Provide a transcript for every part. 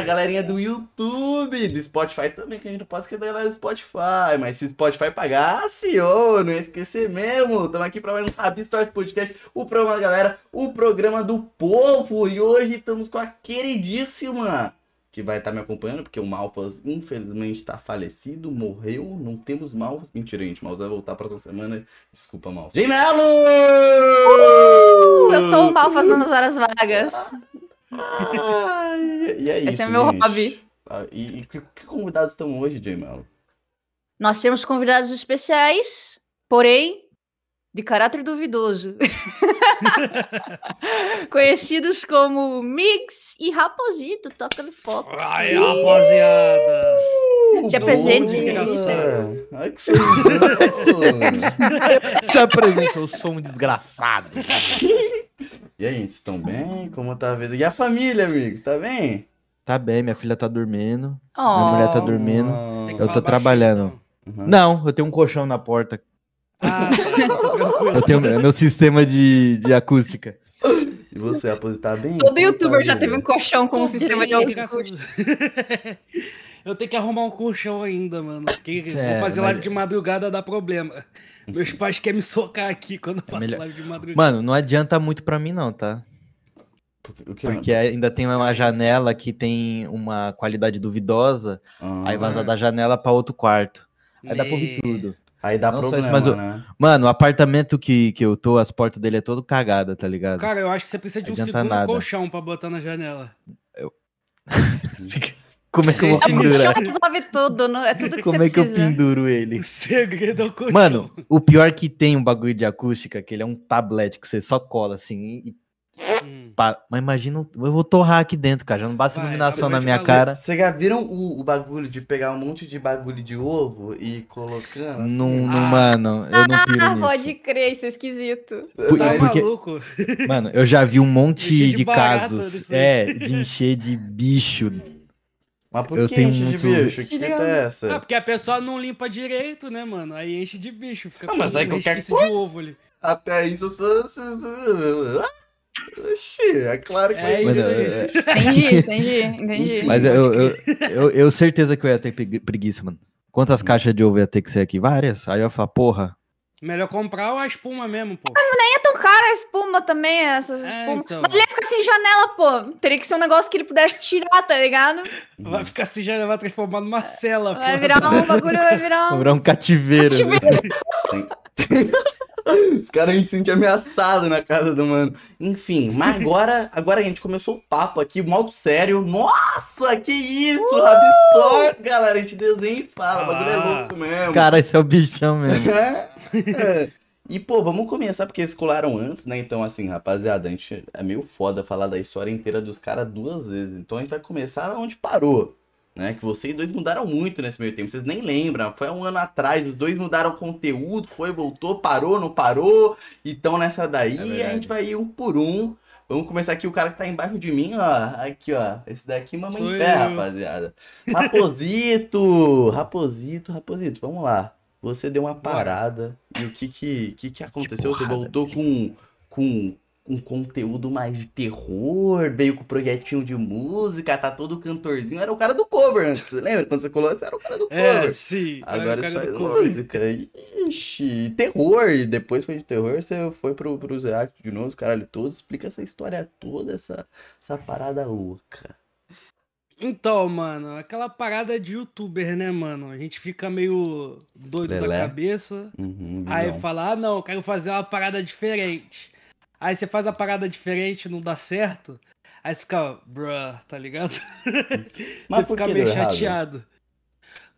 Fala, galerinha do YouTube, do Spotify também, que a gente não pode esquecer da galera do Spotify. Mas se o Spotify pagasse, ô, não ia esquecer mesmo. Estamos aqui para mais um Rabi Stories Podcast, o programa da galera, o programa do povo. E hoje estamos com a queridíssima que vai estar me acompanhando, porque o Malfas, infelizmente, está falecido, morreu, não temos Malfas. Mentira, gente, Malfas vai voltar próxima semana. Desculpa, Malfas. Gemelo! Uh, eu sou o Malfas nas horas vagas. Ah, e é isso, Esse é meu gente. hobby. Ah, E, e que, que convidados estão hoje, Gemelo? Nós temos convidados especiais, porém, de caráter duvidoso. Conhecidos como Mix e Raposito, tocando Fox. Ai, rapaziada! Se apresente. desgraçado. Ai, que. Se apresenta, eu sou um desgraçado. E aí, vocês estão bem? Como tá a vida? E a família, amigos? Tá bem? Tá bem, minha filha tá dormindo. Oh, Minha mulher tá dormindo. Eu tô baixinho, trabalhando. Uhum. Não, eu tenho um colchão na porta. então. Ah, tá, tranquilo. Eu tenho meu sistema de, de acústica. E você, aposentar bem? Todo tá youtuber a já teve um colchão com um Tô sistema de bem, áudio graças a- Eu tenho que arrumar um colchão ainda, mano. Porque É, vou fazer mas- live de madrugada dá problema. Meus pais querem me socar aqui quando eu faço melhor- live de madrugada. Mano, não adianta muito pra mim não, tá? O que Porque ainda tem uma janela que tem uma qualidade duvidosa, Ah, aí vaza da janela pra outro quarto. Aí dá pra ouvir Né. tudo. Aí dá Não problema, isso, mas o- né? Mano, o apartamento que, que eu tô, as portas dele é todo cagada, tá ligado? Cara, eu acho que você precisa de um segundo nada. colchão pra botar na janela. Como é que eu vou O pendurar? colchão resolve tudo, não? é tudo que Como você é que eu precisa. penduro ele? O segredo é o colchão. Mano, o pior que tem um bagulho de acústica, que ele é um tablete que você só cola assim e Hum. Mas imagina, eu vou torrar aqui dentro, cara. Já não basta Vai, iluminação na minha cara. Vocês já viram o, o bagulho de pegar um monte de bagulho de ovo e colocando? assim? Não, não, Ah. mano, eu não piro Ah, nisso. pode crer, isso é esquisito. Por- Tá porque- maluco? Mano, eu já vi um monte de, de casos, é, de encher de bicho. Mas por Eu que tenho enche de muito- bicho? Que fita é Ah, essa? porque a pessoa não limpa direito, né, mano? Aí enche de bicho. Fica Ah, mas com aí qualquer resquício de ovo ali. Até isso eu sou... Oxi, é claro que É Mas, isso eu- Entendi, entendi, entendi. mas eu, eu, eu, eu certeza que eu ia ter pregui- preguiça, mano. Quantas caixas de ovo ia ter que ser aqui? Várias. Aí eu ia falar, porra. Melhor comprar a espuma mesmo, pô. É tão cara a espuma também, essas É, espumas. então. Mas ele ia ficar sem janela, pô. Teria que ser um negócio que ele pudesse tirar, tá ligado? Vai ficar assim, já vai transformar numa cela, pô. Vai virar um bagulho, vai virar um. virar um cativeiro. Os caras a gente se sente ameaçado na casa do mano. Enfim, mas agora, agora a gente começou o papo aqui, modo sério. Nossa, que isso, uh! Rabistore, galera. A gente desenha e fala, o bagulho é Ah. louco mesmo. Cara, esse é o bichão mesmo. É. E, pô, vamos começar porque eles colaram antes, né? Então, assim, rapaziada, a gente é meio foda falar da história inteira dos caras duas vezes. Então a gente vai começar onde parou. Né? Que vocês dois mudaram muito nesse meio tempo. Vocês nem lembram. Foi um ano atrás, os dois mudaram conteúdo, foi, voltou, parou, não parou. Então nessa daí a verdade. gente vai ir um por um. Vamos começar aqui, o cara que tá embaixo de mim, ó. Aqui, ó. Esse daqui, mamãe Sou em pé, eu. rapaziada. Raposito! Raposito, Raposito, vamos lá. Você deu uma Bora. parada. E o que que, que, que aconteceu? Você porrada, voltou com, com um conteúdo mais de terror, veio com projetinho de música, tá todo cantorzinho. Era o cara do cover antes. Você lembra? Quando você colou, era o cara do É, cover. sim. Agora faz do cover. música. Ixi, terror. Depois foi de terror, você foi pro, pros react de novo, os caralho todos. Explica essa história toda, essa, essa parada louca. Então, mano, aquela parada de youtuber, né, mano? A gente fica meio doido Lelé. da cabeça. Uhum, Aí fala, ah, não, quero fazer uma parada diferente. Aí você faz a parada diferente, não dá certo. Aí você fica, bruh, tá ligado? Mas você fica meio deu errado? chateado.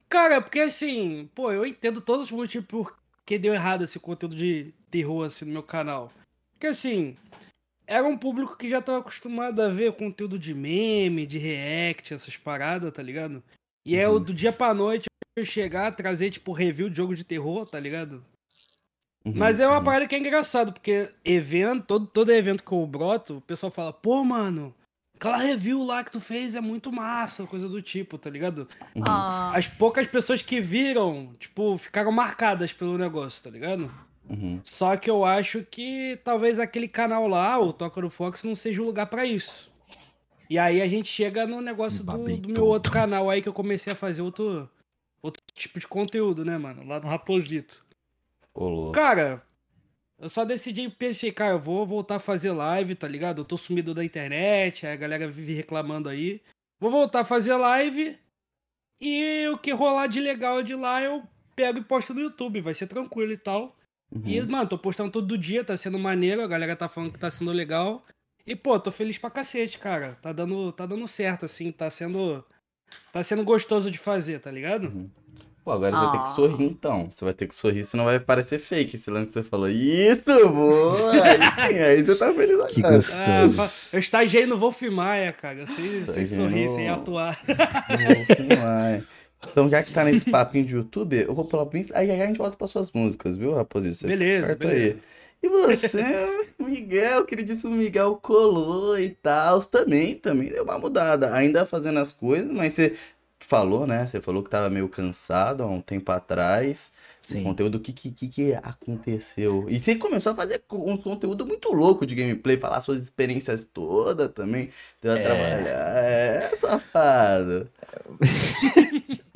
Cara, porque assim, pô, eu entendo todos os motivos por que deu errado esse conteúdo de terror assim no meu canal. Porque assim, era um público que já tava acostumado a ver conteúdo de meme, de react, essas paradas, tá ligado? E é o Uhum. do dia pra noite eu chegar, trazer, tipo, review de jogo de terror, tá ligado? Uhum, Mas é uma uhum. parada que é engraçado, porque evento, todo, todo evento que eu broto, o pessoal fala, pô, mano, aquela review lá que tu fez é muito massa, coisa do tipo, tá ligado? Uhum. Ah, As poucas pessoas que viram, tipo, ficaram marcadas pelo negócio, tá ligado? Uhum. Só que eu acho que talvez aquele canal lá, o Toca do Fox, não seja o lugar pra isso. E aí a gente chega no negócio do, do meu outro canal aí que eu comecei a fazer outro, outro tipo de conteúdo, né, mano? Lá no Raposito. Ô. Cara, eu só decidi e pensei, cara, eu vou voltar a fazer live, tá ligado? Eu tô sumido da internet, a galera vive reclamando aí. Vou voltar a fazer live e o que rolar de legal de lá eu pego e posto no YouTube, vai ser tranquilo e tal. Uhum. E, mano, tô postando todo dia, tá sendo maneiro, a galera tá falando que tá sendo legal. E, pô, tô feliz pra cacete, cara. Tá dando, tá dando certo, assim, tá sendo. Tá sendo gostoso de fazer, tá ligado? Uhum. Pô, agora você vai ter que Ah. sorrir então. Você vai ter que sorrir, senão vai parecer fake esse lance que você falou. Isso, boa! Aí, aí você tá feliz Que agora. Ah, gostoso. fa- eu estagiei no Wolf Maia, cara. Eu sei, sei Estagiei sorrir, no- sem atuar. Vai. Então, já que tá nesse papinho de YouTube, eu vou pular pro Insta. Aí aí a gente volta para suas músicas, viu, Raposito? Você Beleza, beleza. E você, Miguel, queridíssimo Miguel, colou e tal. Também, também deu uma mudada. Ainda fazendo as coisas, mas você falou, né? Você falou que tava meio cansado há um tempo atrás. O Sim. conteúdo, o que, que, que aconteceu? E você começou a fazer um conteúdo muito louco de gameplay, falar suas experiências todas também. Deu a É. trabalhar. É, safado.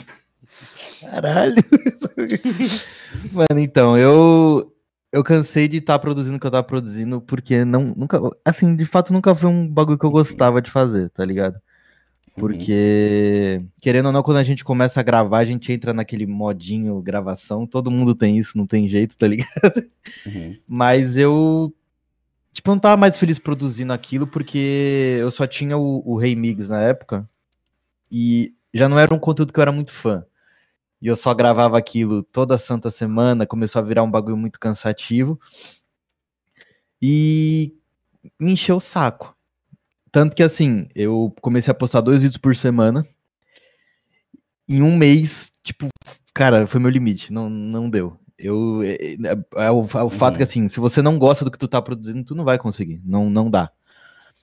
Caralho. Mano, então, eu eu cansei de estar produzindo o que eu tava produzindo porque não nunca, assim, de fato nunca foi um bagulho que eu gostava de fazer, tá ligado? Porque querendo ou não, quando a gente começa a gravar, a gente entra naquele modinho gravação, todo mundo tem isso, não tem jeito, tá ligado? Uhum. Mas eu tipo, não tava mais feliz produzindo aquilo porque eu só tinha o, o Rei Migs na época e já não era um conteúdo que eu era muito fã. E eu só gravava aquilo toda santa semana, começou a virar um bagulho muito cansativo. E me encheu o saco. Tanto que assim, eu comecei a postar dois vídeos por semana. Em um mês, tipo, cara, foi meu limite, não, não deu. Eu, é, é- é o, é o fato que assim, se você não gosta do que tu tá produzindo, tu não vai conseguir, não, não dá.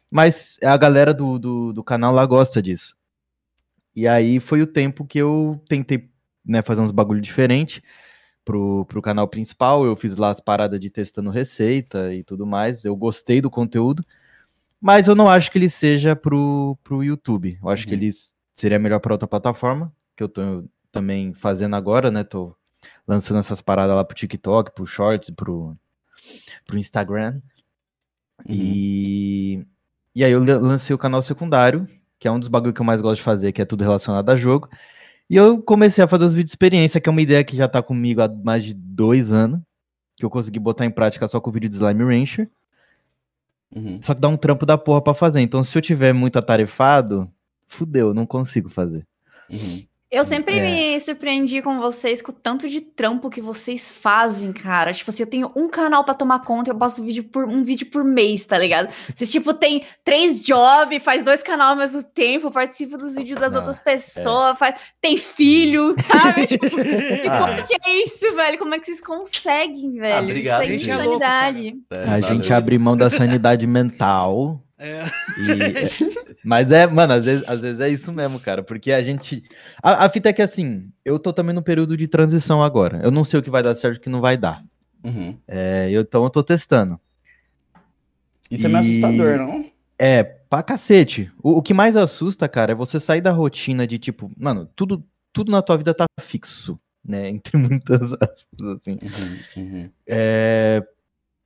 Mas a galera do, do, do canal lá gosta disso. E aí foi o tempo que eu tentei né, fazer uns bagulho diferente pro, pro canal principal. Eu fiz lá as paradas de testando receita e tudo mais. Eu gostei do conteúdo, mas eu não acho que ele seja pro, pro YouTube. Eu acho que Uhum. ele seria melhor para outra plataforma, que eu tô também fazendo agora, né? Tô lançando essas paradas lá pro TikTok, pro Shorts, pro, pro Instagram. Uhum. E, e aí eu lan- lancei o canal secundário, que é um dos bagulho que eu mais gosto de fazer, que é tudo relacionado a jogo. E eu comecei a fazer os vídeos de experiência, que é uma ideia que já tá comigo há mais de dois anos, que eu consegui botar em prática só com o vídeo de Slime Rancher. Uhum. Só que dá um trampo da porra pra fazer. Então, se eu tiver muito atarefado, fudeu, não consigo fazer. Uhum. Eu sempre É. me surpreendi com vocês com o tanto de trampo que vocês fazem, cara. Tipo assim, eu tenho um canal pra tomar conta e eu posto vídeo por, um vídeo por mês, tá ligado? Vocês, tipo, tem três jobs, faz dois canais ao mesmo tempo, participa dos vídeos das Não, outras pessoas, faz- tem filho, sabe? tipo, Ah. como que é isso, velho? Como é que vocês conseguem, velho? obrigado, isso é. É insanidade. É, A gente abre mão da sanidade mental. É. E- mas é, mano, às vezes, às vezes é isso mesmo, cara. Porque a gente. A, a fita é que assim, eu tô também no período de transição agora. Eu não sei o que vai dar certo e o que não vai dar. Uhum. É, eu, então eu tô testando. Isso é meio E- assustador, não? É, pra cacete. O, o que mais assusta, cara, é você sair da rotina de tipo, mano, tudo, tudo na tua vida tá fixo, né? Entre muitas aspas, assim. Uhum. Uhum. É,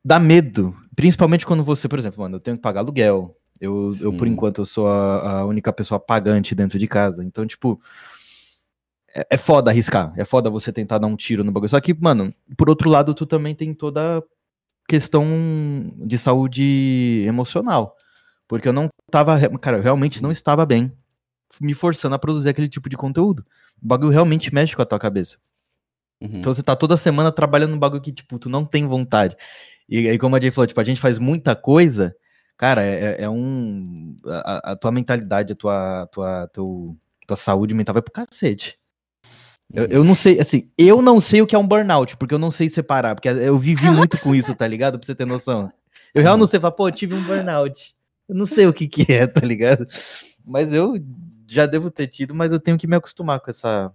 dá medo. Principalmente quando você, por exemplo, mano, eu tenho que pagar aluguel. Eu, eu por enquanto, eu sou a, a única pessoa pagante dentro de casa. Então, tipo. É, é foda arriscar. É foda você tentar dar um tiro no bagulho. Só que, mano, por outro lado, tu também tem toda a questão de saúde emocional. Porque eu não tava. Cara, eu realmente não estava bem me forçando a produzir aquele tipo de conteúdo. O bagulho realmente mexe com a tua cabeça. Uhum. Então você tá toda semana trabalhando num bagulho que, tipo, tu não tem vontade. E aí, como a Jay falou, tipo, a gente faz muita coisa, cara, é, é um. A, a tua mentalidade, a tua, a tua, teu, tua saúde mental vai pro cacete. Eu, eu não sei, assim, eu não sei o que é um burnout, porque eu não sei separar, porque eu vivi muito com isso, tá ligado? Pra você ter noção. Eu realmente não sei, falar, pô, eu tive um burnout. Eu não sei o que que é, tá ligado? Mas eu já devo ter tido, mas eu tenho que me acostumar com essa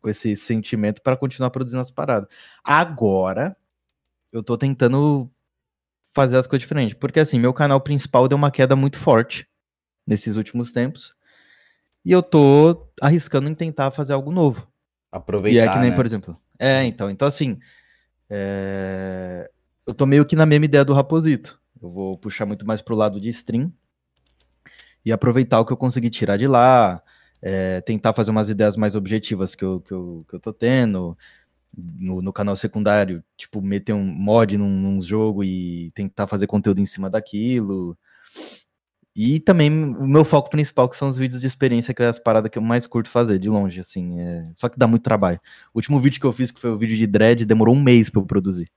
com esse sentimento para continuar produzindo as paradas. Agora, eu tô tentando fazer as coisas diferentes, porque assim, meu canal principal deu uma queda muito forte. nesses últimos tempos. E eu tô arriscando em tentar fazer algo novo. Aproveitar, E é que nem, né? por exemplo. É, então. Então, assim. é, Eu tô meio que na mesma ideia do Raposito. Eu vou puxar muito mais pro lado de stream. E aproveitar o que eu consegui tirar de lá. é, tentar fazer umas ideias mais objetivas que eu, que eu, que eu tô tendo. No, no canal secundário, tipo, meter um mod num, num jogo e tentar fazer conteúdo em cima daquilo. E também o meu foco principal, que são os vídeos de experiência, que é as paradas que eu mais curto fazer, de longe, assim. é- Só que dá muito trabalho. O último vídeo que eu fiz, que foi o vídeo de dread, demorou um mês pra eu produzir.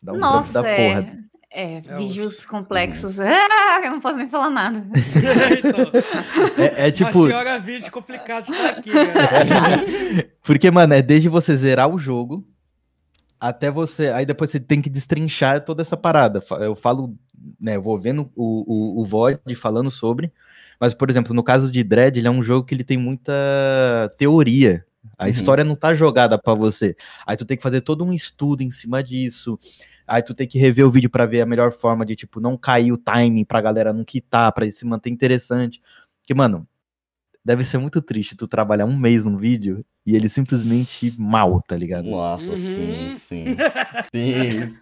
Dá um Nossa, da é. porra. É, É, vídeos complexos. Ah, eu não posso nem falar nada. então, É, é a tipo. senhora vídeo complicado está aqui, né? Porque, mano, é desde você zerar o jogo até você. Aí depois você tem que destrinchar toda essa parada. Eu falo, né? Eu vou vendo o, o, o VOD falando sobre. Mas, por exemplo, no caso de Dread, ele é um jogo que ele tem muita teoria. A Uhum. história não tá jogada pra você. Aí tu tem que fazer todo um estudo em cima disso. Aí tu tem que rever o vídeo pra ver a melhor forma de, tipo, não cair o timing pra galera não quitar, pra ele se manter interessante. Porque, mano, deve ser muito triste tu trabalhar um mês num vídeo e ele simplesmente mal, tá ligado? Nossa, Uhum. sim, sim. Sim.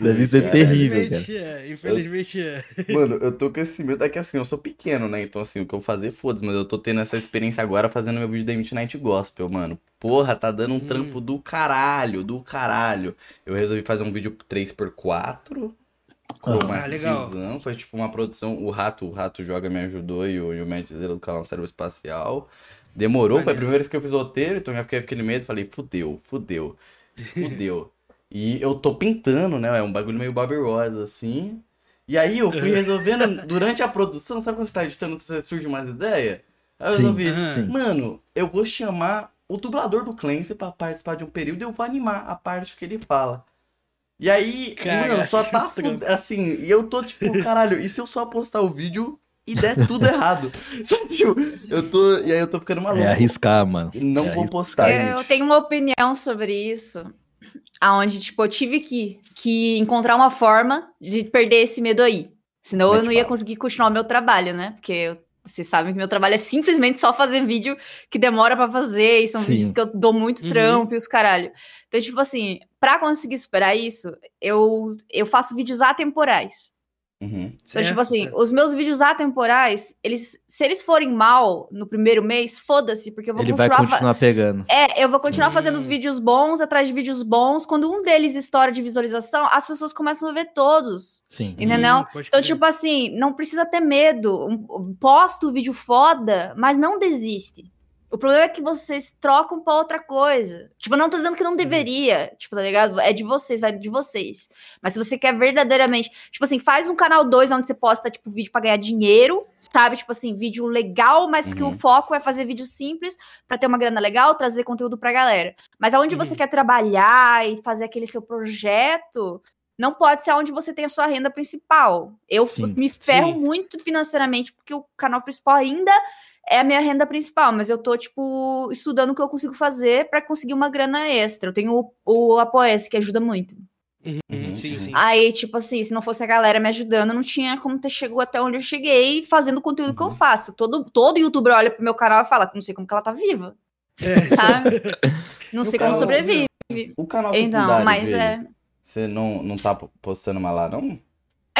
Deve ser Cara, terrível, cara. Infelizmente é, infelizmente é. Mano, eu tô com esse medo. É que assim, eu sou pequeno, né? Então, assim, o que eu fazer, foda-se. Mas eu tô tendo essa experiência agora fazendo meu vídeo da Midnight Gospel, mano. Porra, tá dando um Hum. trampo do caralho, do caralho. Eu resolvi fazer um vídeo 3x4. Ah, legal. Cromatizando. Foi tipo uma produção. O Rato, o Rato Joga me ajudou e o, e o Matt Zero do canal Cérebro Espacial. Demorou, foi a primeira vez que eu fiz o roteiro, então eu já fiquei com aquele medo. Falei, fudeu, fudeu, fudeu. e eu tô pintando, né? É um bagulho meio Bobby Ross, assim. E aí eu fui resolvendo durante a produção, sabe quando você tá editando, você surge umas ideias? Aí eu Sim. resolvi, Ah. Mano, eu vou chamar o dublador do Clancy pra participar de um período eu vou animar a parte que ele fala. E aí, Cara, mano, só tá fude... assim, e eu tô tipo, caralho, e se eu só postar o vídeo e der tudo errado? Sabe, tipo, eu tô, e aí eu tô ficando maluco. É arriscar, mano. Não é vou arriscar. postar, eu gente. tenho uma opinião sobre isso. Aonde, tipo, eu tive que, que encontrar uma forma de perder esse medo aí. Senão eu Mete não ia bala. conseguir continuar o meu trabalho, né? Porque eu- vocês sabem que meu trabalho é simplesmente só fazer vídeo que demora pra fazer, e são Sim. vídeos que eu dou muito Uhum. trampo e os caralho. Então, tipo assim, pra conseguir superar isso, eu, eu faço vídeos atemporais. Uhum. Então, tipo assim, Certo. os meus vídeos atemporais, eles, se eles forem mal no primeiro mês, foda-se, porque eu vou Ele vai continuar. fa- continuar pegando. É, eu vou continuar Sim. fazendo os vídeos bons atrás de vídeos bons. Quando um deles estoura de visualização, as pessoas começam a ver todos. Sim. Entendeu? Hum, Então, tipo assim, não precisa ter medo. Um- Posta o vídeo foda, mas não desiste. O problema é que vocês trocam pra outra coisa. Tipo, eu não tô dizendo que não deveria, tipo, tá ligado? É de vocês, vai de vocês. Mas se você quer verdadeiramente, tipo assim, faz um canal 2 onde você posta, tipo, vídeo pra ganhar dinheiro, sabe? Tipo assim, vídeo legal, mas que o Uhum. foco é fazer vídeo simples pra ter uma grana legal, trazer conteúdo pra galera. Mas aonde você Uhum. quer trabalhar e fazer aquele seu projeto, não pode ser onde você tem a sua renda principal. Eu Sim, me ferro sim. muito financeiramente, porque o canal principal ainda é a minha renda principal, mas eu tô, tipo, estudando o que eu consigo fazer pra conseguir uma grana extra. Eu tenho o, o Apoia-se, que ajuda muito. Uhum, Uhum, sim, uhum. sim. Aí, tipo assim, se não fosse a galera me ajudando, não tinha como ter chegado até onde eu cheguei fazendo o conteúdo que eu Uhum. faço. Todo, todo youtuber olha pro meu canal e fala, não sei como que ela tá viva, É, sabe? Não sei como sobrevive. O canal Então, mas dele, é. Você não, não tá postando mais lá, não?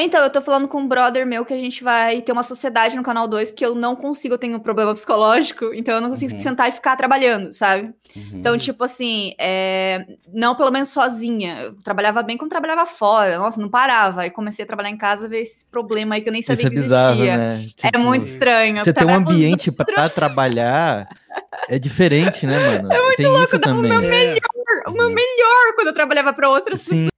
Então, eu tô falando com um brother meu que a gente vai ter uma sociedade no canal 2, porque eu não consigo, eu tenho um problema psicológico, então eu não consigo Uhum. sentar e ficar trabalhando, sabe? Uhum. Então, tipo assim, é, não pelo menos sozinha. Eu trabalhava bem quando trabalhava fora. Nossa, não parava. Aí comecei a trabalhar em casa ver esse problema aí que eu nem sabia é que bizarro, existia. né? É Tipo, muito estranho. Você ter um ambiente pra outros. trabalhar é diferente, né, mano? É muito Tem isso também. é, O meu melhor quando eu trabalhava pra outras Sim, pessoas.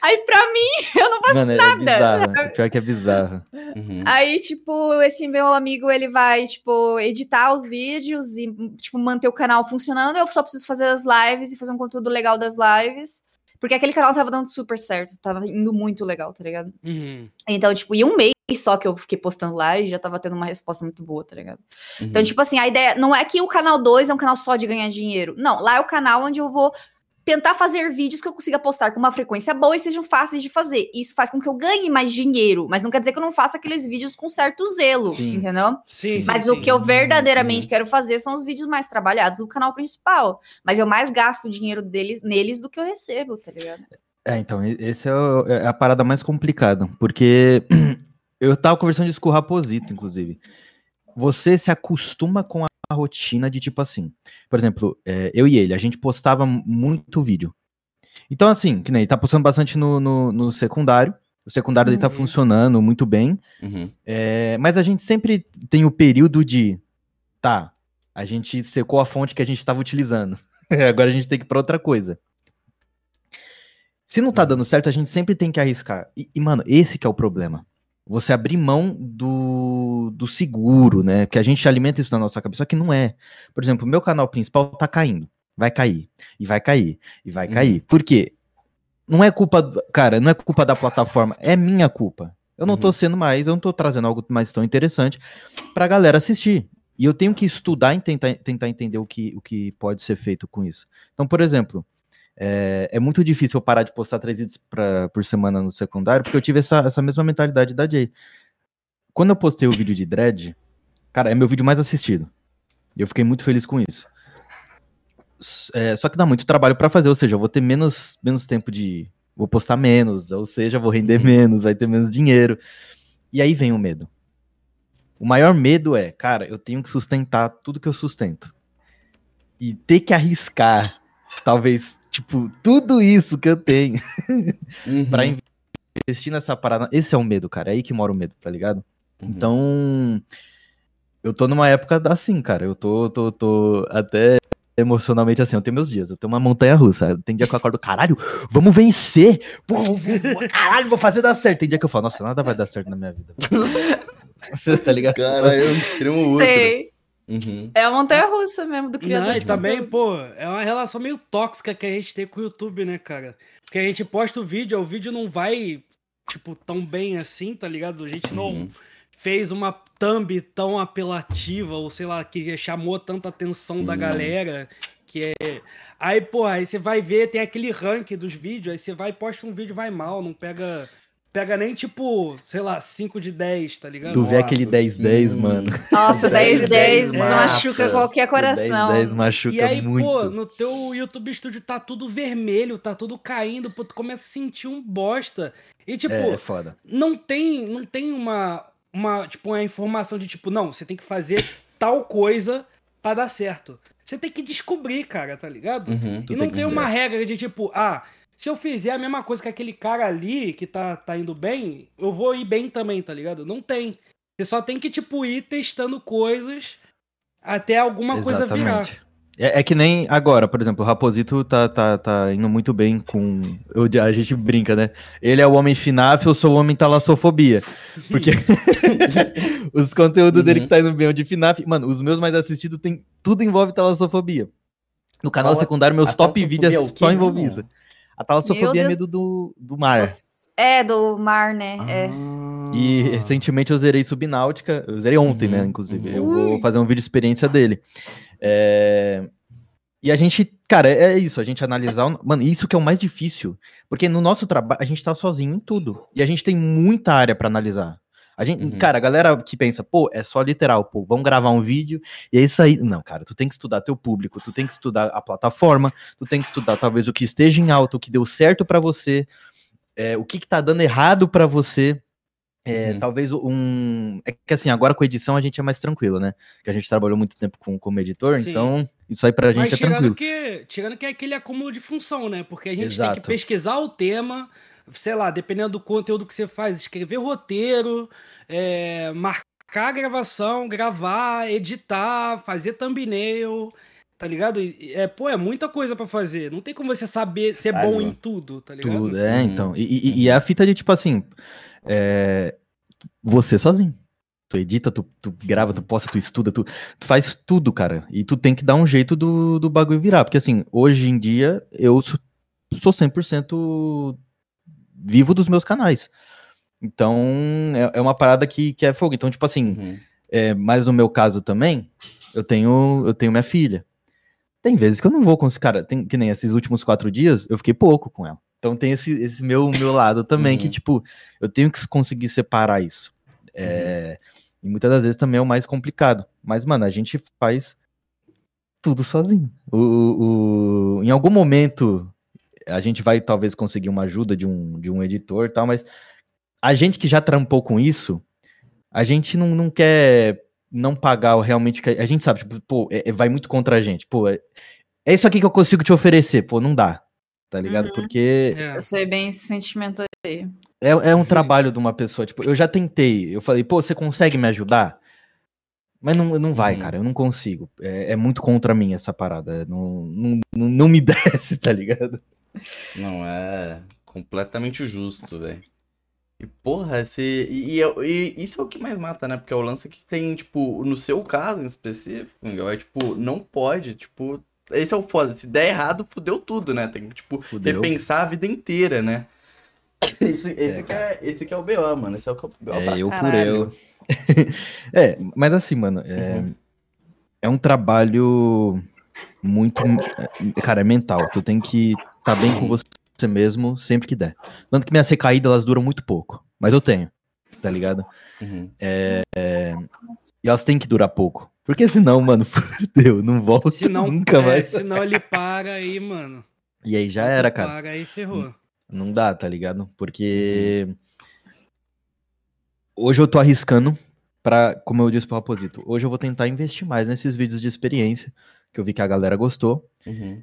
Aí, pra mim, eu não faço mano, é nada. bizarro. Pior que é bizarro. Uhum. Aí, tipo, esse meu amigo, ele vai, tipo, editar os vídeos e, tipo, manter o canal funcionando. Eu só preciso fazer as lives e fazer um conteúdo legal das lives. Porque aquele canal tava dando super certo. Tava indo muito legal, tá ligado? uhum. Então, tipo, e um mês só que eu fiquei postando lá e já tava tendo uma resposta muito boa, tá ligado? Então, Uhum. tipo assim, a ideia não é que o canal 2 é um canal só de ganhar dinheiro. Não, lá é o canal onde eu vou tentar fazer vídeos que eu consiga postar com uma frequência boa e sejam fáceis de fazer. Isso faz com que eu ganhe mais dinheiro, mas não quer dizer que eu não faça aqueles vídeos com certo zelo, Sim. entendeu? Sim, sim, Mas sim. o que eu Uhum. verdadeiramente quero fazer são os vídeos mais trabalhados do canal principal. Mas eu mais gasto dinheiro deles, neles do que eu recebo, tá ligado? É, então, e- esse é, é a parada mais complicada, porque eu tava conversando isso com o Raposito, inclusive. Você se acostuma com a rotina de tipo assim, por exemplo, é, eu e ele, a gente postava muito vídeo. Então, assim, que nem ele tá postando bastante no, no, no secundário, o secundário dele tá Uhum. funcionando muito bem, Uhum. é, mas a gente sempre tem o período de, tá, a gente secou a fonte que a gente estava utilizando, agora a gente tem que ir pra outra coisa. Se não tá dando certo, a gente sempre tem que arriscar. E, e, mano, esse que é o problema. Você abrir mão do, do seguro, né? Que a gente alimenta isso na nossa cabeça, só que não é. Por exemplo, o meu canal principal tá caindo. Vai cair. E vai cair. E vai Uhum. cair. Por quê? Não é culpa. Cara, não é culpa da plataforma. É minha culpa. Eu não tô Uhum. sendo mais, eu não tô trazendo algo mais tão interessante pra galera assistir. E eu tenho que estudar e tentar, tentar entender o que, o que pode ser feito com isso. Então, por exemplo, é, é muito difícil eu parar de postar três vídeos pra- por semana no secundário, porque eu tive essa, essa mesma mentalidade da Jay. Quando eu postei o vídeo de Dread, cara, é meu vídeo mais assistido. E eu fiquei muito feliz com isso. É, só que dá muito trabalho pra fazer, ou seja, eu vou ter menos, menos tempo de. Vou postar menos, ou seja, vou render menos, vai ter menos dinheiro. E aí vem o medo. O maior medo é, cara, eu tenho que sustentar tudo que eu sustento. E ter que arriscar, talvez, tipo, tudo isso que eu tenho Uhum. pra investir nessa parada. Esse é o medo, cara. É aí que mora o medo, tá ligado? Uhum. Então, eu tô numa época assim, cara. Eu tô, tô, tô até emocionalmente assim. Eu tenho meus dias. Eu tenho uma montanha russa. Tem dia que eu acordo, caralho, vamos vencer. Pô, vou- vou- caralho, vou fazer dar certo. Tem dia que eu falo, nossa, nada vai dar certo na minha vida. Você tá ligado? Cara, é um extremo outro. Sei. Uhum. É a montanha russa mesmo do criador. Não, e também, conteúdo. pô, é uma relação meio tóxica que a gente tem com o YouTube, né, cara? Porque a gente posta o vídeo, o vídeo não vai, tipo, tão bem assim, tá ligado? A gente não Uhum. fez uma thumb tão apelativa, ou sei lá, que chamou tanta atenção da Sim. galera. Que é. Aí, pô, aí você vai ver, tem aquele ranking dos vídeos, aí você vai e posta um vídeo, vai mal, não pega. Pega nem tipo, sei lá, 5 de 10, tá ligado? Tu vê aquele Nossa, 10-10, sim. mano. Nossa, 10, 10, 10 machuca qualquer coração. 10-10 machuca E aí, muito. pô, no teu YouTube Studio tá tudo vermelho, tá tudo caindo, pô, tu começa a sentir um bosta. E tipo, é, é foda. não tem, não tem uma, uma, tipo, uma informação de tipo, não, você tem que fazer tal coisa pra dar certo. Você tem que descobrir, cara, tá ligado? Uhum. e não que tem uma regra de tipo, ah, se eu fizer a mesma coisa que aquele cara ali que tá, tá indo bem, eu vou ir bem também, tá ligado? Não tem. Você só tem que, tipo, ir testando coisas até alguma coisa virar. Exatamente. É, é que nem agora, por exemplo, o Raposito tá, tá, tá indo muito bem com. eu- a gente brinca, né? Ele é o homem FNAF, eu sou o homem talassofobia. Porque os conteúdos dele Uhum. que tá indo bem é o de FNAF. Mano, os meus mais assistidos tem tudo envolve talassofobia. No canal Fala- secundário, meus top talassofobia vídeos é é só envolve mesmo? isso. A talassofobia é medo do, do mar. É, do mar, né? É. Ah. E recentemente eu zerei Subnáutica, eu zerei ontem, né, Uhum, inclusive. uhum. Eu vou fazer um vídeo de experiência dele. É, E a gente, cara, é isso, a gente analisar. o- Mano, isso que é o mais difícil. Porque no nosso trabalho, a gente tá sozinho em tudo. E a gente tem muita área pra analisar. A gente, Uhum. cara, a galera que pensa, pô, é só literal, pô, vamos gravar um vídeo e é isso aí. Não, cara, tu tem que estudar teu público, tu tem que estudar a plataforma, tu tem que estudar talvez o que esteja em alta, o que deu certo pra você, é, o que, que tá dando errado pra você. É, Uhum. Talvez um. É que assim, agora com edição a gente é mais tranquilo, né? Que a gente trabalhou muito tempo com, como editor, Sim. então isso aí pra gente Mas é tirando tranquilo. que, tirando que é aquele acúmulo de função, né? Porque a gente tem Exato. que pesquisar o tema, sei lá, dependendo do conteúdo que você faz, escrever roteiro, é, marcar a gravação, gravar, editar, fazer thumbnail, tá ligado? É, pô, é muita coisa pra fazer. Não tem como você saber ser Caralho, bom em tudo, tá ligado? Tudo, é, Uhum. então. E, e- e é a fita de tipo assim. é, você sozinho. Tu edita, tu, tu grava, tu posta, tu estuda, tu, tu faz tudo, cara. E tu tem que dar um jeito do, do bagulho virar. Porque assim, hoje em dia eu sou, sou 100% vivo dos meus canais. Então é, é uma parada que, que é fogo. Então, tipo assim, Uhum. é, mas no meu caso também, eu tenho, eu tenho minha filha. Tem vezes que eu não vou conseguir. Cara, tem, que nem esses últimos quatro dias, eu fiquei pouco com ela. Então tem esse, esse meu, meu lado também, que, Uhum. tipo, eu tenho que conseguir separar isso. É, E muitas das vezes também é o mais complicado. Mas, mano, a gente faz tudo sozinho. O, o- o- Em algum momento, a gente vai talvez conseguir uma ajuda de um, de um editor e tal, mas a gente que já trampou com isso, a gente não, não quer não pagar o realmente a gente sabe, tipo, pô, é- é- vai muito contra a gente. Pô, é, é isso aqui que eu consigo te oferecer. Pô, não dá. Tá ligado? Uhum. Porque É. Eu sei bem esse sentimento aí. é, é um trabalho de uma pessoa. Tipo, eu já tentei. Eu falei, pô, você consegue me ajudar? Mas não, não vai, Uhum. cara. Eu não consigo. É, é muito contra mim essa parada. Não, não, não, não me desce, tá ligado? Não, é completamente justo, velho. E porra, esse. E, e- e isso é o que mais mata, né? Porque é o lance que tem, tipo, no seu caso em específico, Miguel, é tipo, não pode, tipo. Esse é o foda. Se der errado, fudeu tudo, né? Tem que, tipo, Fudeu. repensar a vida inteira, né? Esse, esse, É, que é, esse que é o BO, mano. Esse é o que é o BO É, eu por caralho. eu. é, mas assim, mano, é, Uhum. é um trabalho muito. é, Cara, é mental. Tu tem que estar bem com você mesmo sempre que der. Tanto que minhas recaídas, elas duram muito pouco. Mas eu tenho, tá ligado? Uhum. E elas têm que durar pouco. Porque senão, mano, fudeu, não volta Se não, nunca é, mais. se não ele para aí, mano. E aí já era, cara. Para aí, ferrou. Não dá, tá ligado? Porque hoje eu tô arriscando pra, como eu disse pro Raposito, hoje eu vou tentar investir mais nesses vídeos de experiência, que eu vi que a galera gostou. Uhum.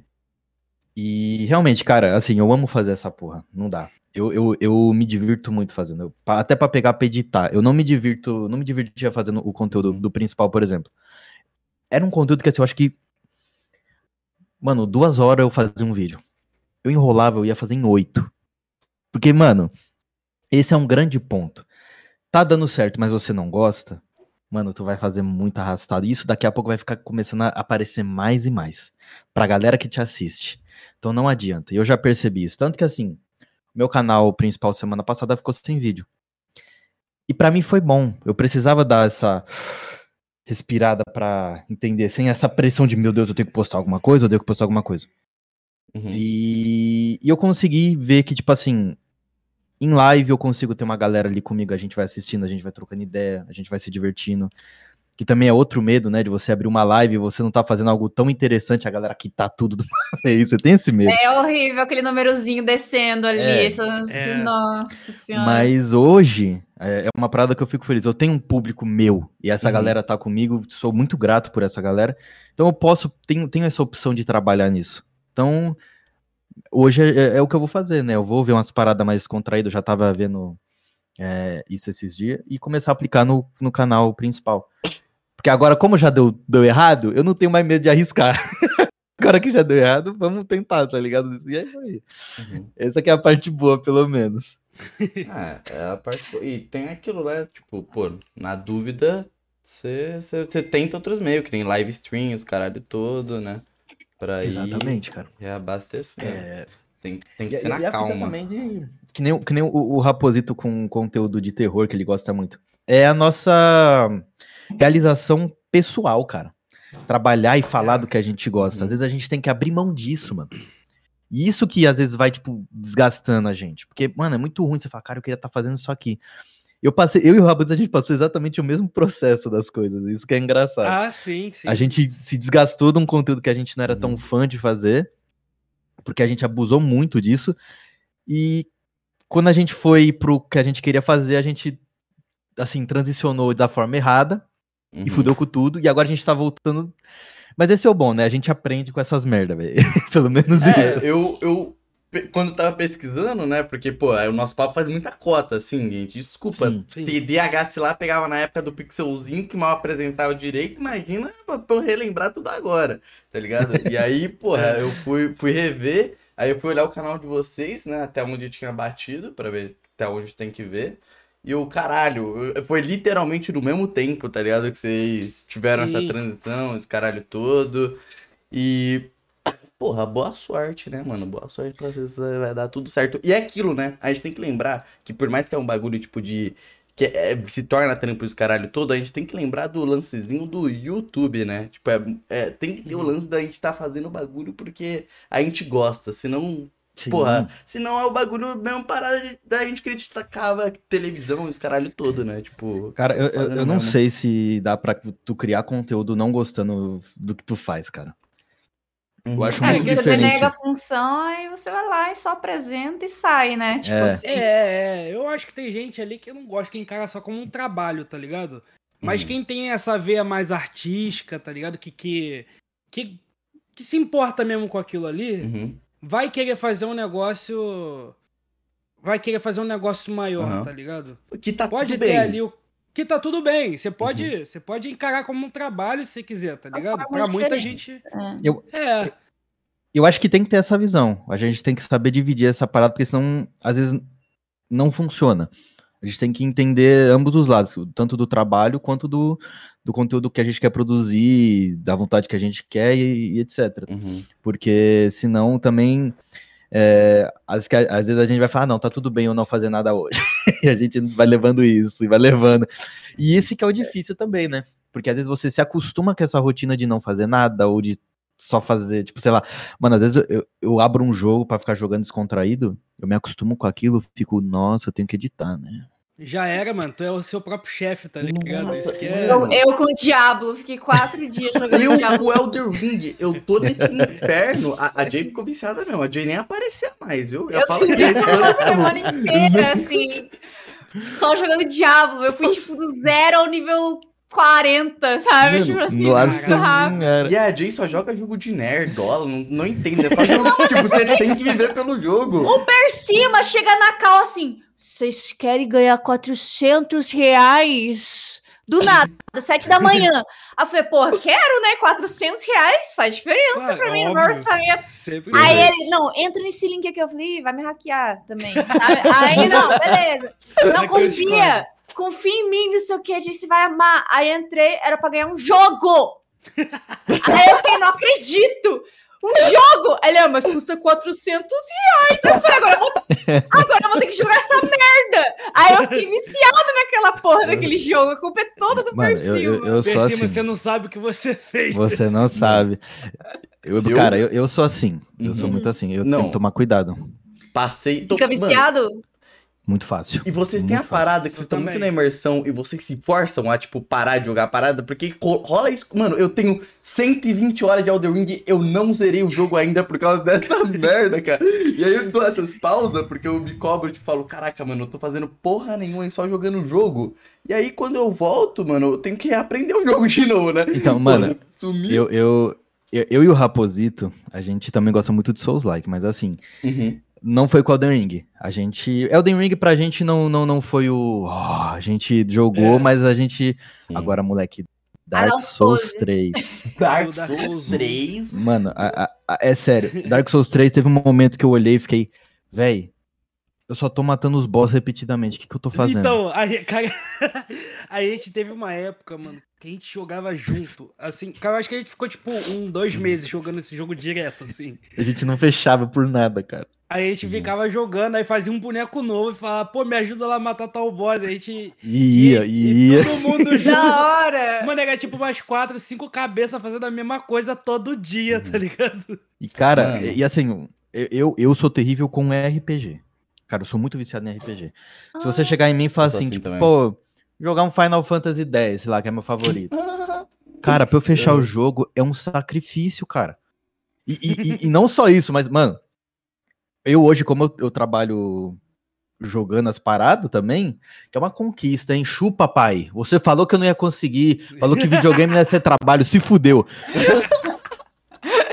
E realmente, cara, assim, eu amo fazer essa porra. Não dá. Eu, eu, eu me divirto muito fazendo. Eu- até pra pegar pra editar. Eu não me divirto, não me divertia fazendo o conteúdo do principal, por exemplo. Era um conteúdo que assim, eu acho que. Mano, duas horas eu fazia um vídeo. Eu enrolava, eu ia fazer em oito. Porque, mano, esse é um grande ponto. Tá dando certo, mas você não gosta, mano, tu vai fazer muito arrastado. Isso daqui a pouco vai ficar começando a aparecer mais e mais. Pra galera que te assiste. Então não adianta. E eu já percebi isso. Tanto que assim, meu canal principal semana passada ficou sem vídeo. E pra mim foi bom. Eu precisava dar essa respirada pra entender, sem essa pressão de meu Deus, eu tenho que postar alguma coisa, eu tenho que postar alguma coisa. Uhum. E, e eu consegui ver que, tipo assim, em live eu consigo ter uma galera ali comigo, a gente vai assistindo, a gente vai trocando ideia, a gente vai se divertindo. Que também é outro medo, né? De você abrir uma live e você não tá fazendo algo tão interessante, a galera quitar tudo uma vez. Você tem esse medo. É horrível aquele númerozinho descendo ali. É. essas- É. Nossa senhora. Mas hoje é é uma parada que eu fico feliz. Eu tenho um público meu e essa Uhum. galera tá comigo. Sou muito grato por essa galera. Então eu posso, tenho, tenho essa opção de trabalhar nisso. Então hoje é, é o que eu vou fazer, né? Eu vou ver umas paradas mais descontraídas. Eu já tava vendo é, isso esses dias e começar a aplicar no, no canal principal. Porque agora, como já deu, deu errado, eu não tenho mais medo de arriscar. agora que já deu errado, vamos tentar, tá ligado? E é aí. Uhum. Essa é a parte boa, pelo menos. Ah, é a parte. E tem aquilo lá, tipo, pô, na dúvida, você tenta outros meios, que nem live stream, os caralho todo, né? Pra Exatamente, cara. reabastecer. É, Tem, tem que E, ser na calma. também de... Que nem, que nem o, o Raposito com conteúdo de terror que ele gosta muito. É a nossa realização pessoal, cara. Trabalhar e falar do que a gente gosta. Uhum. Às vezes a gente tem que abrir mão disso, mano. E isso que às vezes vai, tipo, desgastando a gente. Porque, mano, é muito ruim você falar, cara, eu queria estar fazendo isso aqui. Eu passei, eu e o Raposito, a gente passou exatamente o mesmo processo das coisas. Isso que é engraçado. Ah, sim, sim. A gente se desgastou de um conteúdo que a gente não era tão Uhum. fã de fazer, porque a gente abusou muito disso. E quando a gente foi pro que a gente queria fazer, a gente, assim, transicionou da forma errada Uhum. e fudeu com tudo. E agora a gente tá voltando. Mas esse é o bom, né? A gente aprende com essas merda, velho. Pelo menos É, isso. eu, eu quando tava pesquisando, né? Porque, pô, aí o nosso papo faz muita cota, assim, gente. Desculpa. Sim. Sim. TDAH, se lá pegava na época do pixelzinho que mal apresentava direito, imagina pra eu relembrar tudo agora, tá ligado? E aí, porra, eu fui, fui rever, aí eu fui olhar o canal de vocês, né? Até onde eu tinha batido, pra ver até onde tem que ver. E o caralho, foi literalmente no mesmo tempo, tá ligado? Que vocês tiveram essa Sim. transição, esse caralho todo. E Porra, boa sorte, né, mano? Boa sorte pra vocês, vai dar tudo certo. E é aquilo, né? A gente tem que lembrar que por mais que é um bagulho, tipo, de... que é- se torna trampo os caralho todo, a gente tem que lembrar do lancezinho do YouTube, né? Tipo, é, é, tem que ter o lance da gente tá fazendo o bagulho porque a gente gosta, senão, Sim. porra, senão é o bagulho mesmo parada de- da gente criticava televisão e os caralho todo, né? Tipo, Cara, eu, eu, eu não mesmo. sei se dá pra tu criar conteúdo não gostando do que tu faz, cara. Eu Uhum. acho É, muito você diferente. delega a função, aí você vai lá e só apresenta e sai, né? Tipo É. assim. É, é, eu acho que tem gente ali que não gosta, que encara só como um trabalho, tá ligado? Mas Uhum. quem tem essa veia mais artística, tá ligado? Que, que, que, que se importa mesmo com aquilo ali, Uhum. Vai querer fazer um negócio. Vai querer fazer um negócio maior, Aham. tá ligado? Que tá Pode tudo ter bem. ali o. Que tá tudo bem. Você pode, você pode encarar como um trabalho se você quiser, tá ligado? Pra muita gente. É. Eu, É. eu acho que tem que ter essa visão. A gente tem que saber dividir essa parada, porque senão, às vezes, não funciona. A gente tem que entender ambos os lados, tanto do trabalho quanto do, do conteúdo que a gente quer produzir, da vontade que a gente quer e, e etc. Uhum. Porque senão também. é, às, às vezes a gente vai falar, "Ah, não, tá tudo bem eu não fazer nada hoje. e a gente vai levando isso e vai levando. E esse que é o difícil também, né? Porque às vezes você se acostuma com essa rotina de não fazer nada, ou de só fazer, tipo, sei lá, mano, às vezes eu, eu- eu abro um jogo pra ficar jogando descontraído, eu me acostumo com aquilo, fico, nossa, eu tenho que editar, né? Já era, mano. Tu é o seu próprio chefe, tá ligado? Nossa, é. Eu, eu com o Diablo, fiquei quatro dias jogando Eu, Diablo. o Elder Ring, eu tô nesse inferno. A, a Jay ficou viciada mesmo. A Jay nem aparecia mais, viu? Eu falo subi por uma semana inteira, assim, só jogando Diablo. Eu fui, tipo, do zero ao nível 40, sabe? Mano, tipo assim, muito rápido. E a Jay só joga jogo de nerdola, não, não entende. É só jogo que tipo, você tem que viver pelo jogo. O Per cima chega na cal assim, vocês querem ganhar 400 reais? Do nada, sete da manhã. Aí eu falei, porra, quero, né? 400 reais faz diferença Claro, pra mim no óbvio. meu orçamento. Aí é. ele, não, entra nesse link aqui. Eu falei, "Ih, vai me hackear também, sabe? Aí, não, beleza. Não eu confia. Confia em mim, não sei o que, a gente você vai amar. Aí entrei, era pra ganhar um jogo. Aí eu fiquei, não acredito. Um jogo! Ele, ah, mas custa 400 reais. Eu falei, agora eu, vou, agora eu vou ter que jogar essa merda. Aí eu fiquei viciado naquela porra daquele jogo. A culpa é toda do Mano, Per eu, eu, eu assim. você não sabe o que você fez. Você não sabe. Eu, Eu- Cara, eu, eu sou assim. Eu sou Uhum. muito assim. Eu Não. tenho que tomar cuidado. Passei. tô- Fica Mano, viciado? Muito fácil. E vocês têm a fácil. parada que vocês estão muito na imersão e vocês se forçam a, tipo, parar de jogar a parada, porque rola isso. Mano, eu tenho 120 horas de Elden Ring, eu não zerei o jogo ainda por causa dessa merda, cara. E aí eu dou essas pausas, porque eu me cobro e falo, caraca, mano, eu tô fazendo porra nenhuma e só jogando o jogo. E aí quando eu volto, mano, eu tenho que aprender o jogo de novo, né? Então, mano, Porra, sumi. eu, eu, eu, eu e o Raposito, a gente também gosta muito de Souls-like, mas assim, Uhum. Não foi com Elden Ring. A gente. Elden Ring pra gente não, não, não foi o. ó, a gente jogou, É. mas a gente. Sim. Agora, moleque, Dark Dark Souls Souls. 3. Dark Dark Souls Souls 3. Mano, a- a- a- é sério. Dark Souls 3 teve um momento que eu olhei e fiquei, véi, eu só tô matando os boss repetidamente. O que, que eu tô fazendo? Então, a gente, cara, a gente teve uma época, mano, que a gente jogava junto. Assim, cara, eu acho que a gente ficou, tipo, um, dois meses jogando esse jogo direto, assim. A gente não fechava por nada, cara. Aí a gente ficava jogando, aí fazia um boneco novo e falava, pô, me ajuda lá a matar tal boss. Aí a gente. E ia, e ia. todo mundo junto. Da hora! Mano, era tipo umas quatro, cinco cabeças fazendo a mesma coisa todo dia, tá ligado? E, cara, e, e assim, eu, eu, sou terrível com RPG. Cara, eu sou muito viciado em RPG. Se você chegar em mim e falar assim, assim tipo, também. pô, jogar um Final Fantasy X, sei lá, que é meu favorito. Cara, pra eu fechar o jogo é um sacrifício, cara. E, e- e- e não só isso, mas, mano, eu hoje, como eu, eu trabalho jogando as paradas também, que é uma conquista, hein? Chupa, pai. Você falou que eu não ia conseguir, falou que videogame não ia ser trabalho, se fudeu.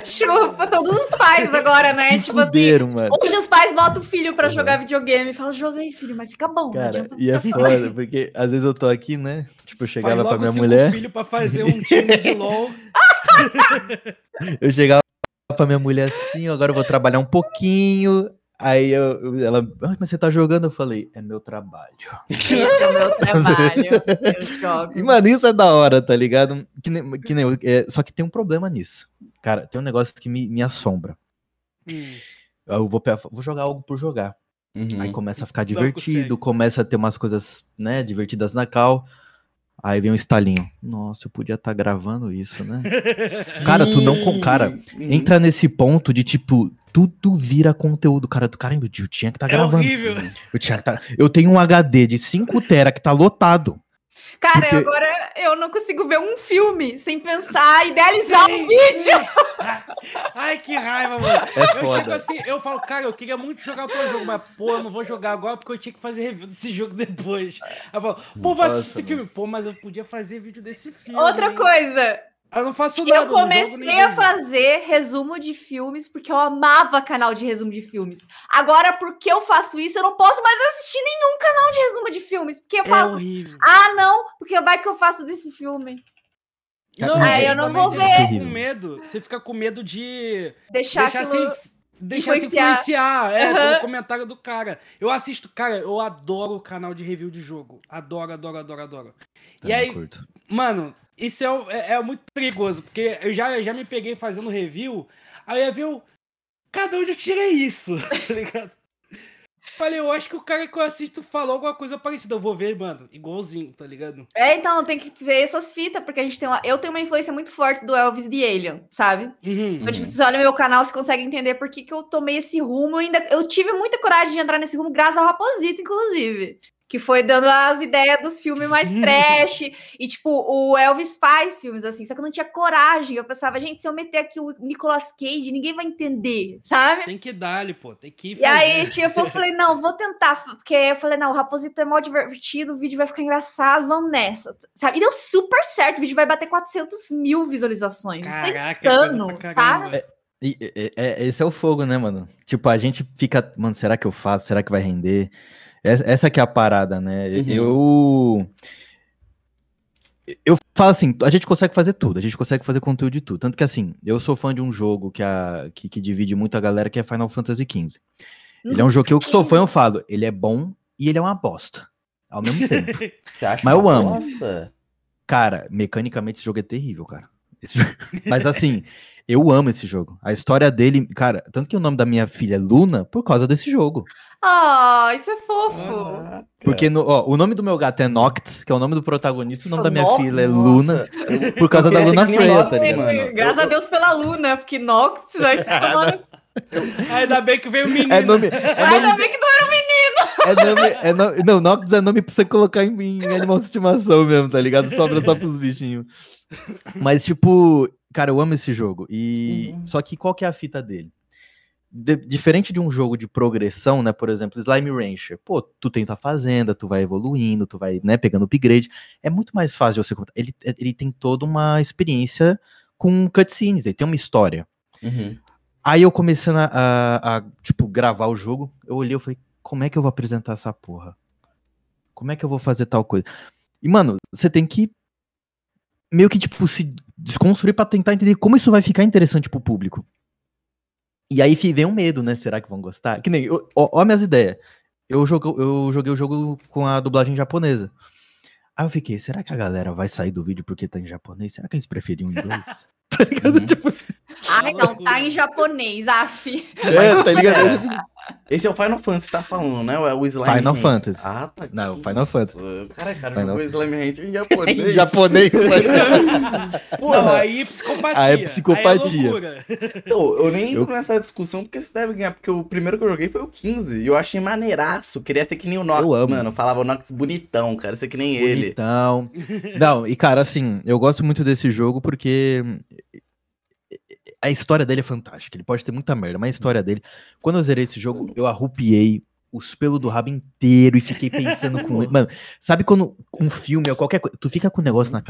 Chupa todos os pais agora, né? se tipo assim, fuderam, mano. hoje os pais botam o filho pra Uhum. jogar videogame e falam, joga aí, filho, mas fica bom. não Cara, e é foda, porque às vezes eu tô aqui, né? Tipo, eu Faz chegava pra logo minha cinco mulher, filho pra fazer um time de LOL. eu chegava pra minha mulher assim, agora eu vou trabalhar um pouquinho. Aí eu, ela, ah, mas você tá jogando? Eu falei, é meu trabalho. Esse é o meu trabalho. Eu jogo. E, mano, isso é da hora, tá ligado? Que nem, que nem é, só que tem um problema nisso. Cara, tem um negócio que me, me assombra. Hum. Eu vou, vou jogar algo por jogar. Uhum. Aí começa a ficar divertido, começa a ter umas coisas, né, divertidas na cal. Aí vem um estalinho. Nossa, eu podia estar gravando isso, né? Cara, tu não com- cara. Entra nesse ponto de tipo, tudo vira conteúdo, cara. Tu, caramba, eu tinha que estar É gravando. horrível. Eu, tinha que tá... eu tenho um HD de 5 tera que tá lotado. Cara, Porque- agora eu não consigo ver um filme sem pensar, idealizar um vídeo. Ai, que raiva, mano. É Eu chego foda. assim, eu falo, cara, eu queria muito jogar o teu jogo, mas, pô, eu não vou jogar agora porque eu tinha que fazer review desse jogo depois. Aí eu falo, pô, vou assistir esse filme. Pô, mas eu podia fazer vídeo desse filme. Outra hein? coisa, Eu não faço nada. eu comecei a fazer resumo de filmes porque eu amava canal de resumo de filmes. Agora, porque eu faço isso, eu não posso mais assistir nenhum canal de resumo de filmes. Porque eu É faço. horrível. Ah, não, porque vai que eu faço desse filme. Não, Aí eu não vou você ver. fica com medo. Você fica com medo de Deixar, deixar aquilo... se, deixar se influenciar. influenciar é, Aham. pelo comentário do cara. Eu assisto, cara, eu adoro o canal de review de jogo. Adoro, adoro, adoro, adoro. E aí, curto. Mano, isso é, é- é muito perigoso, porque eu já, já me peguei fazendo review, aí eu ver o. Cada onde eu tirei isso, tá ligado? Falei, eu acho que o cara que eu assisto falou alguma coisa parecida. Eu vou ver, mano, igualzinho, tá ligado? É, então, tem que ver essas fitas, porque a gente tem uma... Eu tenho uma influência muito forte do Elvis the Alien, sabe? Uhum. Então, tipo, você olha meu canal, você consegue entender por que, que eu tomei esse rumo. Eu Ainda, eu tive muita coragem de entrar nesse rumo, graças ao Raposito, inclusive. Que foi dando as ideias dos filmes mais trash. E, tipo, o Elvis faz filmes assim, só que eu não tinha coragem. Eu pensava, gente, se eu meter aqui o Nicolas Cage, ninguém vai entender, sabe? Tem que dar-lhe, pô, tem que ir E aí, fazer. tipo, eu falei, não, vou tentar. Porque eu falei, não, o Raposito é mó divertido, o vídeo vai ficar engraçado, vamos nessa. Sabe? E deu super certo, o vídeo vai bater 400 mil visualizações. Isso é Caraca, coisa insano, sabe? caramba. E, e- é- esse é o fogo, né, mano? Tipo, a gente fica, mano, será que eu faço? Será que vai render? Essa, que é a parada, né? Eu. Eu falo assim, a gente consegue fazer tudo, a gente consegue fazer conteúdo de tudo. Tanto que assim, eu sou fã de um jogo que, a, que, que divide muito a galera, que é Final Fantasy XV. Ele é um jogo que eu que sou fã, eu falo, ele é bom e ele é uma bosta. Ao mesmo tempo. Você acha Mas eu amo. bosta? Cara, mecanicamente esse jogo é terrível, cara. Jogo- Mas assim, eu amo esse jogo. A história dele, cara, tanto que o nome da minha filha é Luna por causa desse jogo. Ah, isso é fofo. Caraca. Porque no- ó, o nome do meu gato é Noctis, que é o nome do protagonista, o nome da minha Nossa, filha é Nossa, Luna, eu- por causa da Luna Freya, tá ligado? mano. Graças Eu- a Deus pela Luna, porque Noctis vai se tomando. Ainda bem que veio o menino. É nome, é Ainda nome, bem que não era um menino. é nome, é nome, não, Noctis é nome pra você colocar em, em animal de estimação mesmo, tá ligado? Sobra só pros bichinhos. Mas, tipo, cara, eu amo esse jogo. E Uhum. só que qual que é a fita dele? De- diferente de um jogo de progressão, né? Por exemplo, Slime Rancher. Pô, tu tenta a fazenda, tu vai evoluindo, tu vai, né, pegando upgrade. É muito mais fácil você contar. Ele, ele tem toda uma experiência com cutscenes, ele tem uma história. Uhum. Aí eu comecei a, a- a, tipo, gravar o jogo, eu olhei e falei, como é que eu vou apresentar essa porra? Como é que eu vou fazer tal coisa? E, mano, você tem que meio que, tipo, se desconstruir pra tentar entender como isso vai ficar interessante pro público. E aí vem um medo, né? Será que vão gostar? Que nem, ó, ó minhas ideias. Eu, jogo, eu joguei o jogo com a dublagem japonesa. Aí eu fiquei, será que a galera vai sair do vídeo porque tá em japonês? Será que eles preferiam em inglês? tá ligado? Uhum. Tipo, Ai, não, tá em japonês, af. é, tá ligado? Esse é o Final Fantasy que tá falando, né? É o Slime Final Rancher. Fantasy. Ah, tá. Não, que Final. Fantasy. Cara, cara, Final jogou Slime Rancher em japonês. em japonês. Porra, Não, aí é psicopatia. Aí é psicopatia. Aí é loucura. então, eu nem entro Eu- nessa discussão porque você deve ganhar, porque o primeiro que eu joguei foi o 15 e eu achei maneiraço. Queria ser que nem o Nox, Eu amo. mano. Falava o Nox bonitão, cara, ser que nem ele. Então, não, e cara, assim, eu gosto muito desse jogo porque a história dele é fantástica. Ele pode ter muita merda, mas a história dele. Quando eu zerei esse jogo, eu arrupiei os pelos do rabo inteiro e fiquei pensando com ele. Mano, sabe quando um filme ou qualquer coisa, tu fica com um negócio na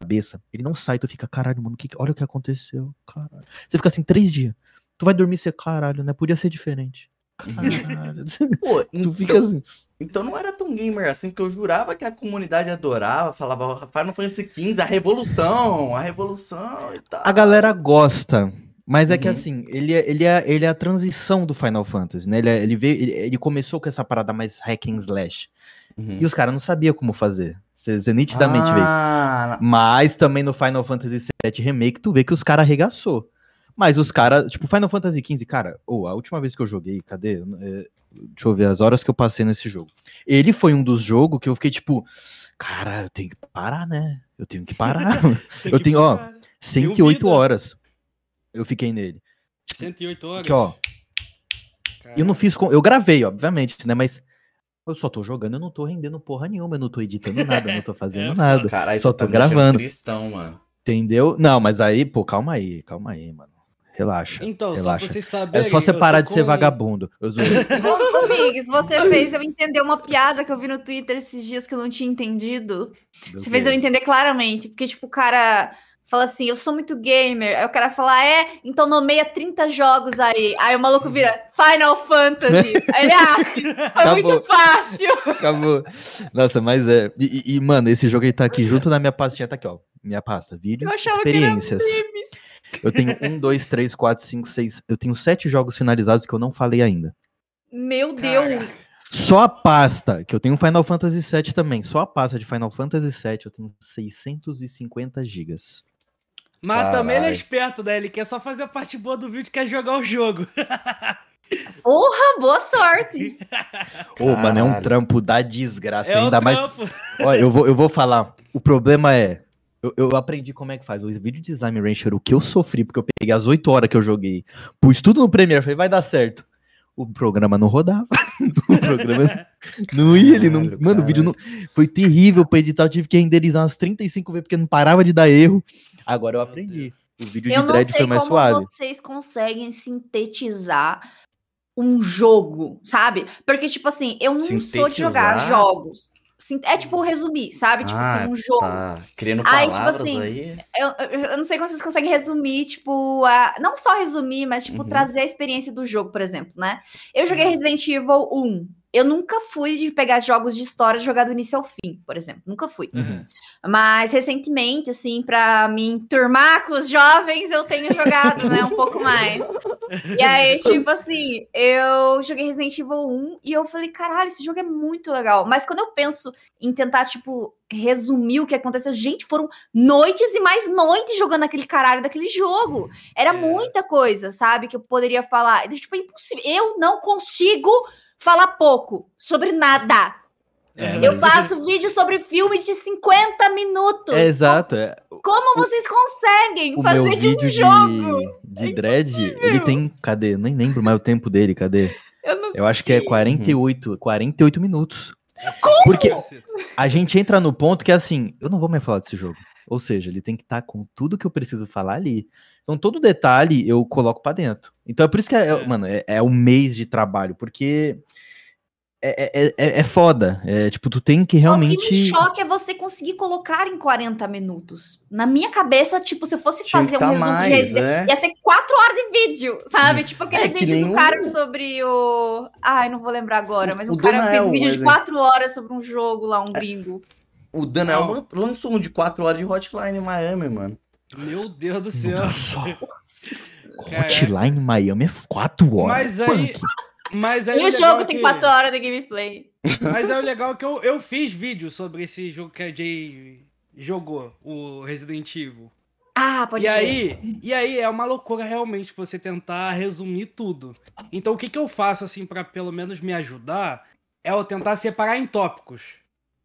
cabeça, ele não sai, tu fica, caralho, mano, que, olha o que aconteceu, caralho. Você fica assim, três dias. Tu vai dormir e você, caralho, né? Podia ser diferente. Caralho. Pô, tu então, fica assim. então não era tão gamer assim, porque eu jurava que a comunidade adorava, falava Final Fantasy XV, a revolução, a revolução e tal. A galera gosta, mas é que Uhum. assim, ele é, ele, é, ele é a transição do Final Fantasy, né? Ele, é- ele, veio, ele, ele começou com essa parada mais hack and slash. Uhum. E os caras não sabiam como fazer. Você, nitidamente vê isso. ah, Mas também no Final Fantasy VII Remake, tu vê que os caras arregaçou. Mas os caras, tipo, Final Fantasy XV, cara, ô, a última vez que eu joguei, cadê? É, deixa eu ver as horas que eu passei nesse jogo. Ele foi um dos jogos que eu fiquei tipo, cara, eu tenho que parar, né? Eu tenho que parar. Tem eu que tenho, ó, parar. 108 vida. horas eu fiquei nele. 108 horas. Aqui, ó, eu não fiz com. Eu gravei, obviamente, né? Mas eu só tô jogando, eu não tô rendendo porra nenhuma, eu não tô editando nada, eu não tô fazendo É, nada. Caralho, Só tá tô gravando. Tristão, mano. Entendeu? Não, mas aí, pô, calma aí, calma aí, mano. Relaxa. Então, só relaxa. pra vocês É saberem. só você parar de ser vagabundo. Eu zoei. Ô, você fez eu entender uma piada que eu vi no Twitter esses dias que eu não tinha entendido. Você fez eu entender claramente. Porque, tipo, o cara fala assim, eu sou muito gamer. Aí o cara fala, é, então nomeia 30 jogos aí. Aí o maluco vira Final Fantasy. Aí ele, ah, foi Acabou. muito fácil. Acabou. Nossa, mas é. E, e- mano, esse jogo aí tá aqui junto na minha pastinha. Tá aqui, ó. Minha pasta. Vídeos, Eu achava que era experiências. memes. Eu tenho um, dois, três, quatro, cinco, seis. Eu tenho sete jogos finalizados que eu não falei ainda. Meu Cara, Deus. Só a pasta, que eu tenho Final Fantasy VII também. Só a pasta de Final Fantasy VII eu tenho 650 gigas. Mas também ele é esperto, né? Ele quer só fazer a parte boa do vídeo, quer jogar o jogo. Porra, boa sorte. Ô, mano, é um trampo da desgraça. É ainda mais. trampo. Olha, eu vou, eu vou falar. O problema é. Eu, eu aprendi como é que faz. O vídeo de Slime Rancher, o que eu sofri, porque eu peguei as 8 horas que eu joguei, pus tudo no Premiere, falei, vai dar certo. O programa não rodava. o programa não ia, ele não. Caralho, Mano, o vídeo não. Foi terrível pra editar, eu tive que renderizar umas 35 vezes porque não parava de dar erro. Agora eu aprendi. O vídeo Eu de não dread sei foi mais como suave. vocês conseguem sintetizar um jogo, sabe? Porque, tipo assim, eu não sou de jogar Sintetizar? jogos. Sin- É tipo resumir, sabe? Tipo Ah, assim, um jogo. Tá criando Aí, tipo palavras assim, aí. Eu, eu- eu não sei como vocês conseguem resumir, tipo, a- não só resumir, mas, tipo, Uhum. trazer a experiência do jogo, por exemplo, né? Eu joguei Resident Evil 1. Eu nunca fui de pegar jogos de história e jogar do início ao fim, por exemplo. Nunca fui. Uhum. Mas recentemente, assim, pra me enturmar com os jovens, eu tenho jogado, né, um pouco mais. E aí, tipo assim, eu joguei Resident Evil 1 e eu falei, caralho, esse jogo é muito legal. Mas quando eu penso em tentar, tipo, resumir o que aconteceu, gente, foram noites e mais noites jogando aquele caralho daquele jogo. Era É. muita coisa, sabe, que eu poderia falar. Tipo, é impossível. Eu não consigo falar pouco sobre nada. É, Eu mas- faço vídeo sobre filme de 50 minutos. É, exato. é. Como vocês conseguem O fazer meu de um jogo? de, de É dread, ele tem. Cadê? Nem lembro mais o tempo dele, cadê? Eu não Eu acho que é 48, 48 minutos. Como? Porque a gente entra no ponto que é assim, eu não vou mais falar desse jogo. Ou seja, ele tem que estar com tudo que eu preciso falar ali. Então, todo detalhe eu coloco pra dentro. Então, é por isso que, é, É. mano, é, é um mês de trabalho, porque é, é, é, é foda. É, tipo, tu tem que O que me realmente. choca é você conseguir colocar em 40 minutos. Na minha cabeça, tipo, se eu fosse Tinha fazer um tá resumo de mais, Resident é. ia ser 4 horas de vídeo, sabe? Tipo aquele É que vídeo do o- cara sobre o. Ai, não vou lembrar agora, mas O o, cara Danael, fez vídeo de exemplo. 4 horas sobre um jogo lá, um gringo. O lan- lançou um de 4 horas de Hotline em Miami, mano. Meu Deus do céu. Hotline Miami é 4 horas. Mas aí- Punk. Mas aí E o jogo é tem que- 4 horas de gameplay. Mas é o legal que eu, eu fiz vídeo sobre esse jogo que a Jay jogou, o Resident Evil. Ah, pode E aí, e aí é uma loucura realmente você tentar resumir tudo. Então o que, que eu faço assim pra pelo menos me ajudar é eu tentar separar em tópicos.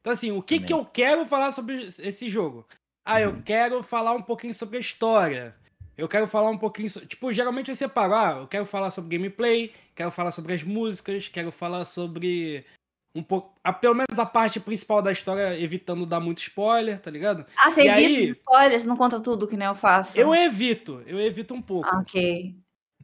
Então assim, o que, que eu quero falar sobre esse jogo? Ah, eu Uhum. quero falar um pouquinho sobre a história. Eu quero falar um pouquinho. so- Tipo, geralmente eu separo. Ah, eu quero falar sobre gameplay, quero falar sobre as músicas, quero falar sobre. Um pouco. A, pelo menos a parte principal da história, evitando dar muito spoiler, tá ligado? Ah, você E evita aí- os spoilers, não conta tudo que nem eu faço. Eu evito, eu evito um pouco. Ah, Ok.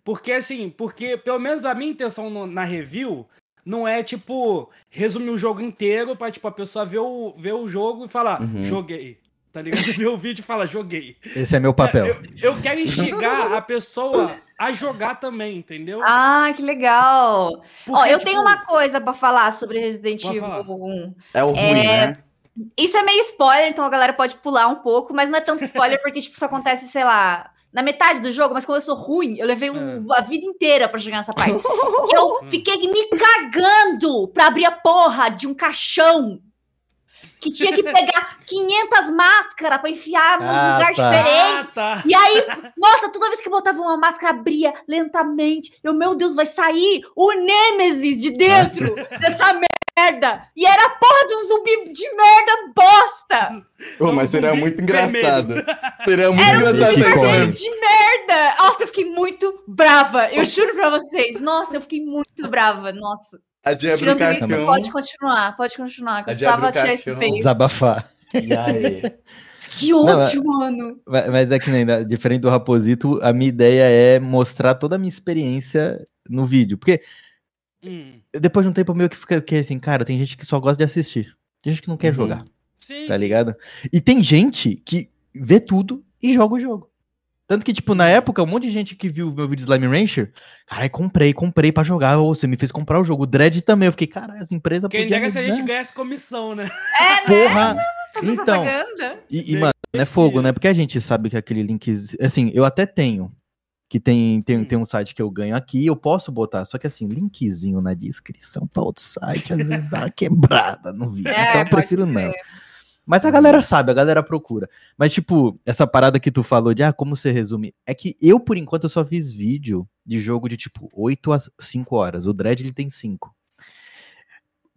Porque assim, porque pelo menos a minha intenção no- na review não é tipo resumir o jogo inteiro pra tipo a pessoa ver o, ver o jogo e falar, Uhum. joguei. Tá ligado? Ver o vídeo e falar, joguei. Esse é meu papel. Eu, eu quero instigar a pessoa a jogar também, entendeu? Ah, que legal. Ó, Porque, eu tipo, tenho uma coisa pra falar sobre Resident Evil falar. 1. É o ruim, É, né? Isso é meio spoiler, então a galera pode pular um pouco, mas não é tanto spoiler porque tipo, isso acontece, sei lá, na metade do jogo, mas como eu sou ruim, eu levei um- a vida inteira pra chegar nessa parte. eu fiquei me cagando pra abrir a porra de um caixão. Que tinha que pegar 500 máscaras pra enfiar nos Ah, lugares tá. diferentes. Ah, tá. E aí, nossa, toda vez que botava uma máscara, abria lentamente. Eu, meu Deus, vai sair o Nêmesis de dentro dessa merda. E era a porra de um zumbi de merda bosta. Ô, mas Um seria zumbi muito engraçado. Seria muito Era um engraçado zumbi isso aí, vermelho de merda. Nossa, eu fiquei muito brava. Eu juro pra vocês. Nossa, eu fiquei muito brava. Nossa. A Dia Tirando isso, caixão. pode continuar, pode continuar. precisava tirar esse peito. Desabafar. E aí? Que ódio, mano. Mas mas é que nem, né, diferente do Raposito, a minha ideia é mostrar toda a minha experiência no vídeo. Porque Hum. depois de um tempo meio que fica que assim, cara, tem gente que só gosta de assistir. Tem gente que não quer Uhum. jogar, Sim, tá sim. ligado? E tem gente que vê tudo e joga o jogo. Tanto que, tipo, na época, um monte de gente que viu o meu vídeo de Slime Rancher, cara, comprei, comprei pra jogar. Ô, você me fez comprar o jogo. O Dread também. Eu fiquei, cara, essa empresa Quem podia dera se a gente dar." ganhasse comissão, né? É, né? Porra! Fazer Então, propaganda. E, e, mano, é fogo, né? Porque a gente sabe que aquele link. Assim, eu até tenho. Que tem, tem, Hum. tem um site que eu ganho aqui, eu posso botar. Só que assim, linkzinho na descrição pra outro site, às vezes dá uma quebrada no vídeo. É, então eu prefiro crer. não. Mas a galera sabe, a galera procura. Mas, tipo, essa parada que tu falou de ah, como você resume, é que eu, por enquanto, só fiz vídeo de jogo de tipo 8 a 5 horas. O Dread ele tem 5.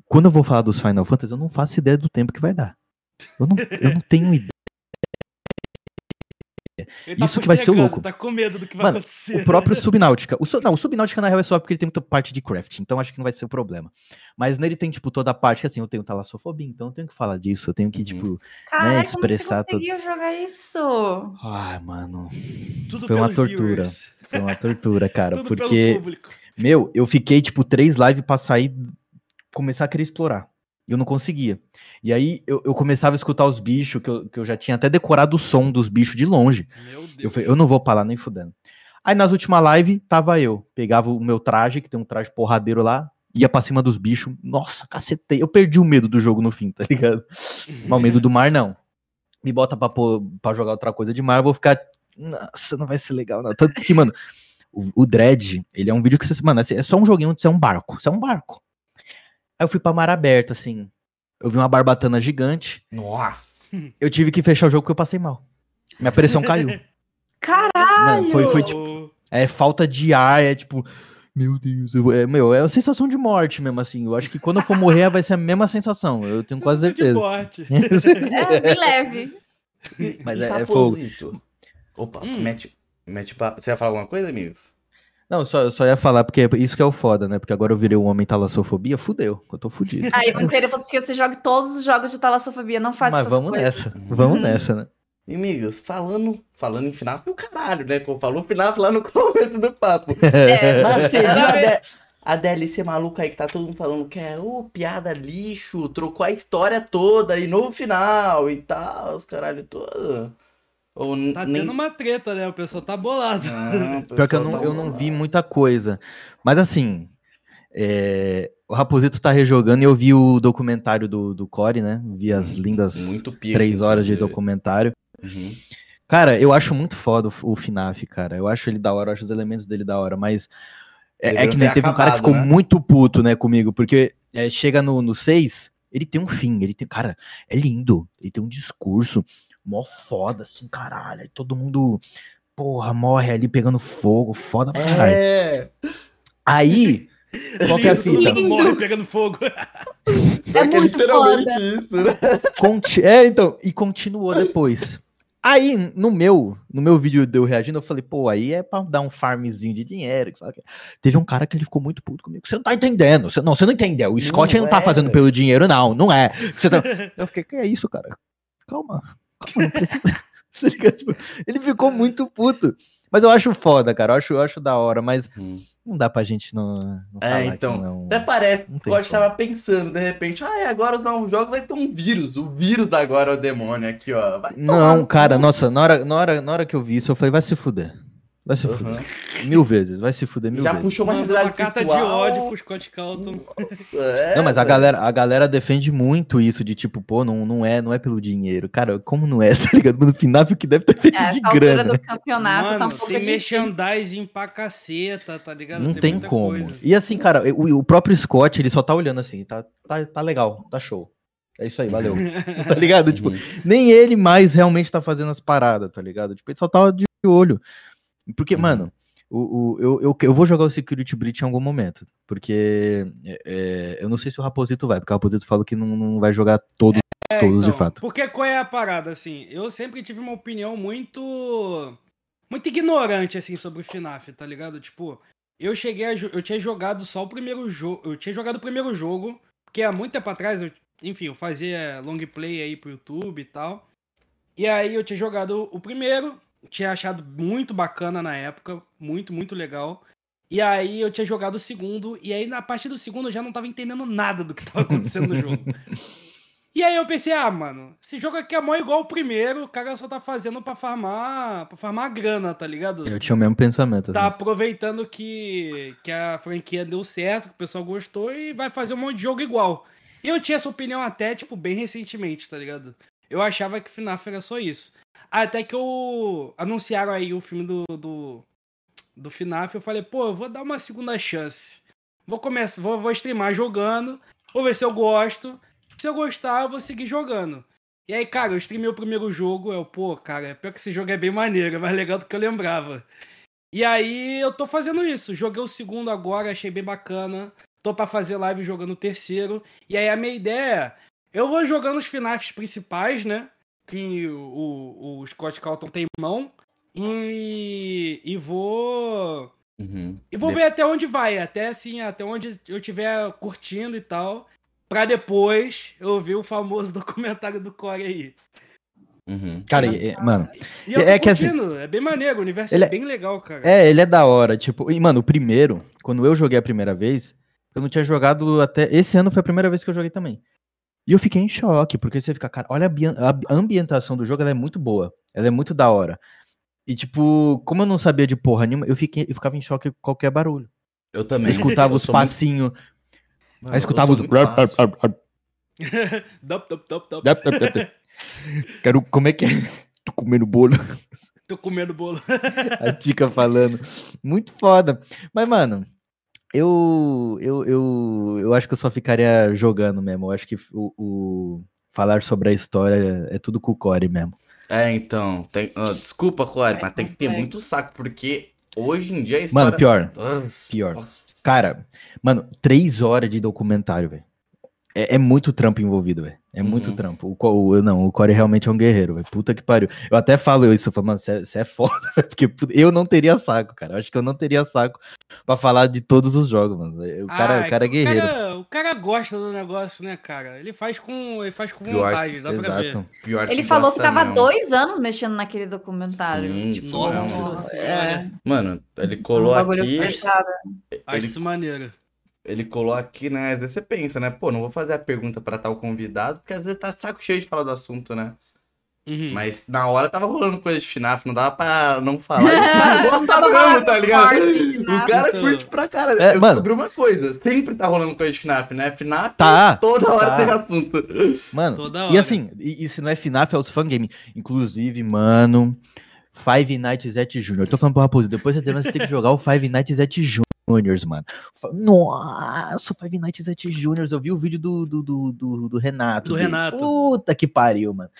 Quando eu vou falar dos Final Fantasy, eu não faço ideia do tempo que vai dar. Eu não, eu não tenho ideia. Ele tá Isso que vai ser o louco. Tá com medo do que vai Mano, acontecer. O próprio Subnáutica. O, não, o Subnáutica na real é só porque ele tem muita parte de craft, então acho que não vai ser o problema. Mas nele tem, tipo, toda a parte que assim, eu tenho talassofobia, então eu tenho que falar disso, eu tenho que, Uhum. tipo. Caralho, como expressar você conseguiu jogar isso? Ai, mano. Tudo foi uma tortura. viewers. Foi uma tortura, cara. Tudo pelo porque, público. meu, eu fiquei, tipo, três lives pra sair, começar a querer explorar. E eu não conseguia. E aí eu, eu começava a escutar os bichos, que eu, que eu já tinha até decorado o som dos bichos de longe. Meu Deus. Eu falei, eu não vou pra lá nem fudendo. Aí nas últimas lives, tava eu. Pegava o meu traje, que tem um traje porradeiro lá, ia pra cima dos bichos. Nossa, cacetei. Eu perdi o medo do jogo no fim, tá ligado? Mas o medo do mar, não. Me bota pra, pôr, pra jogar outra coisa de mar, eu vou ficar. Nossa, não vai ser legal, não. Tanto que, mano, o, o Dread, ele é um vídeo que você. Mano, assim, é só um joguinho onde você é um barco. Você é um barco. Aí eu fui pra mar aberta, assim. Eu vi uma barbatana gigante. Nossa. Eu tive que fechar o jogo porque eu passei mal. Minha pressão caiu. Caralho! Não, foi- foi tipo- É falta de ar, é tipo. Meu Deus, eu, é, meu, é a sensação de morte mesmo, assim. Eu acho que quando eu for morrer vai ser a mesma sensação. Eu tenho quase sensação de certeza. morte. É, bem leve. Mas E é- é fogo. Opa, Hum. mete, mete pa... Você ia falar alguma coisa, amigos? Não, eu só, eu só ia falar, porque isso que é o foda, né? Porque agora eu virei um homem talassofobia, fudeu. Eu tô fudido. Aí vão querer que você jogue todos os jogos de talassofobia. Não faz Mas vamos coisas. nessa. Vamos Uhum. nessa, né? E, amigos, falando, falando em final, foi o caralho, né? Como falou o final lá no começo do papo. É, Mas você viu nada a, DLC maluca aí que tá todo mundo falando que é, ô, piada lixo, trocou a história toda e no final e tal, os caralho todo. Ou Tá nem... tendo uma treta, né? O pessoal tá bolado. Ah, o Pior que eu pessoal não, tá eu não vi muita coisa. Mas assim, é, o Raposito tá rejogando e eu vi o documentário do, do Core, né? Vi as lindas Muito pico, três horas de documentário. Uhum. Cara, eu acho muito foda o, o FNAF, cara. Eu acho ele da hora, eu acho os elementos dele da hora, mas. É, é que nem ter teve um cara que acabado, ficou né? muito puto, né, comigo, porque é, chega no, no 6, ele tem um fim, ele tem. Cara, é lindo. Ele tem um discurso mó foda, assim, caralho. Aí todo mundo, porra, morre ali pegando fogo, foda pra caralho. É, Aí, qual que é a Todo fita? mundo Lindo. morre pegando fogo. é muito literalmente isso, né? Conti- É, então, e continuou depois. Aí, no meu, no meu vídeo de eu reagindo, eu falei, pô, aí é pra dar um farmzinho de dinheiro. Teve um cara que ele ficou muito puto comigo. Você não tá entendendo. Você, não, você não entendeu. O Scott Não não, tá é, fazendo velho. pelo dinheiro, não. Não é. Tá- Eu fiquei, que é isso, cara? Calma. Calma, não precisa. Tá? Tipo, ele ficou muito puto. Mas eu acho foda, cara. Eu acho, eu acho da hora, mas não dá pra gente não, não É, então, não. Até parece, Não como. estava pensando, de repente, ah, é, agora os novos jogos vai ter um vírus. O vírus agora é o demônio aqui, ó. Vai Não, cara, nossa, na hora, na, hora, na hora que eu vi isso, eu falei, vai se fuder. Vai se Uhum. fuder. Mil vezes, vai se fuder mil Já vezes. puxou uma uma carta de ódio pro Scott Calton. Nossa, é, Não, mas a velho. galera, a galera defende muito isso de tipo, pô, não, não, é, não é pelo dinheiro. Cara, como não é, tá ligado? No final que deve ter feito É, de essa altura grana. do campeonato tá um Mano, pouco tem difícil. merchandising pra caceta, tá ligado? Não tem muita como. coisa. E assim, cara, o, o próprio Scott, ele só tá olhando assim, tá, tá, tá legal, tá show. É isso aí, valeu. tá ligado? Tipo, nem ele mais realmente tá fazendo as paradas, tá ligado? Tipo, ele só tava de olho. Porque, Uhum. mano, o, o, eu, eu, eu vou jogar o Security Breach em algum momento. Porque é, é, eu não sei se o Raposito vai, porque o Raposito falou que não, não vai jogar todos, É, todos de então, fato. Porque qual é a parada, assim? Eu sempre tive uma opinião muito. Muito ignorante, assim, sobre o FNAF, tá ligado? Tipo, eu cheguei a. Eu tinha jogado só o primeiro jogo. Eu tinha jogado o primeiro jogo, porque há muito tempo atrás, eu, enfim, eu fazia long play aí pro YouTube e tal. E aí eu tinha jogado o primeiro, tinha achado muito bacana na época, muito, muito legal. E aí eu tinha jogado o segundo, e aí na partir do segundo eu já não tava entendendo nada do que tava acontecendo no jogo. E aí eu pensei, ah, mano, esse jogo aqui é mó igual o primeiro, o cara só tá fazendo pra farmar, pra farmar grana, tá ligado? Eu tinha o mesmo pensamento. Tá Assim. aproveitando que, que a franquia deu certo, que o pessoal gostou e vai fazer um monte de jogo igual. Eu tinha essa opinião até, tipo, bem recentemente, tá ligado? Eu achava que FNAF era só isso. Até que eu anunciaram aí o filme do, do, do FNAF, eu falei, pô, eu vou dar uma segunda chance. Vou começar, vou, vou streamar jogando, vou ver se eu gosto. Se eu gostar, eu vou seguir jogando. E aí, cara, eu streamei o primeiro jogo, eu, pô, cara, pior que esse jogo é bem maneiro, é mais legal do que eu lembrava. E aí eu tô fazendo isso. Joguei o segundo agora, achei bem bacana. Tô pra fazer live jogando o terceiro. E aí a minha ideia é, eu vou jogando os FNAFs principais, né? Que o, o, Scott Calton tem mão. E, e vou. Uhum. E vou De- ver até onde vai, até assim, até onde eu estiver curtindo e tal. Pra depois eu ver o famoso documentário do Core aí. Uhum. Cara, e- mano, E eu tô É que assim, é bem maneiro, o universo ele é é- bem legal, cara. é, ele é da hora. Tipo, e, mano, o primeiro, quando eu joguei a primeira vez, eu não tinha jogado até. Esse ano foi a primeira vez que eu joguei também. E eu fiquei em choque, porque você fica, cara, olha a, ambi- a ambientação do jogo, ela é muito boa. Ela é muito da hora. E, tipo, como eu não sabia de porra nenhuma, eu, fiquei, eu ficava em choque com qualquer barulho. Eu Eu também. escutava Eu os muito- passinhos. Mano, Aí eu escutava os. muito fácil. Dup, dup, dup, dup. Quero. Como é que é? Tô comendo bolo. Tô comendo bolo. A Tica falando. Muito foda. Mas, mano, eu, eu, eu, eu acho que eu só ficaria jogando mesmo. Eu acho que o, o- falar sobre a história é tudo com o Core mesmo. É, então. Tem... ah, desculpa, Corey, É mas tem que ter muito saco, porque hoje em dia a história. Mano, pior. Nossa, pior. nossa. Cara, mano, três horas de documentário, velho. É, é muito trampo envolvido, velho. É muito Uhum. trampo. O, o- não, o Core realmente é um guerreiro, velho. Puta que pariu. Eu até falo isso, eu falo, mano, você é foda, velho. Porque eu não teria saco, cara. Eu acho que eu não teria saco pra falar de todos os jogos, mano. O cara, Ah, o cara é que guerreiro. O cara, o cara gosta do negócio, né, cara? Ele faz com, ele faz com Pior- vontade, dá pra ver. Pior Ele falou que tava mesmo. dois anos mexendo naquele documentário. Sim, tipo, Nossa mesmo. é, Mano, ele um colou bagulho aqui. Acho isso maneiro. Ele colou aqui, né? Às vezes você pensa, né? Pô, não vou fazer a pergunta pra tal convidado, porque às vezes tá de saco cheio de falar do assunto, né? Uhum. Mas na hora tava rolando coisa de FNAF, não dava pra não falar. E o cara gosta mesmo, tá ligado? de O cara Então. curte pra caralho. É, eu mano. descobri uma coisa, sempre tá rolando coisa de FNAF, né? FNAF Tá, toda hora tá. tem assunto. Mano, Toda e hora. assim, e, e se não é FNAF, é os fangame. Inclusive, mano, Five Nights at Junior. Eu tô falando pro Raposo, depois você tem que jogar o Five Nights at Juniors, mano. Nossa, o Five Nights at Juniors. Eu vi o vídeo do, do, do, do- do Renato. Do dele. Renato. Puta que pariu, mano.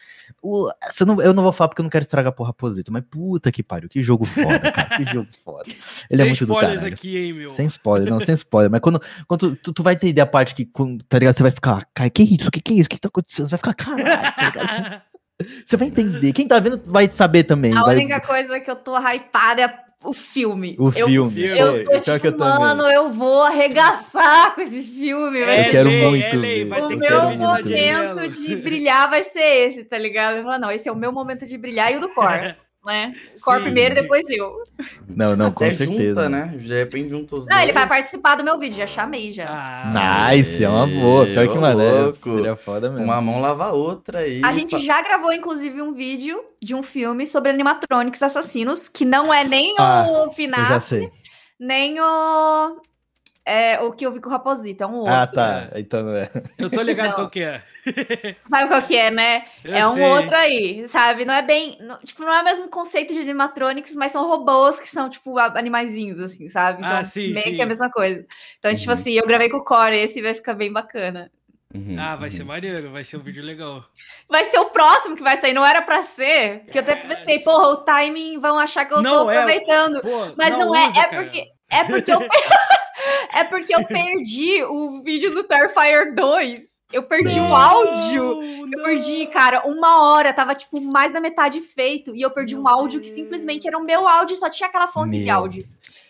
Eu, não, eu não vou falar porque eu não quero estragar pro Raposito, mas puta que pariu. Que jogo foda, cara. Que jogo foda. Ele é Sem muito do caralho. aqui, hein, meu. Sem spoiler, não, sem spoiler. Mas quando, quando tu, tu, vai entender a parte que, quando, tá ligado? Você vai ficar, cara, que isso? Que que é isso? Que que tá acontecendo? Você vai ficar, caralho, tá ligado? Você vai entender. Quem tá vendo vai saber também. A vai- única coisa que eu tô hypada é o filme. O eu, filme. Eu tô pior tipo, eu também. mano, eu vou arregaçar com esse filme. Vai É Eu quero lei, muito é lei, ver. vai o ter eu quero meu muito momento janela. de brilhar vai ser esse, tá ligado? Eu falo, não, esse é o meu momento de brilhar e o do Core, né? Core Sim. primeiro e depois eu. Não, não, com Até certeza. junta, né? De repente junta os Não, ele vai dois. participar do meu vídeo, já chamei já. Ah, Nice, é uma boa. Pior que, é, louco. seria foda mesmo. Uma mão lava a outra aí. A gente já gravou, inclusive, um vídeo de um filme sobre animatronics assassinos, que não é nem Ah, o Eu já final, sei. nem o. É, o que eu vi com o Raposito, é um outro. Ah, tá. Então não é. eu tô ligado Não. qual que é. Sabe qual que é, né? Eu é um sei. outro aí, sabe? Não é bem. não- tipo, não é o mesmo conceito de animatronics, mas são robôs que são, tipo, animaizinhos, assim, sabe? Então, Ah, sim, meio sim. que é a mesma coisa. Então, tipo Uhum. assim, eu gravei com o Core, esse vai ficar bem bacana. Uhum, Ah, vai ser uhum. maneiro, vai ser um vídeo legal. Vai ser o próximo que vai sair, não era pra ser. Porque eu até pensei, porra, o timing vão achar que eu Não, tô é- aproveitando. Pô, Mas não, é, usa, é cara. porque. É porque eu. é porque eu perdi o vídeo do Starfire 2. Eu perdi o Não, áudio. Eu não. perdi, cara, uma hora, tava tipo mais da metade feito. E eu perdi um áudio que simplesmente era o meu áudio, só tinha aquela fonte de Meu. áudio.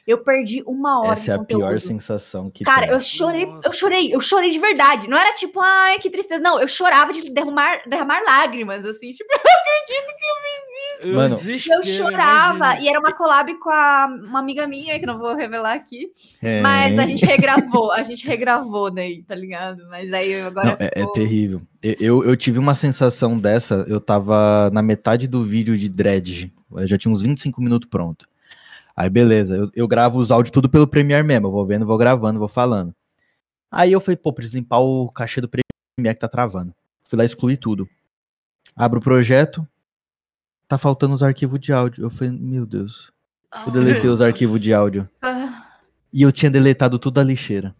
Eu perdi uma hora Essa é a pior sensação que Cara, tem. eu chorei, eu Nossa. chorei, eu chorei de verdade. Não era tipo, ai, que tristeza. Não, eu chorava de derramar, derramar lágrimas, assim. Tipo, Eu Mano, desespero, eu chorava. imagina. E era uma collab com a, uma amiga minha, que eu não vou revelar aqui. É. Mas a gente regravou, a gente regravou daí, tá ligado? Mas aí agora Não, é, é ficou- terrível. Eu, eu, eu tive uma sensação dessa, eu tava na metade do vídeo de Dredge. Eu já tinha uns 25 minutos pronto. Aí beleza, eu, eu gravo os áudios tudo pelo Premiere mesmo. Eu vou vendo, vou gravando, vou falando. Aí eu falei, pô, preciso limpar o cachê do Premiere que tá travando. Fui lá excluir tudo. Abro o projeto. Tá faltando os arquivos de áudio. Eu falei, meu Deus. Eu deletei os arquivos de áudio. E eu tinha deletado tudo da lixeira.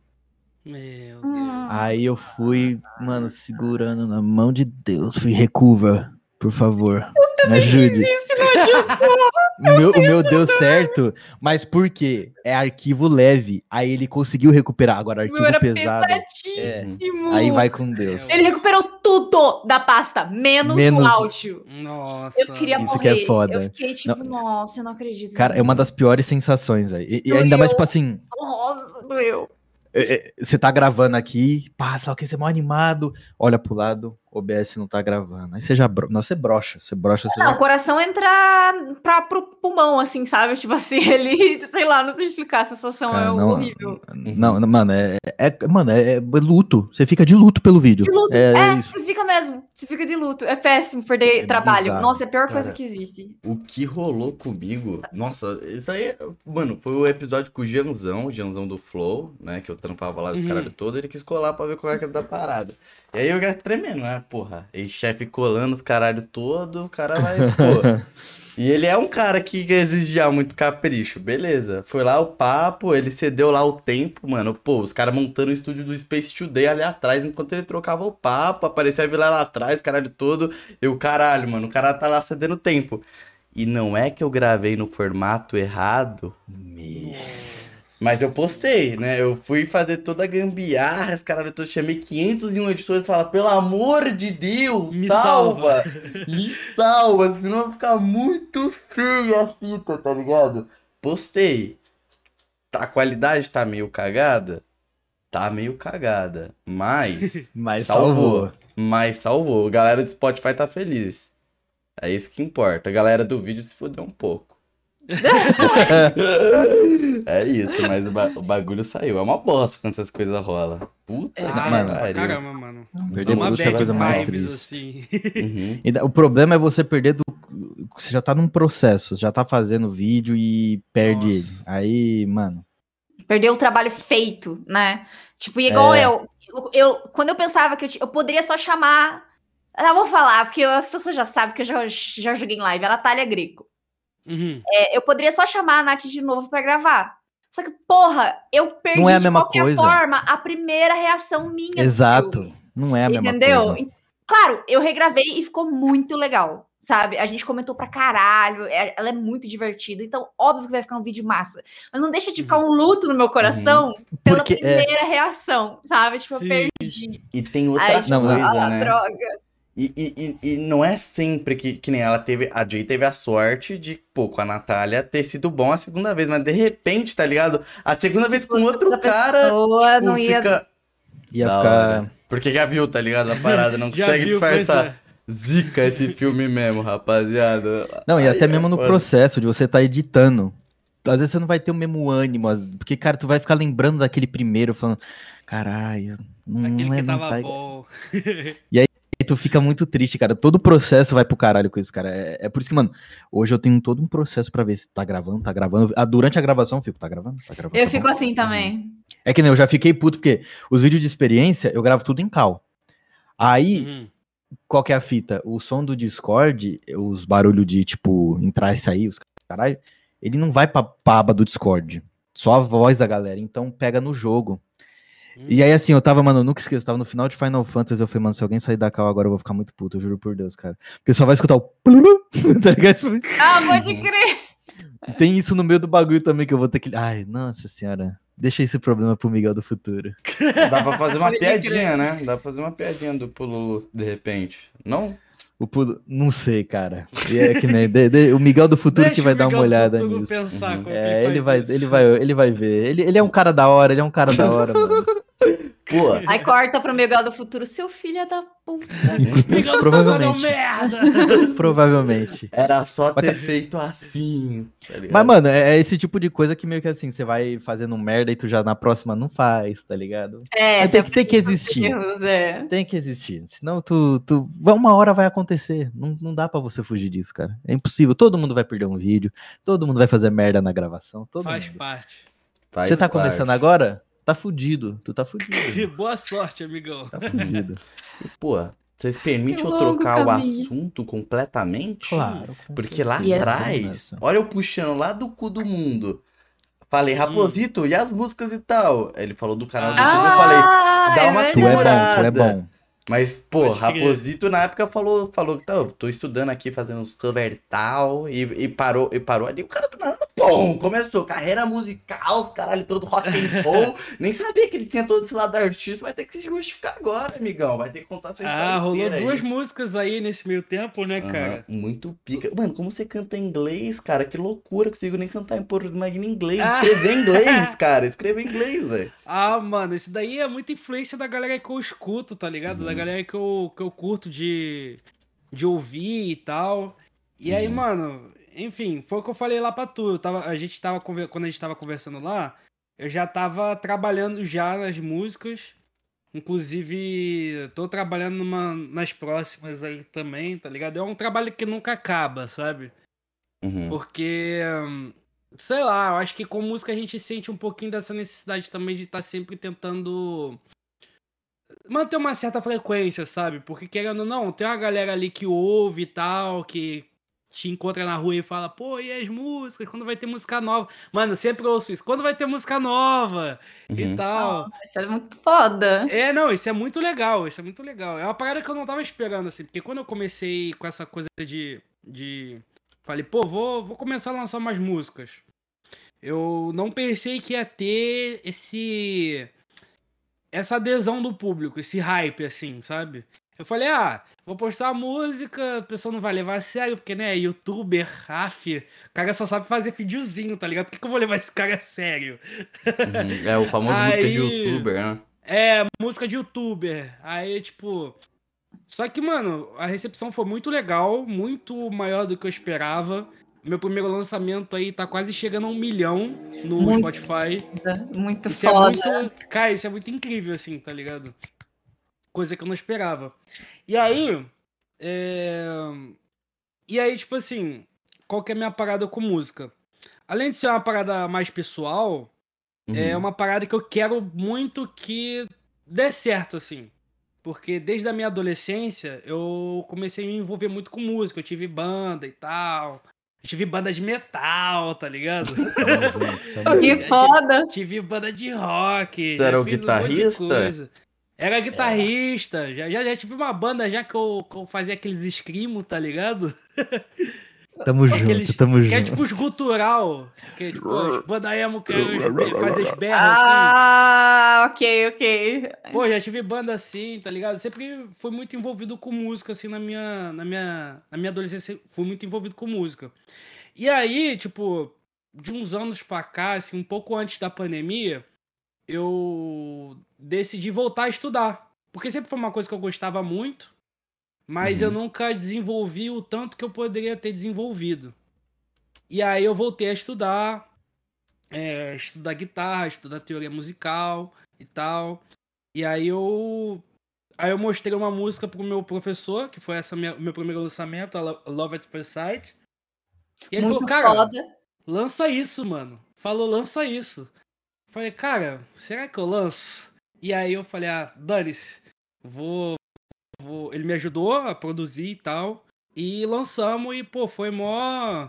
Meu Deus. hum. Aí eu fui, mano, segurando na mão de Deus. Fui, recuva, por favor. Me ajude. Isso não meu, o meu deu certo, mas por quê? É arquivo leve. Aí ele conseguiu recuperar. Agora, O arquivo meu era pesado. pesadíssimo. Aí vai com Deus. Ele recuperou tudo da pasta, menos, Menos- o áudio. Nossa. Eu queria Isso morrer. que é foda. Eu fiquei tipo, Não. nossa, eu não acredito. Cara, é uma das piores sensações, velho. E, e ainda mais, tipo assim, Nossa, doeu. você tá gravando aqui, só que você é mó animado, olha pro lado, OBS não tá gravando. Aí você já. Bro... Não, você brocha, você brocha, você Não, já o coração entra pra, pro pulmão, assim, sabe? Tipo assim, ele, sei lá, não sei explicar, a sensação Cara, é não- horrível. Não, não, mano, é, é- mano, é, é luto. Você fica de luto pelo vídeo. De luto, É, é, isso. você fica mesmo, você fica de luto. É péssimo perder É trabalho. bizarro. Nossa, é a pior coisa Cara, que existe. O que rolou comigo? Nossa, isso aí, mano, foi o episódio com o Gianzão, o Gianzão do Flow, né? Que eu trampava lá os Uhum. caralho todo, ele quis colar pra ver qual é que era da parada. E aí eu já tremendo, né? Porra, e chefe colando os caralho todo, o cara vai, pô. E ele é um cara que exigia muito capricho, beleza. Foi lá o papo, ele cedeu lá o tempo, mano. Pô, os caras montando o estúdio do Space Today ali atrás, enquanto ele trocava o papo, aparecia a vila lá atrás, caralho todo. Eu, caralho, mano, o cara tá lá cedendo tempo. E não é que eu gravei no formato errado, mas eu postei, né? Eu fui fazer toda a gambiarra, esse caralho todo, chamei 501 editores e fala, pelo amor de Deus, Me salva! Me salva, senão vai ficar muito feia a fita, tá ligado? Postei. Tá, a qualidade tá meio cagada? Tá meio cagada, mas Mas salvou. salvou. Mas salvou. A galera do Spotify tá feliz. É isso que importa. A galera do vídeo se fudeu um pouco. é isso, mas o, ba- o bagulho saiu. É uma bosta quando essas coisas rolam. Puta É. que Ah, Mano, pariu. caramba, mano. Perder Só uma é a coisa mais triste. assim. Uhum. E O problema é você perder do. Você já tá num processo, você já tá fazendo vídeo e perde Nossa. ele. Aí, mano. Perdeu o trabalho feito, né? Tipo, e igual É. eu, eu, eu- Quando eu pensava que eu, eu poderia só chamar. Eu vou falar, porque as pessoas já sabem que eu já, já joguei em live. A Natália Greco. Uhum. É, eu poderia só chamar a Nath de novo pra gravar. Só que, porra, eu perdi Não é a de mesma qualquer coisa. forma a primeira reação minha. Exato. filme, Não é a mesma entendeu? coisa. E, Claro, eu regravei e ficou muito legal, sabe? A gente comentou pra caralho, é- ela é muito divertida, então óbvio que vai ficar um vídeo massa. Mas não deixa de ficar um luto no meu coração pela Porque, é- primeira reação, sabe? Tipo, Sim. eu perdi. E tem outra Ai, coisa, tipo, ah, né? droga. E, e, e, não é sempre que, que nem ela teve. A Jay teve a sorte de, pô, com a Natália ter sido bom a segunda vez, mas de repente, tá ligado? A segunda vez com outro cara. pessoa, tipo, não ia. fica- Ia Da ficar. hora. Porque já viu, tá ligado? A parada, não consegue viu, disfarçar. é. Zica esse filme mesmo, rapaziada. Não, e Aí até é mesmo no processo de você tá editando. Às vezes você não vai ter o mesmo ânimo, porque, cara, tu vai ficar lembrando daquele primeiro, falando, caralho, não, Aquele é, que tava tá... bom. E tu fica muito triste, cara. Todo o processo vai pro caralho com isso, cara. É, é por isso que, mano, hoje eu tenho todo um processo pra ver se tá gravando, tá gravando. Ah, durante a gravação eu fico, tá gravando? Tá gravando? Eu tá fico bom? assim também. É que nem eu já fiquei puto, porque os vídeos de experiência eu gravo tudo em cal. Aí, Uhum. qual que é a fita? O som do Discord, os barulhos de, tipo, entrar e sair, os caralho, ele não vai pra, pra aba do Discord. Só a voz da galera, então pega no jogo. E aí, assim, eu tava, mano, eu nunca esqueço, eu tava no final de Final Fantasy, eu falei, mano, se alguém sair da cal agora, eu vou ficar muito puto, eu juro por Deus, cara. Porque só vai escutar o. tá ligado? Tipo, Ah, pode crer. Tem isso no meio do bagulho também que eu vou ter que. Ai, nossa senhora. Deixa esse problema pro Miguel do futuro. Dá pra fazer uma piadinha, né? Dá pra fazer uma piadinha do pulo de repente. Não? O pulo... Não sei, cara. E É que nem. de- de- o Miguel do futuro Deixa que vai dar uma Miguel do olhada futuro nisso. Pensar Uhum. como É, ele faz vai, isso. ele vai, ele vai ver. Ele, ele é um cara da hora, ele é um cara da hora, mano. Pô, Aí corta pro Miguel do futuro. Seu filho é da puta. Miguel Provavelmente. é merda. Provavelmente. era só Mas, ter cara- feito assim. tá? Mas, mano, é, é esse tipo de coisa que meio que assim, você vai fazendo merda e tu já na próxima não faz, tá ligado? É, Mas tem que, tem que existir. erros, é. Tem que existir. Senão tu, tu. Uma hora vai acontecer. Não, não dá pra você fugir disso, cara. É impossível. Todo mundo vai perder um vídeo. Todo mundo vai fazer merda na gravação. Todo Faz mundo. parte. Faz Você tá parte. começando agora? Tá fudido. Tu tá fudido. Boa sorte, amigão. Tá fudido. Pô, vocês permitem eu trocar o caminho. assunto completamente? Claro. Porque lá atrás, olha eu puxando lá do cu do mundo. Falei, Raposito, e as músicas e tal? Ele falou do canal do YouTube, eu falei, Ah, dá é uma Tu é bom, tu é segurada. bom. Mas, pô. Raposito na época falou, falou que tá, eu tô estudando aqui, fazendo uns cover tal, e, e parou, e parou ali, o cara do nada, pum, começou, carreira musical, caralho, todo rock and roll, nem sabia que ele tinha todo esse lado artista, vai ter que se justificar agora, amigão, vai ter que contar sua história Ah, rolou aí. duas músicas aí nesse meio tempo, né, Aham, cara? muito pica. Mano, como você canta em inglês, cara? Que loucura, consigo nem cantar em português, imagina em inglês. Ah. Escrever em inglês, cara. Escrever em inglês, velho. Ah, mano, isso daí é muita influência da galera que eu escuto, tá ligado? Da Uhum. galera que eu, que eu curto de, de ouvir e tal. E aí, Uhum. mano, enfim, foi o que eu falei lá pra tu. Tava, a gente tava, quando a gente tava conversando lá, eu já tava trabalhando já nas músicas. Inclusive, tô trabalhando numa, nas próximas aí também, tá ligado? É um trabalho que nunca acaba, sabe? Uhum. Porque, sei lá, eu acho que com música a gente sente um pouquinho dessa necessidade também de estar sempre tentando manter uma certa frequência, sabe? Porque querendo ou não, tem uma galera ali que ouve e tal, que te encontra na rua e fala, pô, e as músicas? Quando vai ter música nova? Mano, eu sempre ouço isso. Quando vai ter música nova? E Uhum. tal. Isso é muito foda. É, não, isso é muito legal, isso é muito legal. É uma parada que eu não tava esperando, assim, porque quando eu comecei com essa coisa de. de falei, pô, vou, vou começar a lançar umas músicas. Eu não pensei que ia ter esse. essa adesão do público, esse hype, assim, sabe? Eu falei, ah, vou postar a música, a pessoa não vai levar a sério, porque, né, youtuber, af, o cara só sabe fazer videozinho, tá ligado? Por que, que eu vou levar esse cara a sério? Uhum. É o famoso música de Aí- youtuber, né? É, música de youtuber. Aí, tipo. Só que, mano, a recepção foi muito legal, muito maior do que eu esperava. Meu primeiro lançamento aí tá quase chegando a um milhão no Muito Spotify. Muito Isso é foda. muito. Cara, isso é muito incrível, assim, tá ligado? Coisa que eu não esperava. E aí. é, E aí, tipo assim, qual que é a minha parada com música? Além de ser uma parada mais pessoal, é Uhum. uma parada que eu quero muito que dê certo, assim. Porque desde a minha adolescência eu comecei a me envolver muito com música. Eu tive banda e tal. Eu tive banda de metal, tá ligado? Que foda. tive banda de rock. Você era o fiz um monte de guitarrista? Era guitarrista. Já, já, já tive uma banda já que eu, que eu fazia aqueles screamo, tá ligado? Tamo Aqueles- junto, tamo Que é junto. tipo os gutural. Que é tipo as banda emo que é- faz as berras assim. Ah, ok, ok. Pô, já tive banda assim, tá ligado? Sempre fui muito envolvido com música, assim, na minha, na minha, na minha adolescência, fui muito envolvido com música. E aí, tipo, de uns anos pra cá, assim, um pouco antes da pandemia, eu decidi voltar a estudar. Porque sempre foi uma coisa que eu gostava muito, mas Uhum. eu nunca desenvolvi o tanto que eu poderia ter desenvolvido. E aí eu voltei a estudar, é, estudar guitarra, estudar teoria musical e tal. E aí eu. Aí eu mostrei uma música pro meu professor, que foi essa minha, meu primeiro lançamento, a Lo- Love at First Sight. E ele muito falou, cara, foda. lança isso, mano. Falou, lança isso. Falei, cara, será que eu lanço? E aí eu falei, ah, dane-se, vou, vou. Ele me ajudou a produzir e tal. E lançamos e, pô, foi mó.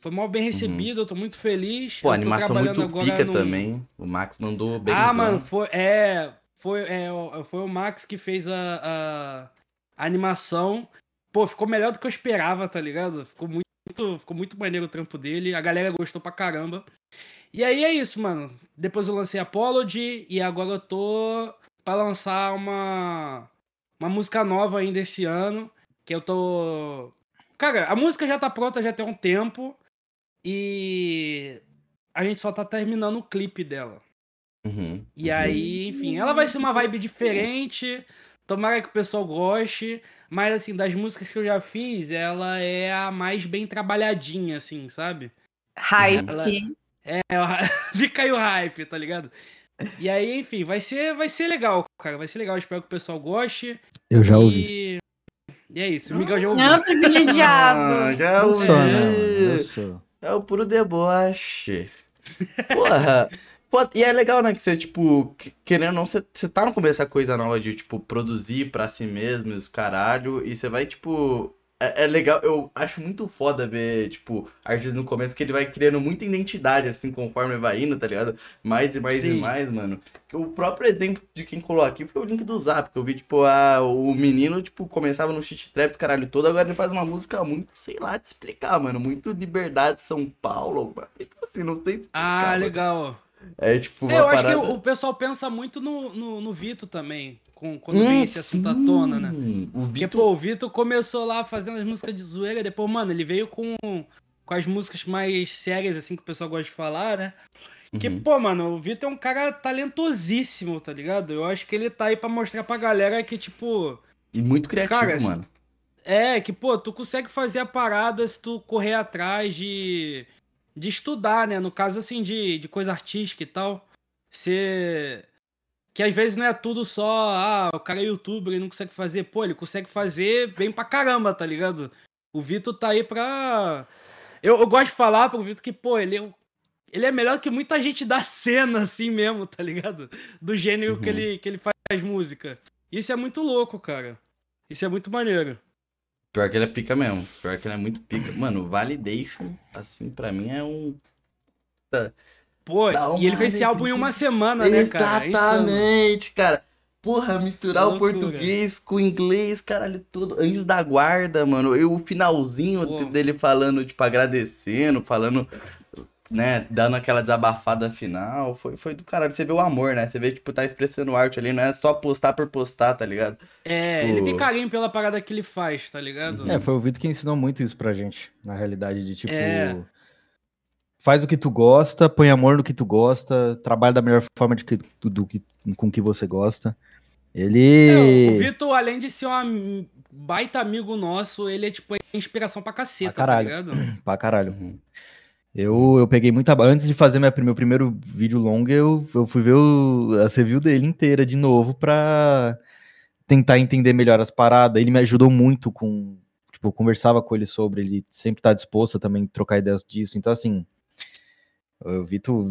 Foi mal bem recebido, eu tô muito feliz. Pô, a animação muito agora pica num- também. O Max mandou bem. Ah, mano, foi, é, foi. É. Foi, o- foi o Max que fez a, a, a animação. Pô, ficou melhor do que eu esperava, tá ligado? Ficou muito, ficou muito maneiro o trampo dele. A galera gostou pra caramba. E aí é isso, mano. Depois eu lancei Apology e agora eu tô pra lançar uma, uma música nova ainda esse ano. Que eu tô. Cara, a música já tá pronta já tem um tempo. E a gente só tá terminando o clipe dela. Uhum. E aí, enfim, ela vai ser uma vibe diferente. Tomara que o pessoal goste. Mas, assim, das músicas que eu já fiz, ela é a mais bem trabalhadinha, assim, sabe? Hype. Ela- É, fica aí o hype, tá ligado? E aí, enfim, vai ser, vai ser legal, cara. Vai ser legal. Espero que o pessoal goste. Eu já ouvi. E, e é isso. O Miguel já ouviu. Não, privilegiado. Ah, já Não ouvi. sou, não. Eu sou. É o puro deboche. Porra. E é legal, né, que você, tipo, que- querendo ou não, você, você tá no começo dessa coisa nova de, tipo, produzir pra si mesmo, os caralho, e você vai, tipo... É, é legal, eu acho muito foda ver, tipo, artista no começo, que ele vai criando muita identidade, assim, conforme vai indo, tá ligado? Mais e mais e Sim. mais, mano. O próprio exemplo de quem colou aqui foi o link do Zap, que eu vi, tipo, a, o menino, tipo, começava no shit trap, caralho todo, agora ele faz uma música muito, sei lá, te explicar, mano, muito Liberdade São Paulo, mano. Então, assim, não sei explicar, Ah, mano. É, tipo, uma É, eu acho parada... que o, o pessoal pensa muito no, no, no Vitor também. Com, quando vem esse assunto à tona, né? Hum, O Porque, Vitor... pô, o Vitor começou lá fazendo as músicas de zoeira, depois, mano, ele veio com, com as músicas mais sérias, assim, que o pessoal gosta de falar, né? Porque, Uhum. pô, mano, o Vitor é um cara talentosíssimo, tá ligado? Eu acho que ele tá aí pra mostrar pra galera que, tipo, E muito criativo, Cara, mano. é, que, pô, tu consegue fazer a parada se tu correr atrás de, de estudar, né? No caso, assim, de, de coisa artística e tal. Você. Que às vezes não é tudo só, ah, o cara é youtuber e não consegue fazer. Pô, ele consegue fazer bem pra caramba, tá ligado? O Vitor tá aí pra. Eu, eu gosto de falar pro Vitor que, pô, ele é, ele é melhor que muita gente da cena, assim mesmo, tá ligado? Do gênero que, Uhum. ele, que ele faz música. Isso é muito louco, cara. Isso é muito maneiro. Pior que ele é pica mesmo. Pior que ele é muito pica. Mano, Validation, assim, pra mim é um... Pô, e ele fez esse álbum em uma semana, né, cara? É. Exatamente, cara. Porra, misturar o português com o inglês, caralho, tudo. Anjos da Guarda, mano. E o finalzinho Pô. dele falando, tipo, agradecendo, falando, né, dando aquela desabafada final. Foi, foi do caralho. Você vê o amor, né? Você vê, tipo, tá expressando arte ali, não é só postar por postar, tá ligado? É, Tipo- ele tem carinho pela parada que ele faz, tá ligado? É, foi o Vitor que ensinou muito isso pra gente, na realidade, de tipo. É. Faz o que tu gosta, põe amor no que tu gosta, trabalha da melhor forma de que, do, do que, com que você gosta. É, Ele. o Vitor, além de ser um baita amigo nosso, ele é, tipo, é inspiração pra caceta, Pra tá caralho. ligado? Pra caralho. Uhum. Eu, eu peguei muita. Antes de fazer minha, meu primeiro vídeo longo, eu, eu fui ver o, a review dele inteira de novo pra tentar entender melhor as paradas. Ele me ajudou muito com. Tipo, eu conversava com ele sobre, ele sempre tá disposto a também trocar ideias disso. Então, assim. Vitor,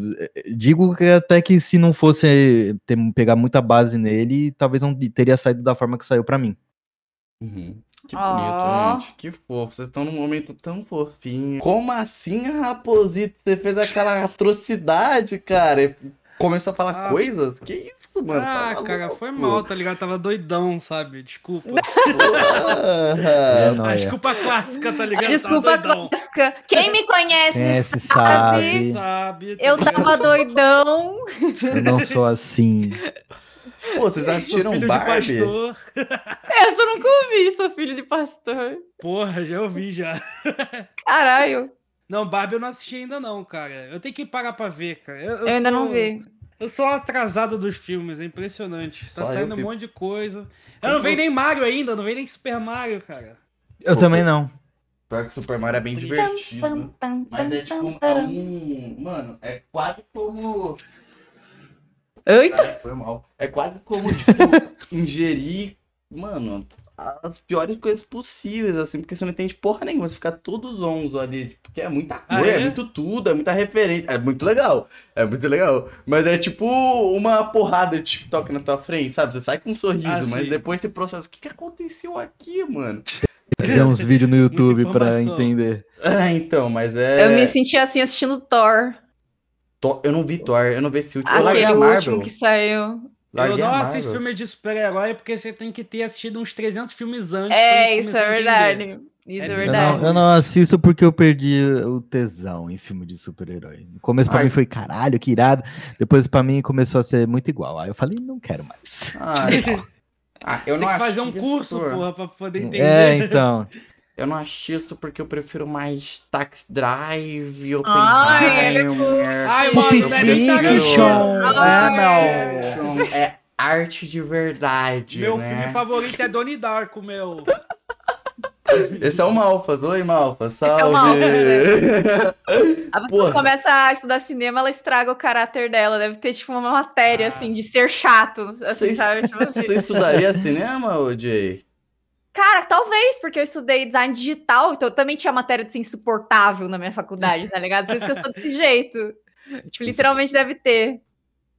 digo que até que se não fosse ter, pegar muita base nele, talvez não teria saído da forma que saiu pra mim. Uhum. Que bonito, gente. Que fofo. Vocês estão num momento tão fofinho. Como assim, Raposito? Você fez aquela atrocidade, cara? Começou a falar Ah. coisas? Que isso, mano? ah, Tá cara, maluco. foi mal, tá ligado? Tava doidão, sabe? Desculpa. Porra. A nóia. desculpa clássica, tá ligado? Desculpa Tava doidão. clássica. Quem me conhece, Conhece, sabe. sabe. Tá Eu ligado? tava doidão. Eu não sou assim. Pô, vocês Sou assistiram filho de Barbie? pastor. Essa eu nunca ouvi, sou filho de pastor. Porra, já ouvi já. Caralho, Não, Barbie eu não assisti ainda não, cara. Eu tenho que parar pra ver, cara. eu ainda não sou- vi. Eu sou atrasado dos filmes, é impressionante. Só tá eu saindo um monte de coisa. Eu não vejo nem Mario ainda, não vejo nem Super Mario, cara. Eu também não. Pior que Super Mario é bem divertido. Mas é tipo é um. Mano, é quase como. Eita, Ai, foi mal. É quase como, tipo, ingerir, mano, as piores coisas possíveis, assim, porque você não entende porra nenhuma, você fica todo zonzo ali, porque é muita Ah, coisa, é? é? muito tudo, é muita referência, é muito legal, é muito legal, mas é tipo uma porrada de TikTok na tua frente, sabe? Você sai com um sorriso, Ah, mas sim. depois você processa, o que, que aconteceu aqui, mano? Ver uns vídeos no YouTube pra entender. Ah, então, mas é. Eu me senti assim assistindo Thor. Thor- Eu não vi Thor, eu não vi esse último. Eu larguei Aquele a Marvel. último que saiu. Larguei eu não Marvel. assisto filme de super-herói porque você tem que ter assistido uns 300 filmes antes. É, isso é verdade. Isso É é Eu verdade. não, eu não assisto porque eu perdi o tesão em filme de super-herói. No começo pra Ai. mim foi caralho, que irado. Depois pra mim começou a ser muito igual. Aí eu falei, não quero mais. Ah, ah, eu Tem não que fazer um curso, porra, pra poder entender. É, então. Eu não assisto porque eu prefiro mais Taxi Drive, Ai, ele é Oppenheimer. Ai, mano, é nem Fiction. É, meu. É arte de verdade. Meu né? filme favorito é Donnie Darko, meu. Esse é o Malfas. Oi, Malfas. Salve. é o Malfas, A pessoa Porra. começa a estudar cinema, ela estraga o caráter dela. Deve ter, tipo, uma matéria, Ah. assim, de ser chato. Assim, Vocês- sabe? Tipo assim. Você estudaria cinema, Jay? Cara, talvez, porque eu estudei design digital, então eu também tinha matéria de ser insuportável na minha faculdade, tá ligado? Por isso que eu sou desse jeito. Tipo, literalmente deve ter.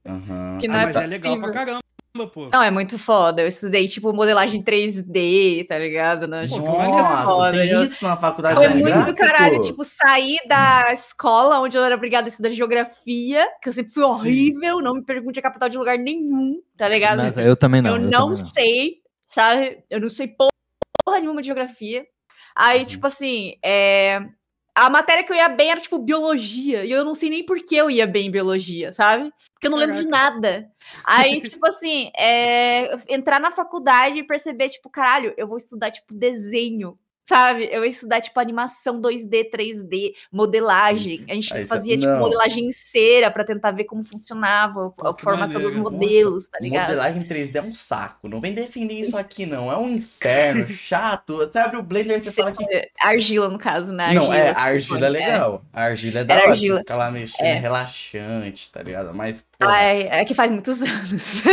Aham. Que Ah, não é mas é legal pra possível. caramba, pô. Não, é muito foda. Eu estudei, tipo, modelagem 3D, tá ligado? Né? Pô, Tipo, maneiro. muito Nossa, foda. tem isso na faculdade Foi muito do gráfico? caralho, tipo, sair da escola onde eu era obrigada a estudar geografia, que eu sempre fui horrível, não me pergunte a capital de lugar nenhum, tá ligado? Nada, eu também não. eu eu não também sei, sabe? Eu não sei porra nenhuma de geografia. Aí, Uhum. tipo assim, é... a matéria que eu ia bem era, tipo, biologia. E eu não sei nem por que eu ia bem em biologia, sabe? Porque eu não lembro de nada. Aí, tipo assim, é... entrar na faculdade e perceber, tipo, caralho, eu vou estudar, tipo, desenho. Sabe? Eu ia estudar, tipo, animação 2D, 3D, modelagem. A gente Ah, fazia, tipo, não. modelagem em cera pra tentar ver como funcionava a que formação dos maneiro. modelos, tá ligado? Modelagem 3D é um saco. Não vem defender isso aqui, não. É um inferno, chato. Você abre o Blender e você fala que. Argila, no caso, né? Não, é, a argila é foi, legal. A argila é da Era hora. argila. Fica lá mexendo, É. é relaxante, tá ligado? Mas, pô, É, é que faz muitos anos.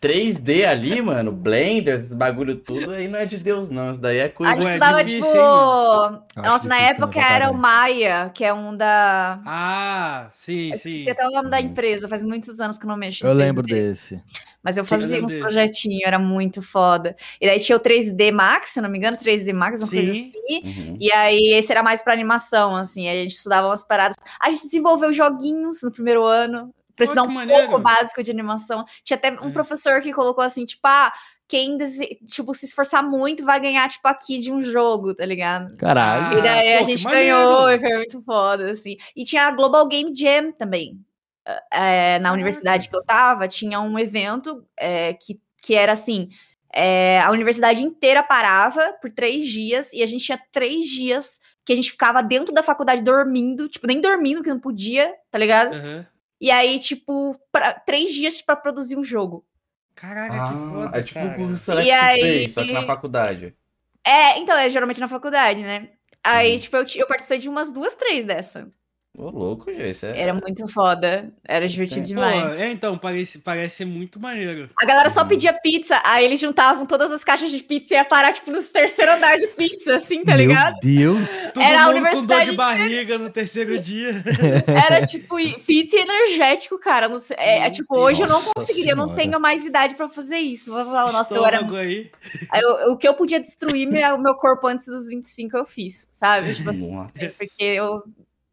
3D ali, mano, Blender, esse bagulho tudo aí não é de Deus, não. Isso daí é coisa. Estudava, difícil, tipo. hein, Nossa, na época pra era o. Maia, que é um da. Ah, sim, Eu sim. esqueci até o nome da empresa, faz muitos anos que eu não mexo. Eu lembro 3D. desse. Mas eu fazia uns desse. projetinhos, era muito foda. E daí tinha o 3D Max, se não me engano, 3D Max, uma coisa Sim. assim. Uhum. E aí, esse era mais pra animação, assim. Aí a gente estudava umas paradas. A gente desenvolveu joguinhos no primeiro ano. Ensinar que um maneiro. pouco básico de animação. Tinha até um É. professor que colocou assim, tipo, ah, quem tipo, se esforçar muito vai ganhar, tipo, aqui de um jogo, tá ligado? Caralho. Ah, e daí a gente ganhou, e foi muito foda, assim. E tinha a Global Game Jam também. É, na Caraca. universidade que eu tava, tinha um evento é, que, que era assim: é, a universidade inteira parava por três dias, e a gente tinha três dias que a gente ficava dentro da faculdade dormindo, tipo, nem dormindo, que não podia, tá ligado? Aham. E aí, tipo, pra, três dias pra produzir um jogo. Caraca, que Ah, foda, é tipo cara. o Select E aí- 3, só que na faculdade. É, então, é geralmente na faculdade, né? Aí, Uhum. tipo, eu, eu participei de umas duas, três dessa. Ô, louco, gente. É... Era muito foda. Era divertido Pô, demais. é, então, parece, parece ser muito maneiro. A galera só Uhum. pedia pizza, aí eles juntavam todas as caixas de pizza e ia parar, tipo, nos terceiro andar de pizza, assim, tá ligado? Meu Deus. Todo Era a mundo com dor universidade de barriga no terceiro dia. Era, tipo, pizza e energético, cara. Não sei- é, é, Meu tipo, hoje eu não Nossa conseguiria, eu não Senhora. tenho mais idade pra fazer isso. Vou falar, nossa, eu era... Aí. eu- o que eu podia destruir meu, meu corpo antes dos 25 eu fiz, sabe? Tipo assim, Nossa. porque eu...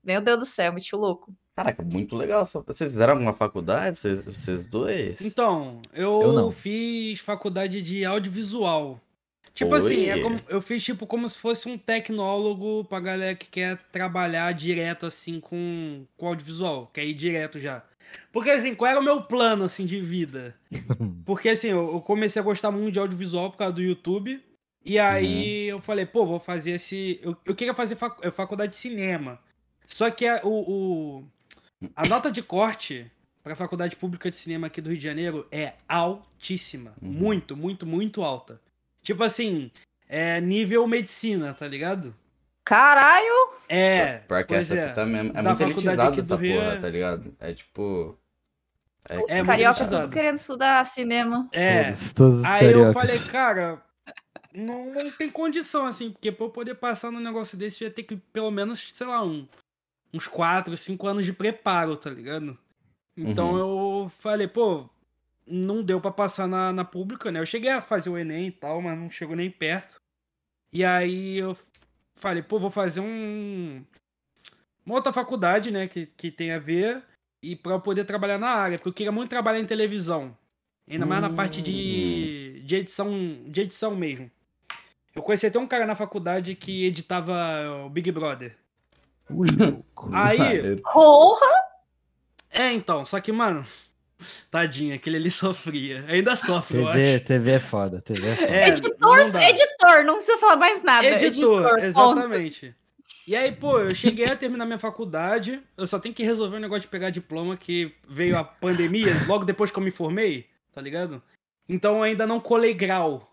Meu Deus do céu, me louco. Caraca, muito legal. Vocês fizeram alguma faculdade, vocês, vocês dois? Então, eu, Eu não. fiz faculdade de audiovisual. Tipo Oi. assim, é como- eu fiz tipo como se fosse um tecnólogo pra galera que quer trabalhar direto assim com, com audiovisual, quer ir direto já. Porque assim, qual era o meu plano assim de vida? Porque assim, eu, eu comecei a gostar muito de audiovisual por causa do YouTube. E aí eu falei, pô, vou fazer esse. Eu, eu queria fazer fac- eh, faculdade de cinema. Só que a, o, o- a nota de corte pra faculdade pública de cinema aqui do Rio de Janeiro é altíssima. Uhum. Muito, muito, muito alta. Tipo assim, é nível medicina, tá ligado? Caralho! É. Porque pois essa é. aqui também é Da muito do essa Rio porra, é- tá ligado? É tipo. É, Os É muito carioca elitizado. tudo querendo estudar cinema. É. Todos, todos os Aí eu cariocas. falei, cara, não, não tem condição, assim, porque pra eu poder passar num negócio desse, eu ia ter que, pelo menos, sei lá, um, uns 4, 5 anos de preparo, tá ligado? Então eu falei, pô, não deu pra passar na, na pública, né? Eu cheguei a fazer o Enem e tal, mas não chegou nem perto. E aí eu falei, pô, vou fazer um. Uma outra faculdade, né, que, que tem a ver, e pra eu poder trabalhar na área, porque eu queria muito trabalhar em televisão. Ainda mais na parte de, de edição, de edição mesmo. Eu conheci até um cara na faculdade que editava o Big Brother. Aí, Porra! é então, só que, mano, tadinho, aquele ali sofria. Ainda sofre, eu acho. TV, TV é foda, TV é foda. É, editor, não dá. editor, não precisa falar mais nada. Editor, ponto. exatamente. E aí, pô, eu cheguei a terminar minha faculdade, eu só tenho que resolver o negócio de pegar diploma que veio a pandemia logo depois que eu me formei, tá ligado? Então eu ainda não colei grau.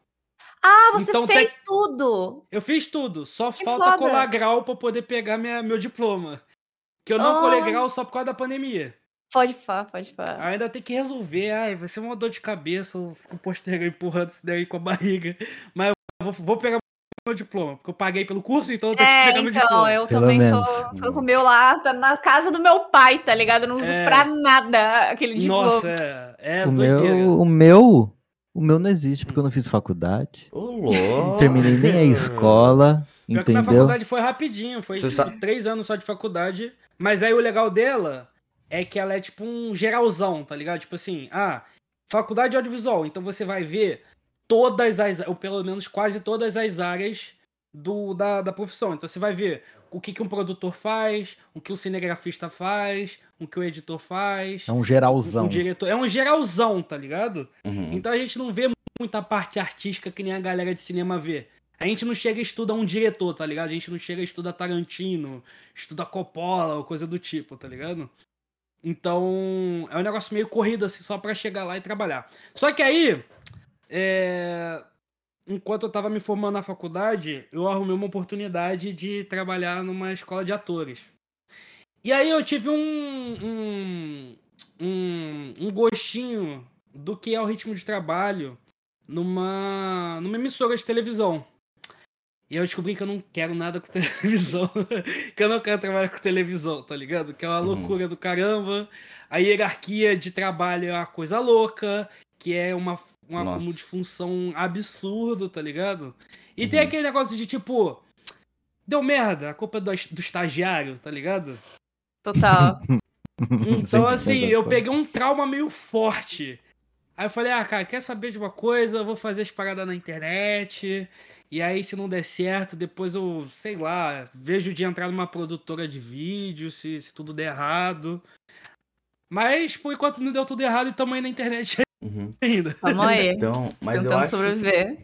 Ah, você Então, fez tudo. Eu fiz tudo, só Que falta foda. colar grau pra eu poder pegar minha, meu diploma. Que eu não Oh. colei grau só por causa da pandemia. Pode falar, pode falar. Ainda tem que resolver, ai, vai ser uma dor de cabeça, eu fico postergando, empurrando isso daí com a barriga. Mas eu vou, vou pegar meu diploma, porque eu paguei pelo curso, então eu tenho que É, pegar meu então, diploma. eu Pelo também menos. tô, tô com o meu lá, tá na casa do meu pai, tá ligado? Eu não uso É. pra nada aquele diploma. Nossa, é, é o, doideira. meu, o meu. O meu não existe, porque eu não fiz faculdade. Ô, Não terminei nem a escola. Pior que minha entendeu? faculdade foi rapidinho, foi tipo, sabe- três anos só de faculdade. Mas aí o legal dela é que ela é tipo um geralzão, tá ligado? Tipo assim, ah, faculdade de audiovisual, então você vai ver todas as, ou pelo menos quase todas as áreas do, da, da profissão. Então você vai ver o que, que um produtor faz, o que o cinegrafista faz, o que o editor faz. É um um geralzão. diretor. É um geralzão, tá ligado? Uhum. Então a gente não vê muita parte artística que nem a galera de cinema vê. A gente não chega e estuda um diretor, tá ligado? A gente não chega e estuda Tarantino, estuda Coppola ou coisa do tipo, tá ligado? Então, é um negócio meio corrido, assim, só pra chegar lá e trabalhar. Só que aí, é, enquanto eu tava me formando na faculdade, eu arrumei uma oportunidade de trabalhar numa escola de atores. E aí eu tive um, um, um, um gostinho do que é o ritmo de trabalho numa, numa emissora de televisão. E eu descobri que eu não quero nada com televisão. que eu não quero trabalhar com televisão, tá ligado? Que é uma Uhum. loucura do caramba. A hierarquia de trabalho é uma coisa louca. Que é uma, um Nossa. acúmulo de função absurdo, tá ligado? E tem Uhum. aquele negócio de tipo. Deu merda, a culpa é do, do estagiário, tá ligado? Total. Então, assim, eu peguei um trauma meio forte. Aí eu falei, ah, cara, quer saber de uma coisa? Eu vou fazer as paradas na internet. E aí, se não der certo, depois eu, sei lá, vejo de entrar numa produtora de vídeo, se, se tudo der errado. Mas, por enquanto, não deu tudo errado e tamo aí na internet Uhum. ainda. Vamos aí. Então, mas eu tentando acho... sobreviver.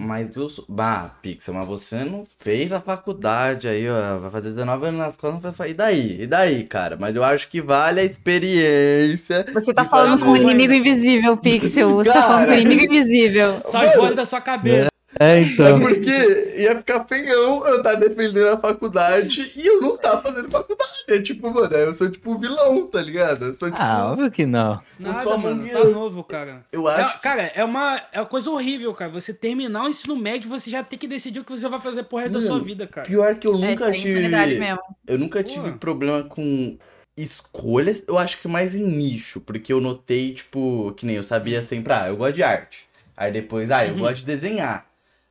Mas eu sou... Bah, Pixel, mas você não fez a faculdade aí, ó. Vai fazer 19 anos nas costas, vai fazer... E daí? E daí, cara? Mas eu acho que vale a experiência. Você tá falando fazer- com o inimigo invisível, Pixel. Você tá falando com o Cara. inimigo invisível. As vozes da sua cabeça. É, É então. porque ia ficar feião eu estar defendendo a faculdade e eu não tá fazendo faculdade. É tipo, mano, eu sou tipo vilão, tá ligado? Eu sou tipo. Ah, óbvio que não. Nada, sou mano, tá novo, cara. eu É, acho. cara, é uma, é uma coisa horrível, cara. Você terminar o ensino médio, você já tem que decidir o que você vai fazer por resto da sua Mano, vida, cara. Pior que eu É, nunca insanidade tive. mesmo. Eu nunca tive Pô. problema com escolhas. Eu acho que mais em nicho, porque eu notei, tipo, que nem eu sabia sempre, ah, eu gosto de arte. Aí depois, ah, eu Uhum. gosto de desenhar.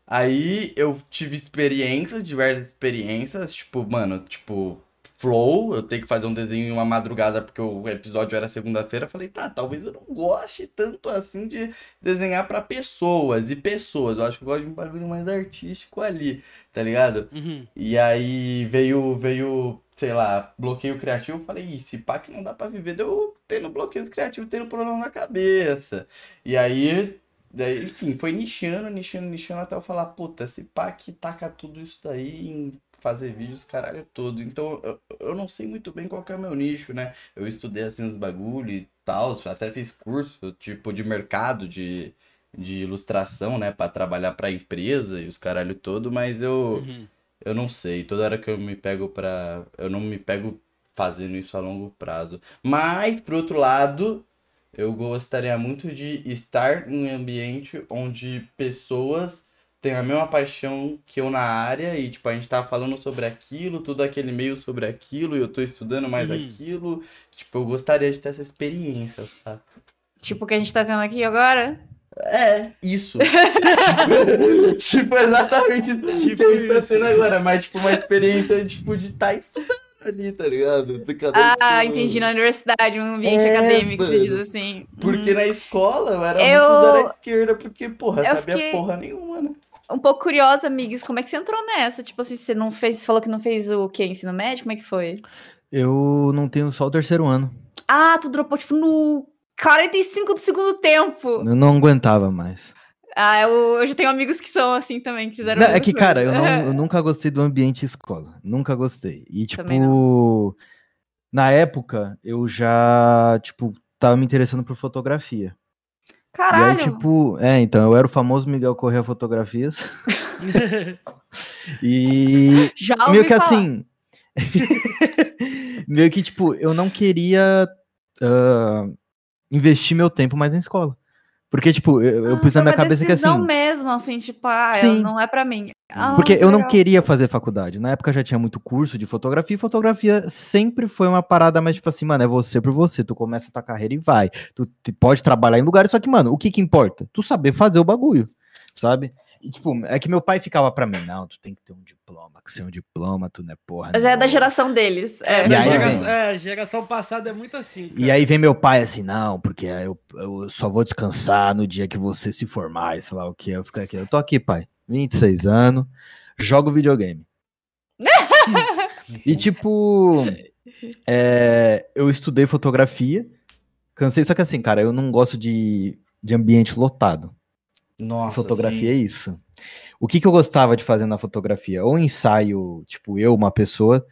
Aí eu tive experiências, diversas experiências, tipo, mano, tipo, flow, eu tenho que fazer um desenho em uma madrugada porque o episódio era segunda-feira. Falei, tá, talvez eu não goste tanto assim de desenhar pra pessoas e pessoas. Eu acho que eu gosto de um bagulho mais artístico ali, tá ligado? Uhum. E aí veio, veio, sei lá, bloqueio criativo. Falei, ih, se pá que não dá pra viver, deu tendo bloqueio criativo, tendo problema na cabeça. E aí, daí, enfim, foi nichando, nichando, nichando até eu falar, puta, esse pá que taca tudo isso daí em fazer vídeos, caralho, todo. Então, eu, eu não sei muito bem qual é o meu nicho, né? Eu estudei assim uns bagulho e tal, até fiz curso, tipo, de mercado, de, de ilustração, né? Pra trabalhar pra empresa e os caralho todo, mas eu. Uhum. Eu não sei, toda hora que eu me pego pra. Eu não me pego fazendo isso a longo prazo. Mas, por outro lado, eu gostaria muito de estar em um ambiente onde pessoas têm a mesma paixão que eu na área e, tipo, a gente tá falando sobre aquilo, tudo aquele meio sobre aquilo, e eu tô estudando mais Uhum. aquilo. Tipo, eu gostaria de ter essa experiência, sabe? Tipo o que a gente tá tendo aqui agora. É, isso. tipo, tipo, exatamente isso Tipo que a gente tá isso. tendo agora, mas tipo, uma experiência tipo, de estar estudando ali, tá ligado? Cada Ah, seu- entendi. Na universidade, um ambiente É, acadêmico, você mano. diz assim. Porque Uhum. na escola eu era Eu- muito zero à esquerda, porque, porra, Eu sabia fiquei- porra nenhuma, né? Um pouco curiosa, amigas, como é que você entrou nessa? Tipo assim, você não fez, você falou que não fez o quê? Ensino médio? Como é que foi? Eu não tenho só o terceiro ano. Ah, tu dropou, tipo, no 45 do segundo tempo. Eu não aguentava mais. Ah, eu, eu já tenho amigos que são assim também, que fizeram Não, é que, cara, eu, coisa. não- eu nunca gostei do ambiente escola. Nunca gostei. E, tipo, na época, eu já, tipo, tava me interessando por fotografia. Caralho! E aí, tipo, é, então, eu era o famoso Miguel Correia Fotografias. E já meio que falar. assim. meio que, tipo, eu não queria ah, investir meu tempo mais em escola. Porque, tipo, eu, eu Ah, pus na foi minha cabeça que assim. mesmo, assim, tipo, ah, Sim. não é pra mim. Ah, Porque eu não queria fazer faculdade. Na época já tinha muito curso de fotografia, e fotografia sempre foi uma parada mais tipo assim, mano, é você por você. Tu começa a tua carreira e vai. Tu pode trabalhar em lugares, só que, mano, o que que importa? Tu saber fazer o bagulho, sabe? E, tipo, é que meu pai ficava pra mim, não, tu tem que ter um diploma, que sem um diploma tu não é porra. Mas é da nenhuma." geração deles. É, É, E geração, vem- é, geração passada é muito assim. E cara. aí vem meu pai assim, não, porque eu, eu só vou descansar no dia que você se formar, e sei lá o que. Eu fico aqui, eu tô aqui, pai, 26 anos, jogo videogame. e tipo, é, eu estudei fotografia, cansei, só que assim, cara, eu não gosto de, de ambiente lotado. Nossa. fotografia é isso. O que, que eu gostava de fazer na fotografia? Ou ensaio, tipo, eu, uma pessoa,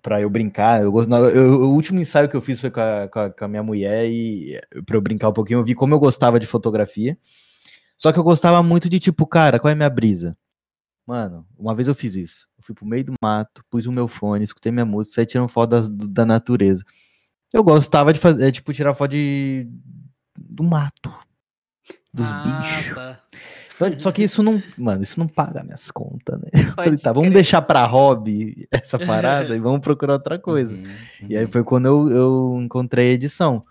pra eu brincar. Eu, não, eu- o último ensaio que eu fiz foi com a, com a- com a minha mulher e pra eu brincar um pouquinho, eu vi como eu gostava de fotografia. Só que eu gostava muito de, tipo, cara, qual é a minha brisa? Mano, uma vez eu fiz isso. Eu fui pro meio do mato, pus o meu fone, escutei minha música, saí tirando foto das- da natureza. Eu gostava de fazer, é, tipo, tirar foto de, do mato, dos Ah, bichos. tá. Só- que isso não, mano, isso não paga minhas contas, né? Eu falei, pode tá, vamos crer. deixar pra hobby essa parada e vamos procurar outra coisa. Uhum, E aí uhum. foi quando eu, eu encontrei a edição.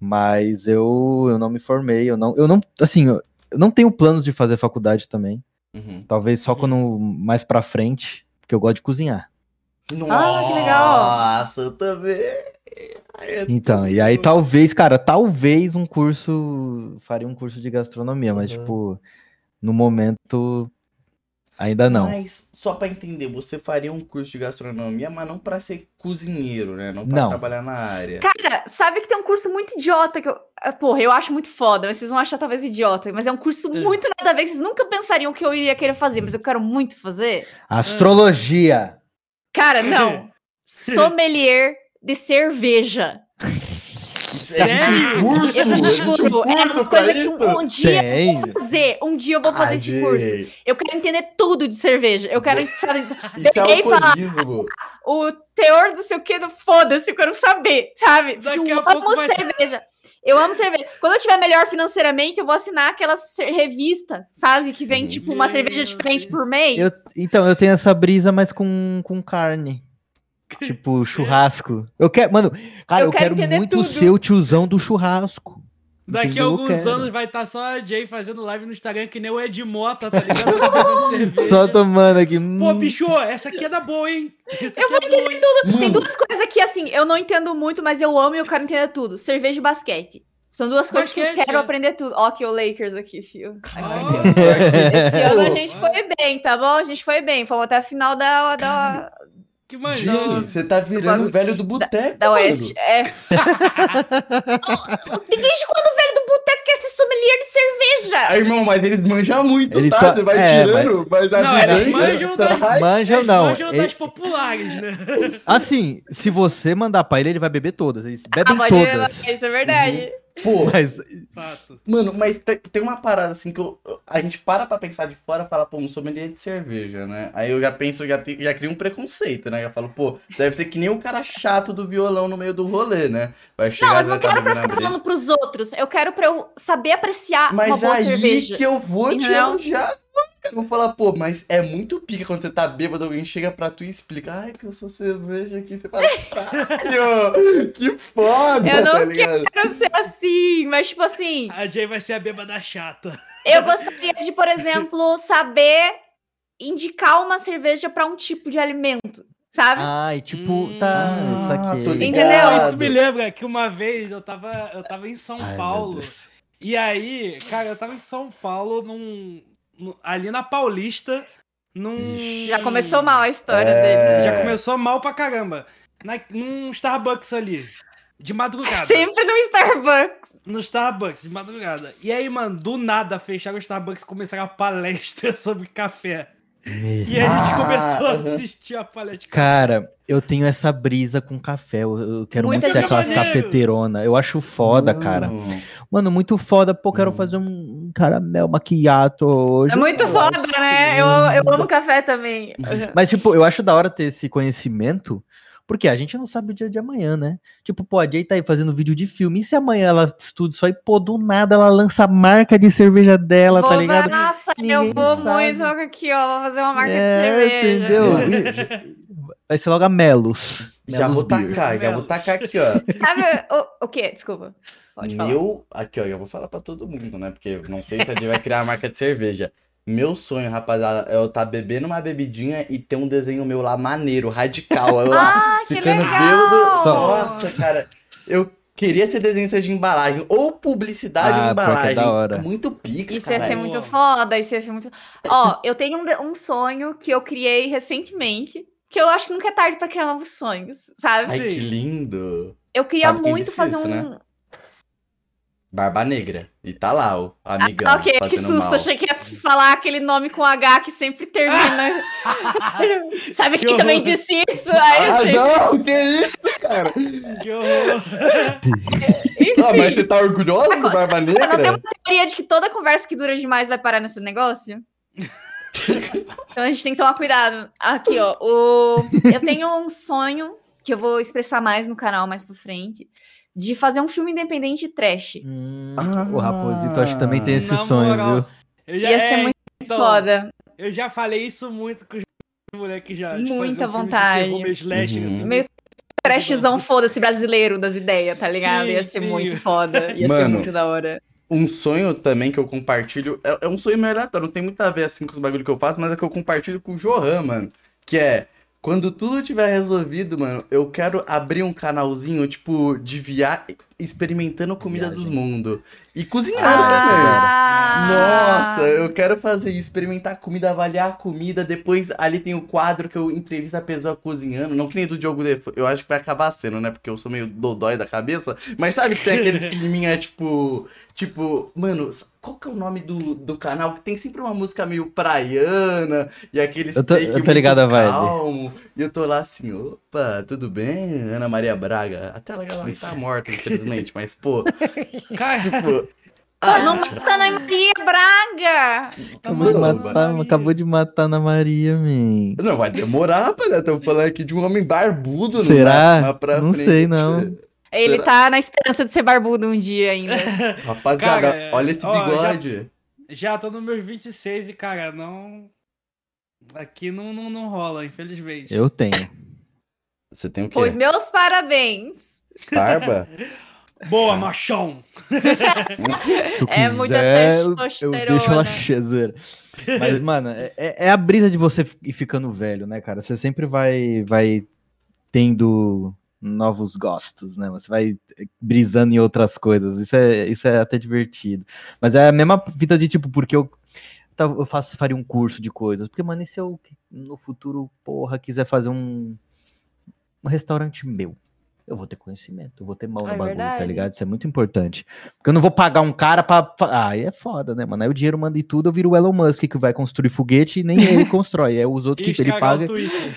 Mas eu, eu não me formei, eu não, eu não, assim, eu, eu não tenho planos de fazer faculdade também. Uhum. Talvez só Uhum. quando mais pra frente, porque eu gosto de cozinhar. Ah, que legal. Nossa, eu também. É Então, e aí talvez, cara, talvez um curso, faria um curso de gastronomia, mas Uhum. tipo, no momento ainda não. Mas, só pra entender, você faria um curso de gastronomia, mas não pra ser cozinheiro, né? Não pra Não. trabalhar na área. Cara, sabe que tem um curso muito idiota que eu. ah, Porra, eu acho muito foda, mas vocês vão achar talvez idiota, mas é um curso É. muito nada a ver, vocês nunca pensariam que eu iria querer fazer, mas eu quero muito fazer. Astrologia. Cara, não. Sommelier de cerveja. Sério? Curso? Eu um juro, é curso uma pra coisa que um, um dia Tem. eu vou fazer. Um dia eu vou fazer Ah, esse curso. Eu quero entender tudo de cerveja. Eu quero, sabe, Isso é Peguei e falar- o teor do sei o que do foda-se, eu quero saber, sabe? Daqui eu a pouco amo vai- cerveja. Eu amo cerveja. Quando eu tiver melhor financeiramente, eu vou assinar aquela revista, sabe? Que vem, tipo, uma cerveja diferente por mês. Eu- então, eu tenho essa brisa, mas com, com carne. Tipo, churrasco. Eu quero, mano, cara, Eu eu, quero quero, entender muito tudo. ser o tiozão do churrasco. Daqui a Entendeu? Alguns anos vai estar só a Jay fazendo live no Instagram que nem o Ed Mota, tá ligado? Só. Só tomando aqui. Pô, hum. bicho, essa aqui é da boa, hein? Essa Eu aqui é boa, hein? Tem Mano, duas coisas que, assim, eu não entendo muito, mas eu amo e eu quero entender tudo. Cerveja e basquete. São duas coisas que eu Basquete, quero é. aprender tudo. Ó, que o Lakers aqui, fio. Ah, Esse ano a gente foi bem, tá bom? A gente foi bem. Fomos até a final da, da, que não. você tá virando o velho do boteco, da mano. Oeste. É. Desde quando o velho do boteco quer ser sommelier de cerveja? Ah, irmão, mas eles manjam muito, Ele tá? tá- Você vai é, tirando, mas, a Não, eles manjam das- traz- Manja ou Eles não? manjam Ele- das populares, né? assim, se você mandar pra ele, ele vai beber todas. Eles Ah, bebem pode todas. Isso é verdade. Pô, Mas, Fato. Mano, mas te- tem uma parada assim que eu- a gente para pra pensar de fora e fala, pô, um sommelier de cerveja, né? Aí eu já penso, já, te- já crio um preconceito, né? Eu falo, pô, deve ser que nem o cara chato do violão no meio do rolê, né? Vai chegar Não, mas não quero pra ficar na falando pros outros. Eu quero pra eu saber apreciar Mas uma boa aí cerveja. que eu vou te elogiar, Eu vou falar, pô, mas é muito pica quando você tá bêbado, alguém chega pra tu e explica, ai, que eu sou cerveja aqui. Você fala, caralho, que foda, Eu não tá? Quero ser assim, mas tipo assim, A Jay vai ser a bêbada chata. eu gostaria de, por exemplo, saber indicar uma cerveja pra um tipo de alimento, sabe? Ai, tipo, Hum. tá, Ah, saquei. tô ligado. Entendeu? Isso me lembra que uma vez eu tava, eu tava em São Ai, Paulo. E aí, cara, eu tava em São Paulo, num, ali na Paulista, num. Já começou mal a história É. dele. Já começou mal pra caramba. Na, num Starbucks ali. De madrugada. Sempre no Starbucks. No Starbucks, de madrugada. E aí, mano, do nada fecharam o Starbucks e começaram a palestra sobre café. E aí a gente Ah, começou a aham. assistir a palestra de café. Cara, eu tenho essa brisa com café. Eu, eu quero muito ser gente- aquelas Maneiro. cafeteronas. Eu acho foda, cara. Mano. Muito foda. Pô, quero Hum. fazer um caramel maquiato hoje. É muito foda, né? Eu, eu amo café também. Mas, tipo, eu acho da hora ter esse conhecimento, porque a gente não sabe o dia de amanhã, né? Tipo, pô, a Jay tá aí fazendo vídeo de filme, e se amanhã ela estuda isso aí, pô, do nada ela lança a marca de cerveja dela, tá Vou- ligado? Nossa, Ninguém eu vou sabe. muito aqui, ó. Vou fazer uma marca de É, cerveja. entendeu? Vai ser logo a Melos. Já Melos vou Beer. tacar, já vou tacar aqui, ó. Sabe o, o quê? Desculpa. Pode falar. Meu, aqui ó, eu vou falar pra todo mundo, né? Porque eu não sei se a gente vai criar uma marca de cerveja. Meu sonho, rapaziada, é eu tá bebendo uma bebidinha e ter um desenho meu lá maneiro, radical. Eu lá Ah, que ficando legal! bêbado. Nossa, cara, eu queria ser desenhista de embalagem ou publicidade Ah, de é embalagem. da hora. Muito pica, Isso ia ser caralho. muito foda, isso ia ser muito. Ó, eu tenho um, um sonho que eu criei recentemente, que eu acho que nunca é tarde pra criar novos sonhos, sabe? Ai, que lindo. Eu queria Sabe que muito fazer isso, um. né? Barba Negra. E tá lá, o amigão. Ah, ok, que susto. mal. Achei que ia falar aquele nome com H que sempre termina. Sabe Que quem também horror. disse isso? Aí eu Ah, sei. não, que isso, cara? Que horror. Ah, mas você tá orgulhosa do Barba Não tem Negra? uma teoria de que toda conversa que dura demais vai parar nesse negócio? então a gente tem que tomar cuidado. Aqui, ó. O... Eu tenho um sonho que eu vou expressar mais no canal mais pra frente. De fazer um filme independente trash. Hum, Ah. o Raposito acho que também tem esse sonho, moral, viu? Eu já, Ia ser é, muito então, Foda. Eu já falei isso muito com os moleques já. de Muita um filme de vontade. terror meio slasher, Uhum. assim. Meio Trashzão foda-se brasileiro das ideias, tá ligado? Sim, Ia ser sim. muito foda. Ia ser Mano. muito da hora. Um sonho também que eu compartilho. É, é um sonho meio aleatório, não tem muito a ver assim com os bagulho que eu faço, mas é que eu compartilho com o Johan, mano. Que é. Quando tudo tiver resolvido, mano, eu quero abrir um canalzinho, tipo, de via... experimentando comida Viagem. dos mundos. E cozinhar Ah! também. Nossa, eu quero fazer experimentar comida, avaliar a comida. Depois ali tem o quadro que eu entrevisto a pessoa cozinhando. Não que nem do Diogo Defo, eu acho que vai acabar sendo, né? Porque eu sou meio dodói da cabeça. Mas sabe que tem aqueles climinha, tipo. Tipo, mano, qual que é o nome do, do canal? Que tem sempre uma música meio praiana e aquele Eu tô- steak eu tô muito ligado a vibe. calmo. E eu tô lá assim, opa, tudo bem? Ana Maria Braga. Até ela ela tá morta, infelizmente, mas, pô, Cara, tipo. Não mata Ana Maria Braga! Acabou de matar, acabou de matar Ana Maria, man. Não, vai demorar, rapaziada. Estamos falando aqui de um homem barbudo, Será? Não, pra Não sei, não. Ele Será? tá na esperança de ser barbudo um dia ainda. Rapaziada, Cara, olha esse ó, já- bigode. já tô nos meus 26 e, cara, não. Aqui não, não, não rola, infelizmente. Eu tenho. Você tem o quê? Pois meus parabéns. Barba? Boa, machão! Se eu É muita eu- testosterona. deixo ela cheia. Mas, mano, é, é- é a brisa de você ir ficando velho, né, cara? Você sempre vai, vai tendo novos gostos, né? Você vai brisando em outras coisas. Isso é, isso é até divertido. Mas é a mesma vida de tipo, porque eu, tá, eu faço, faria um curso de coisas. Porque, mano, e se eu no futuro, porra, quiser fazer um, um restaurante meu? Eu vou ter conhecimento, eu vou ter mão no É bagulho, tá ligado? Isso é muito importante. Porque eu não vou pagar um cara pra. Ah, aí é foda, né, mano? Aí o dinheiro manda em tudo, eu viro o Elon Musk que vai construir foguete e nem ele constrói. É os outros E que ele paga.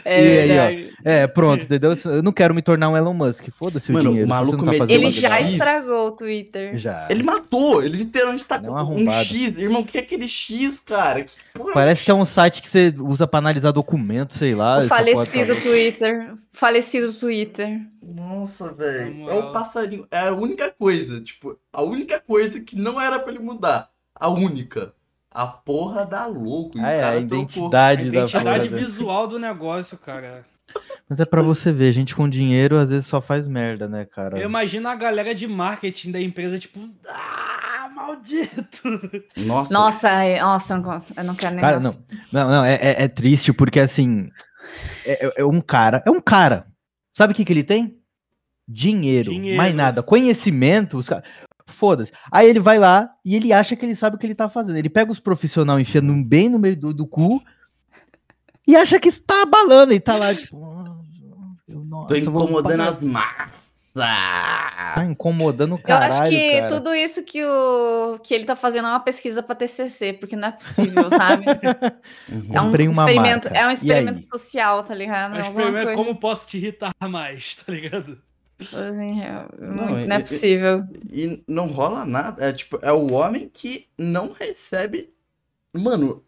É E aí, ó. É, pronto, entendeu? Eu não quero me tornar um Elon Musk. Foda-se o Mano, o dinheiro. maluco não tá Ele já estragou o Twitter. Já. Ele matou, ele literalmente tá é com um. X. Irmão, o que é aquele X, cara? Que porra Parece que é um site que você usa pra analisar documentos, sei lá. O falecido Twitter. Falecido Twitter. Nossa, velho. É um passarinho. É a única coisa, tipo, a única coisa que não era pra ele mudar. A única. a porra da louco. O Ah, é, cara a trocou. A identidade da identidade porra. da- visual do negócio, cara. Mas é pra você ver, gente com dinheiro às vezes só faz merda, né, cara? Eu imagino a galera de marketing da empresa, tipo, ah, maldito. Nossa. Nossa, é- nossa, eu não, não quero nem Cara, nossa. Não, não, é, é- é triste porque assim. É, é- é um cara. É um cara. Sabe o que, que ele tem? Dinheiro, Dinheiro. mais nada. Conhecimento. Os ca- Foda-se. Aí ele vai lá e ele acha que ele sabe o que ele tá fazendo. Ele pega os profissional enfiando bem no meio do, do cu e acha que está abalando. E tá lá, tipo. "Ah, eu- nossa, Tô eu incomodando pagar." as massas. Tá incomodando o Eu caralho. acho que cara. tudo isso que, o, que ele tá fazendo é uma pesquisa pra TCC, porque não é possível, sabe? Uhum. É um Comprei experimento, é um experimento social, tá ligado? É um É alguma experimento coisa como posso te irritar mais, tá ligado? Assim, é, Não, muito- não é e- possível. E não rola nada. É tipo, é o homem que não recebe. Mano,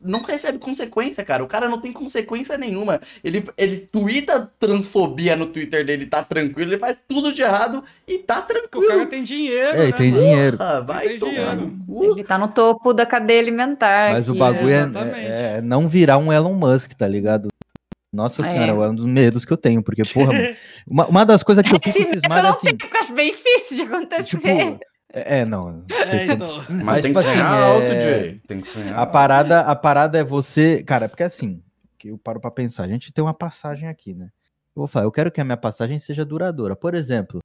não recebe consequência, cara. O cara não tem consequência nenhuma. Ele, ele twitta transfobia no Twitter dele, tá tranquilo. Ele faz tudo de errado e tá Porque o tranquilo. cara tem dinheiro, É, ele né, tem dinheiro. Ah, vai Tem tomar dinheiro. no cu. Ele tá no topo da cadeia alimentar. Mas o aqui. bagulho é, é- é não virar um Elon Musk, tá ligado? Nossa É. senhora, é um dos medos que eu tenho, porque, porra, uma, uma das coisas que eu fico cismado é não assim, acho bem difícil de acontecer. tipo, é, é, não, É, então. Mas, Mas, tem tipo que sonhar assim, alto, é- Jay. Tem que sonhar. a parada, a parada é você, cara, porque assim, que eu paro pra pensar, a gente tem uma passagem aqui, né? Eu vou falar, eu quero que a minha passagem seja duradoura. Por exemplo,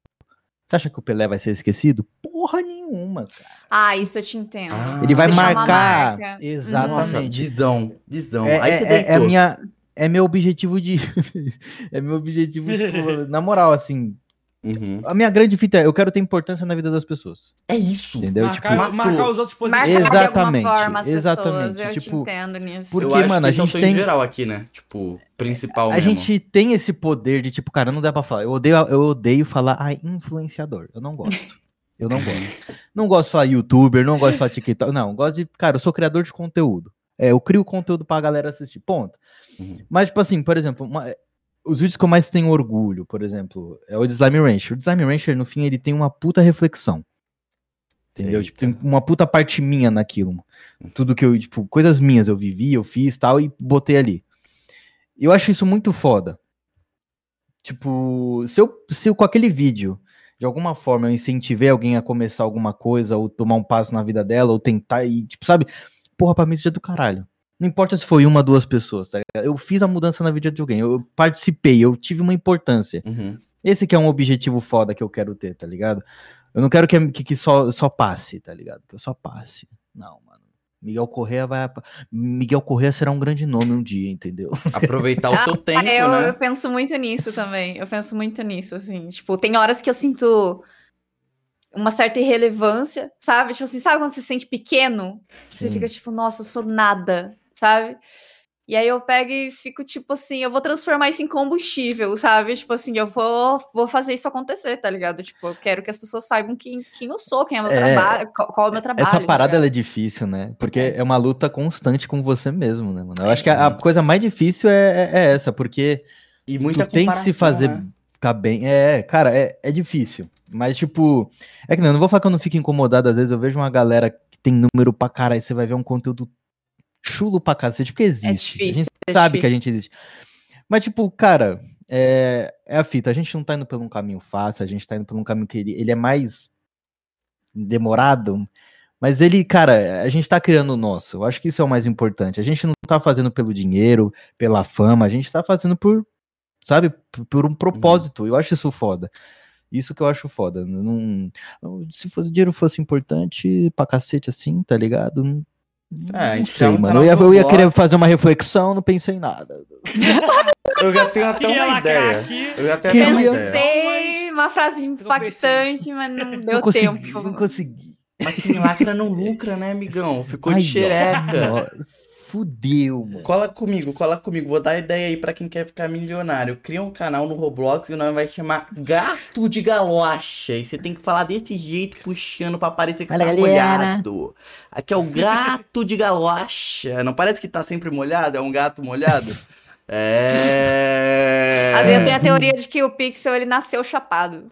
você acha que o Pelé vai ser esquecido? Porra nenhuma, cara. Ah, isso eu te entendo. Ah. Ele vai uma marcar, marca. Nossa, exatamente. visdão, visão. É, Aí é- você é- é deitou. minha, é meu objetivo de. é meu objetivo, tipo, na moral, assim. Uhum. A minha grande fita é: eu quero ter importância na vida das pessoas. É isso. Entendeu? Marcar, Tipo, marcar os outros Marcar positivos. de alguma Exatamente, forma as exatamente, pessoas, eu te tipo, entendo nisso. porque, acho mano, que a é gente tem- geral aqui, né? Tipo, principal A mesmo. gente tem esse poder de, tipo, cara, não dá pra falar. Eu odeio, eu odeio falar, ai, influenciador. Eu não gosto. Eu não gosto. Não gosto de falar youtuber, não gosto de falar TikTok. Não, gosto de. Cara, eu sou criador de conteúdo. É, eu crio conteúdo pra galera assistir. Ponto. Uhum. Mas, tipo assim, por exemplo, uma- os vídeos que eu mais tenho orgulho, por exemplo, é o de Slime Rancher. O de Slime Rancher, no fim, ele tem uma puta reflexão. Entendeu? Tipo, tem uma puta parte minha naquilo. Tudo que eu, tipo, coisas minhas eu vivi, eu fiz tal, e botei ali. Eu acho isso muito foda. Tipo, se eu, se eu com aquele vídeo, de alguma forma, eu incentivei alguém a começar alguma coisa, ou tomar um passo na vida dela, ou tentar, e, tipo, sabe? Porra, pra mim isso é do caralho. Não importa se foi uma, duas pessoas, tá ligado? Eu fiz a mudança na vida de alguém, eu participei, eu tive uma importância. Uhum. Esse que é um objetivo foda que eu quero ter, tá ligado? Eu não quero que, que, que só, só passe, tá ligado? Que eu só passe. Não, mano. Miguel Correa vai. Miguel Correa será um grande nome um dia, entendeu? Aproveitar o seu tempo, Ah, eu, né? eu penso muito nisso também. Eu penso muito nisso, assim. Tipo, tem horas que eu sinto uma certa irrelevância, sabe? Tipo assim, sabe quando você se sente pequeno? Você Sim. fica tipo, nossa, eu sou nada, sabe? E aí eu pego e fico tipo assim, eu vou transformar isso em combustível, sabe? Tipo assim, eu vou, vou fazer isso acontecer, tá ligado? Tipo, eu quero que as pessoas saibam quem, quem eu sou, quem é meu É, trabalho, qual, é o meu trabalho. Essa tá parada ela é difícil, né? Porque é uma luta constante com você mesmo, né, mano? Eu acho que a, a coisa mais difícil é, é- é essa, porque E muita tu tem que se fazer né? ficar bem. É, cara, é, é difícil. Mas, tipo, é que não, eu não vou falar que eu não fico incomodado. Às vezes eu vejo uma galera que tem número pra caralho, você vai ver um conteúdo chulo pra cacete, porque existe. difícil, a gente é sabe que a difícil. gente existe. Mas, tipo, cara, é, é a fita. A gente não tá indo por um caminho fácil, a gente tá indo por um caminho que ele, ele é mais demorado. Mas ele, cara, a gente tá criando o nosso. Eu acho que isso é o mais importante. A gente não tá fazendo pelo dinheiro, pela fama, a gente tá fazendo por, sabe, por, por um propósito. Eu acho isso foda. Isso que eu acho foda. Não, se fosse dinheiro fosse importante pra cacete assim, tá ligado? Não, É, a não gente sei, um mano. Eu ia, do eu ia querer fazer uma reflexão, não pensei em nada. Eu já tenho até Queria uma ideia. aqui. Eu já tenho Queria- até uma ideia. Pensei uma frase impactante, mas não Não deu consegui, tempo. não consegui. Mas quem lacra não lucra, né, amigão? Ficou Ai, de xereca. Fudeu, mano. Cola comigo, cola comigo. Vou dar ideia aí pra quem quer ficar milionário. Cria um canal no Roblox e o nome vai chamar Gato de Galocha. E você tem que falar desse jeito, puxando pra parecer que Olha, você tá galera. molhado. Aqui é o Gato de Galocha. Não parece que tá sempre molhado? É um gato molhado? É. Às vezes eu tenho a teoria de que o Pixel ele nasceu chapado.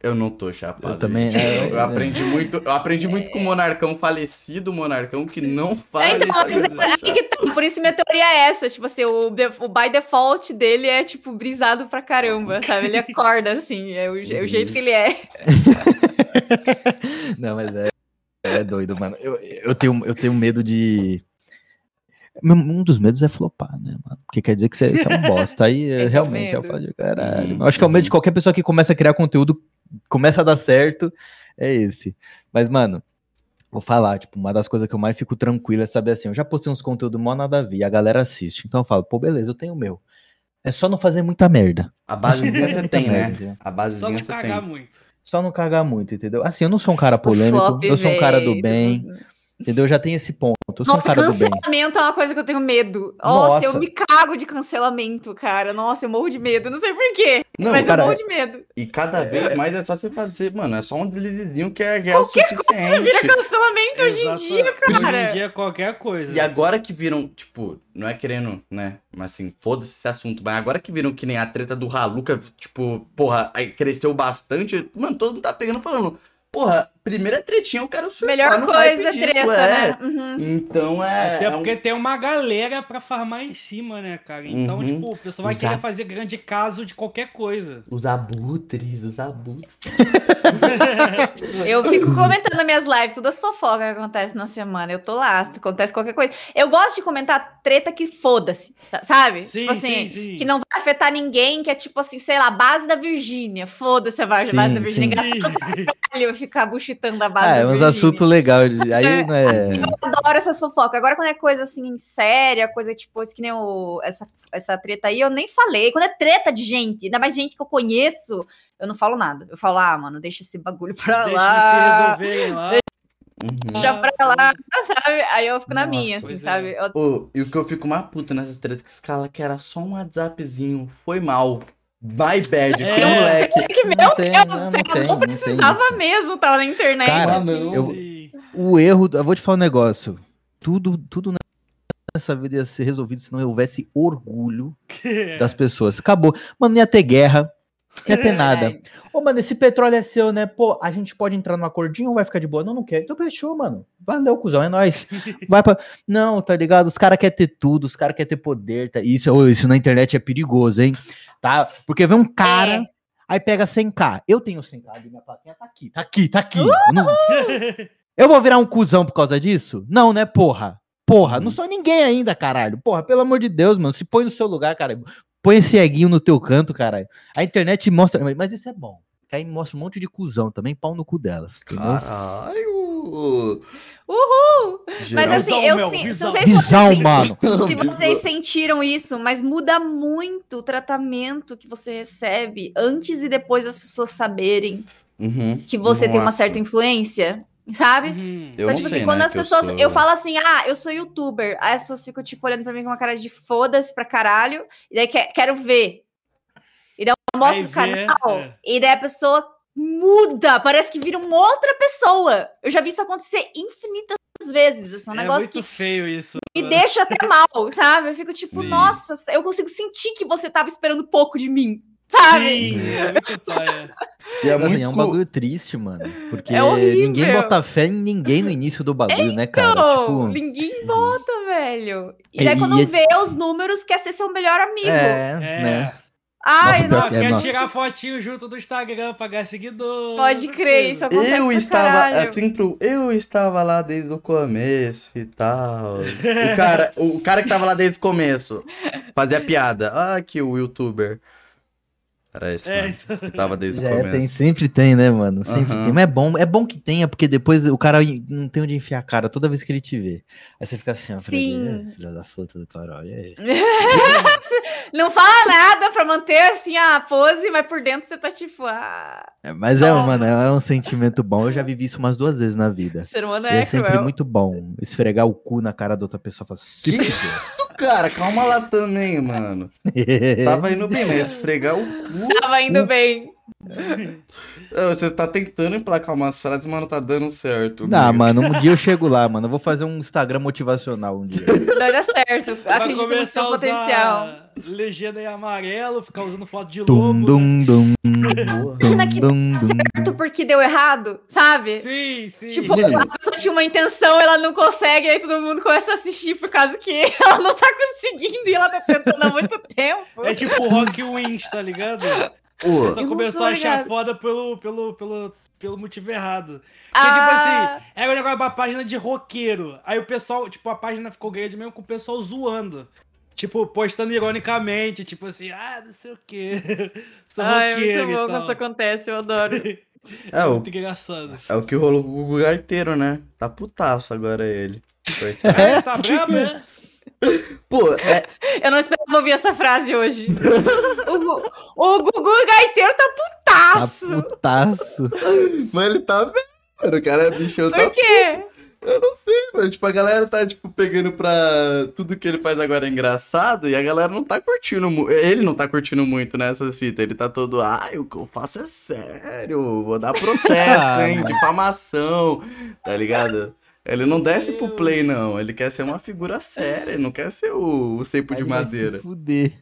Eu não tô chapado. Eu também- é, eu é. aprendi muito, eu aprendi muito com o Monarcão falecido, Monarcão que não faz Então, isso. é- tá, por isso minha teoria é essa, tipo assim, o, o by default dele é, tipo, brisado pra caramba, sabe? Ele acorda, assim, é o, é o jeito que ele é. Não, mas é, é doido, mano. Eu, eu, tenho, eu tenho medo de. Um dos medos é flopar, né, mano? Porque quer dizer que você, você é um bosta. Aí é, Esse é o realmente eu falo de caralho. Uhum. Eu acho que é o medo de qualquer pessoa que começa a criar conteúdo, começa a dar certo, é esse. Mas, mano, vou falar, tipo, uma das coisas que eu mais fico tranquilo é saber assim, eu já postei uns conteúdos mó nada a ver, a galera assiste. Então eu falo, pô, beleza, eu tenho o meu. É só não fazer muita merda. A basezinha você tem, né? entendeu? A Só basezinha não você cagar tem. muito. Só não cagar muito, entendeu? Assim, eu não sou um cara polêmico, eu sou um cara do bem, entendeu? Eu já tenho esse ponto. Eu sou um Nossa, cara do bem. cancelamento é uma coisa que eu tenho medo. Nossa, eu Nossa. me cago de cancelamento, cara. Nossa, eu morro de medo. Não sei porquê, mas cara, eu morro de medo. e cada vez mais é só você fazer, mano, é só um deslizezinho que é, que é o Você suficiente. vira cancelamento hoje em dia, Exato. Hoje em cara. dia é qualquer coisa. E agora que viram, tipo, não é querendo, né? Mas assim, foda-se esse assunto. Mas agora que viram que nem a treta do Haluca, tipo, porra, aí cresceu bastante. Mano, todo mundo tá pegando e falando, porra, primeira tretinha eu quero surfar Melhor no coisa, hype disso, treta, é. né? Uhum. Então é. Até é um- porque tem uma galera pra farmar em cima, né, cara? Então, Uhum. tipo, o pessoal vai Usar- querer fazer grande caso de qualquer coisa. Os abutres, os abutres. Eu fico comentando nas minhas lives, todas as fofocas que acontecem na semana. Eu tô lá, acontece qualquer coisa. Eu gosto de comentar treta que foda-se, sabe? Sim, tipo assim, sim, sim. que não vai afetar ninguém, que é tipo assim, sei lá, base da Virgínia. Foda-se a base Sim, base da Virgínia. Engraçado pra caralho eu ficar buchitando a base Ah, é uns assuntos legais. Aí não é. Eu adoro essas fofocas. Agora, quando é coisa assim, séria, coisa tipo, isso que nem o, essa, essa treta aí, eu nem falei. Quando é treta de gente, ainda mais gente que eu conheço, eu não falo nada. Eu falo, ah, mano, deixa esse bagulho pra Deixa lá. eles se resolverem lá. Uhum. Deixa pra lá, sabe? Aí eu fico na Nossa, minha, assim, é. sabe? Eu- Ô, e o que eu fico mais puto nessas tretas que escala que era só um WhatsAppzinho. Foi mal. My bad, É. que moleque. que, meu Não tem, Deus, não, não eu tem, não não precisava isso. mesmo, tava na internet. Cara, Ah, não. eu-. O erro, eu vou te falar um negócio. Tudo, tudo nessa vida ia ser resolvido se não houvesse orgulho das pessoas. Acabou. Mano, não ia ter guerra. Não ia ter nada. É. Ô, mano, esse petróleo é seu, né? Pô, a gente pode entrar num acordinho ou vai ficar de boa? Não, não quero. Então fechou, mano. Valeu, cuzão, é nóis. Vai pra... Não, tá ligado? Os caras querem ter tudo, os caras querem ter poder. Tá? Isso, isso na internet é perigoso, hein? Tá? Porque vem um cara, É. aí pega 100k. Eu tenho 100k ali, minha plaquinha tá aqui, tá aqui, tá aqui. Eu, não- Eu vou virar um cuzão por causa disso? Não, né, porra? Porra, não sou ninguém ainda, caralho. Porra, pelo amor de Deus, mano. Se põe no seu lugar, cara. Põe esse eguinho no teu canto, caralho. A internet mostra. Mas isso é bom. Que aí mostra um monte de cuzão também, pau no cu delas. Entendeu? Caralho. Uhul! Mas Geral- assim, eu sei se vocês, Visão, mano. se vocês sentiram isso, mas muda muito o tratamento que você recebe antes e depois das pessoas saberem Uhum. que você tem uma Nossa. certa influência, sabe? Uhum. Eu então, não tipo sei, assim, quando né, as que eu pessoas. Eu, sou- falo assim, ah, eu sou youtuber. Aí as pessoas ficam, tipo, olhando pra mim com uma cara de foda-se pra caralho. E daí que- quero ver. E daí eu mostro Aí o canal. vê, é. E daí a pessoa muda. Parece que vira uma outra pessoa. Eu já vi isso acontecer infinitas vezes. Assim, um é negócio muito que feio isso. me deixa até mal, sabe? Eu fico tipo, Sim. nossa, eu consigo sentir que você tava esperando pouco de mim. Sabe? Sim, é muito paia. E é Assim, muito é um bagulho triste, mano. Porque É ninguém bota fé em ninguém no início do bagulho, né, cara? Então, Tipo, ninguém bota, velho. E E- daí, e quando é- vê os números, quer ser seu melhor amigo. é, É. né? Ai, Nossa, nossa, é, quer nossa. tirar fotinho junto do Instagram, pagar seguidor. pode crer, isso acontece Eu estava, caralho. assim, pro, eu estava lá desde o começo e tal. O cara, o cara que tava lá desde o começo fazia piada. Ah, que o youtuber. Era esse, É, mano, que tava desde o É, começo. tem, sempre tem, né, mano? Sempre Aham. tem. Mas é bom, é bom que tenha, porque depois o cara não tem onde enfiar a cara toda vez que ele te vê. Aí você fica assim, ó, Sim. "É, filha da puta do caralho. e aí?" Não fala nada pra manter assim a pose, mas por dentro você tá tipo, ah, É, mas é, mano, é um sentimento bom. Eu já vivi isso umas duas vezes na vida. o ser humano é é sempre cruel. muito bom esfregar o cu na cara da outra pessoa e falar, se Que? fuder." Cara, calma lá também, mano. Tava indo bem, né? Esfregar o cu. Tava indo bem. Você tá tentando emplacar umas frases, mas não tá dando certo. Não, Luiz. mano, um dia eu chego lá, mano. Eu vou fazer um Instagram motivacional um dia. Vai dar certo. Acredito no seu a usar potencial. legenda em amarelo, ficar usando foto de Dum, lobo. dum, dum, Imagina que dum, dum. Certo porque deu errado, sabe? Sim, sim. Tipo, a pessoa tinha uma intenção, ela não consegue, aí todo mundo começa a assistir por causa que ela não tá conseguindo e ela tá tentando há muito tempo. É tipo o Rock Wins, tá ligado? Pô, Só começou a achar ligado. foda pelo, pelo, pelo, pelo motivo errado. Porque, tipo Ah, assim, era um negócio de uma página de roqueiro. Aí o pessoal, tipo, a página ficou grande mesmo com o pessoal zoando. Tipo, postando ironicamente, tipo assim, ah, não sei o quê. Sou Ai, é muito e bom tal. quando isso acontece, eu adoro. é o, Muito engraçado. é o que rolou com o Gugu Gaiteiro, né? Tá putaço agora ele. É, tá brabo, né? Pô, é, Eu não esperava ouvir essa frase hoje. o, Gu- o Gugu Gaiteiro tá Tá putaço. putaço. mas ele tá vendo. O cara é bichão, tá Por quê? Eu não sei, mano. Tipo, a galera tá, tipo, pegando pra. Tudo que ele faz agora é engraçado e a galera não tá curtindo muito. Ele não tá curtindo muito nessas fitas. Ele tá todo. Ai, o que eu faço é sério. Vou dar processo, hein? Difamação. Tá ligado? Ele não desce pro play, não. Ele quer ser uma figura séria. Ele não quer ser o, o cepo de Aí vai se madeira. Fuder.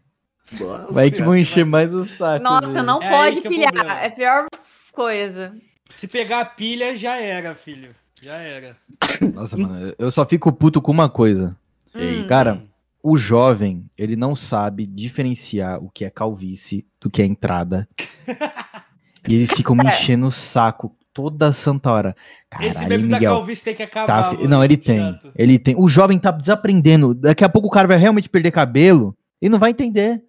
Nossa. Vai que vão encher mais o saco. Nossa, dele. não É pode é pilhar. problema. É a pior coisa. Se pegar a pilha, já era, filho. Já era. Nossa, mano, eu só fico puto com uma coisa. Ei, Hum. Cara, o jovem, ele não sabe diferenciar o que é calvície do que é entrada. e eles ficam me enchendo o saco toda santa hora. Esse Caralho, meme da Miguel. calvície tem que acabar. Tá, mano, não, ele muito tem. chato. Ele tem. O jovem tá desaprendendo. Daqui a pouco o cara vai realmente perder cabelo e não vai entender.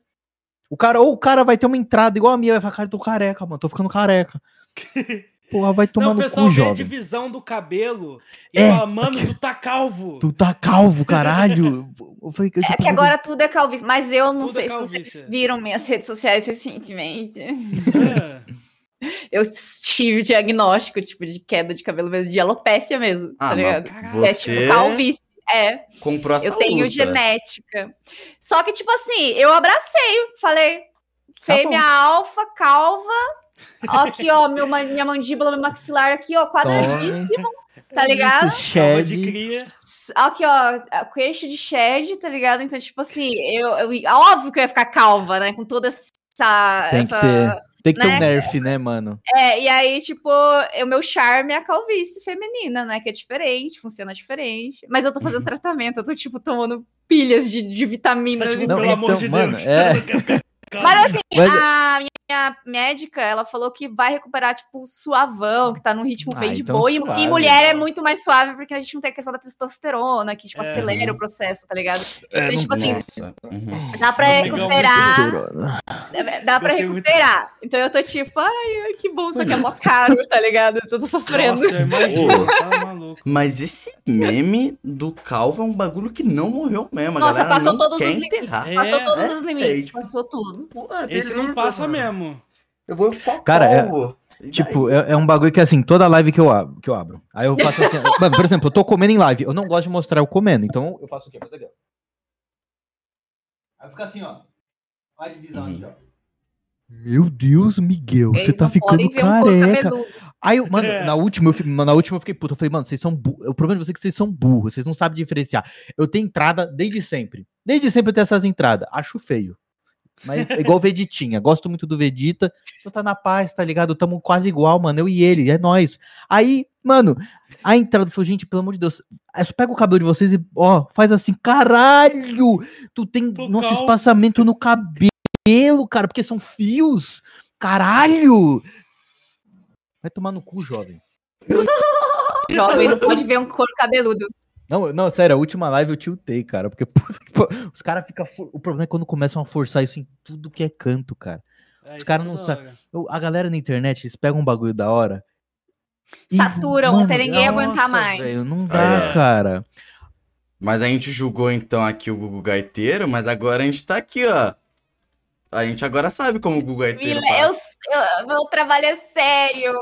O cara, ou o cara vai ter uma entrada igual a minha, vai falar, cara, eu tô careca, mano, tô ficando careca. Porra, vai tomar Não, o no pessoal cu, vê a jovem. divisão do cabelo e É, fala, mano, tu tá calvo. Tu tá calvo, caralho. Eu falei, eu, É que agora tudo é calvície, mas eu não Tudo sei é se vocês viram minhas redes sociais recentemente. É. Eu tive diagnóstico, tipo, de queda de cabelo mesmo, de alopécia mesmo, Ah, tá ligado? Caralho. É Você tipo calvície. É, comprou essa eu tenho luta. genética. Só que, tipo assim, eu abracei, falei, Tá fêmea alfa, calva. Ó, aqui, ó, meu, minha mandíbula, meu maxilar aqui, ó, quadradíssimo, tá ligado? De Shed. cria. S- Aqui, ó, a- queixo de shed, tá ligado? Então, tipo assim, eu, eu- óbvio que eu ia ficar calva, né? Com toda essa. Tem que essa ter. Tem que ter um né? nerf, né, mano? É, e aí, tipo, o meu charme é a calvície feminina, né? Que é diferente, funciona diferente. Mas eu tô fazendo tratamento, eu tô, tipo, tomando pilhas de, de Tá vitaminas. tipo, e Não, pelo tudo. amor então, de mano, Deus. é. Mas assim, Mas- a minha médica, ela falou que vai recuperar, tipo, suavão, que tá num ritmo Ah, bem de então boa. E, suave. e mulher é muito mais suave, porque a gente não tem a questão da testosterona, que, tipo, É. acelera o processo, tá ligado? É, Então, não tipo assim, Nossa. Uhum. dá pra Não recuperar. Testosterona. Dá pra Gostei muito. recuperar. Então eu tô tipo, ai, que bom, só que é mó caro, tá ligado? Eu tô sofrendo. Nossa, tá maluco. Mas esse meme do calvo é um bagulho que não morreu mesmo. Nossa, galera passou não todos os quer limites. É, Passou todos é, os é, limites, tipo, passou tudo. Porra, Esse não passa mano. Mesmo. Eu vou ficar Cara, é- Tipo, é, é um bagulho que assim, toda live que eu, abro, que eu abro. Aí eu faço assim. mano, por exemplo, eu tô comendo em live. Eu não gosto de mostrar eu comendo. Então eu faço o quê? Faço aqui, ó. Aí fica assim, ó. A divisão Uhum. aqui, ó. Meu Deus, Miguel, você Eles tá não podem ficando um careca. cabeludo. Aí, eu- mano, É. na última, eu, na última eu fiquei puto. Eu falei, mano, vocês são burros. O problema de vocês é que vocês são burros. Vocês não sabem diferenciar. Eu tenho entrada desde sempre. Desde sempre eu tenho essas entradas. Acho feio. Mas é igual o Veditinha. Gosto muito do Vegeta. Eu tá na paz, tá ligado? Tamo quase igual, mano. Eu e ele. É nóis. Aí, mano, a entrada falou, gente, pelo amor de Deus. só Pega o cabelo de vocês e, ó, faz assim. Caralho! Tu tem Tô nosso espaçamento no cabelo, cara, porque são fios. Caralho! Vai tomar no cu, jovem. Jovem não pode ver um couro cabeludo. Não, não, sério, a última live eu tiltei, cara. Porque os caras ficam. for- O problema é quando começam a forçar isso em tudo que é canto, cara. É, Os caras é não sabem. a galera na internet, eles pegam um bagulho da hora. Saturam mano, até ninguém nossa, aguentar mais. velho, não dá, É. cara. Mas a gente julgou então aqui o Gugu Gaiteiro, mas agora a gente tá aqui, ó. A gente agora sabe como o Gugu Gaiteiro Mila, eu, eu- meu trabalho é sério.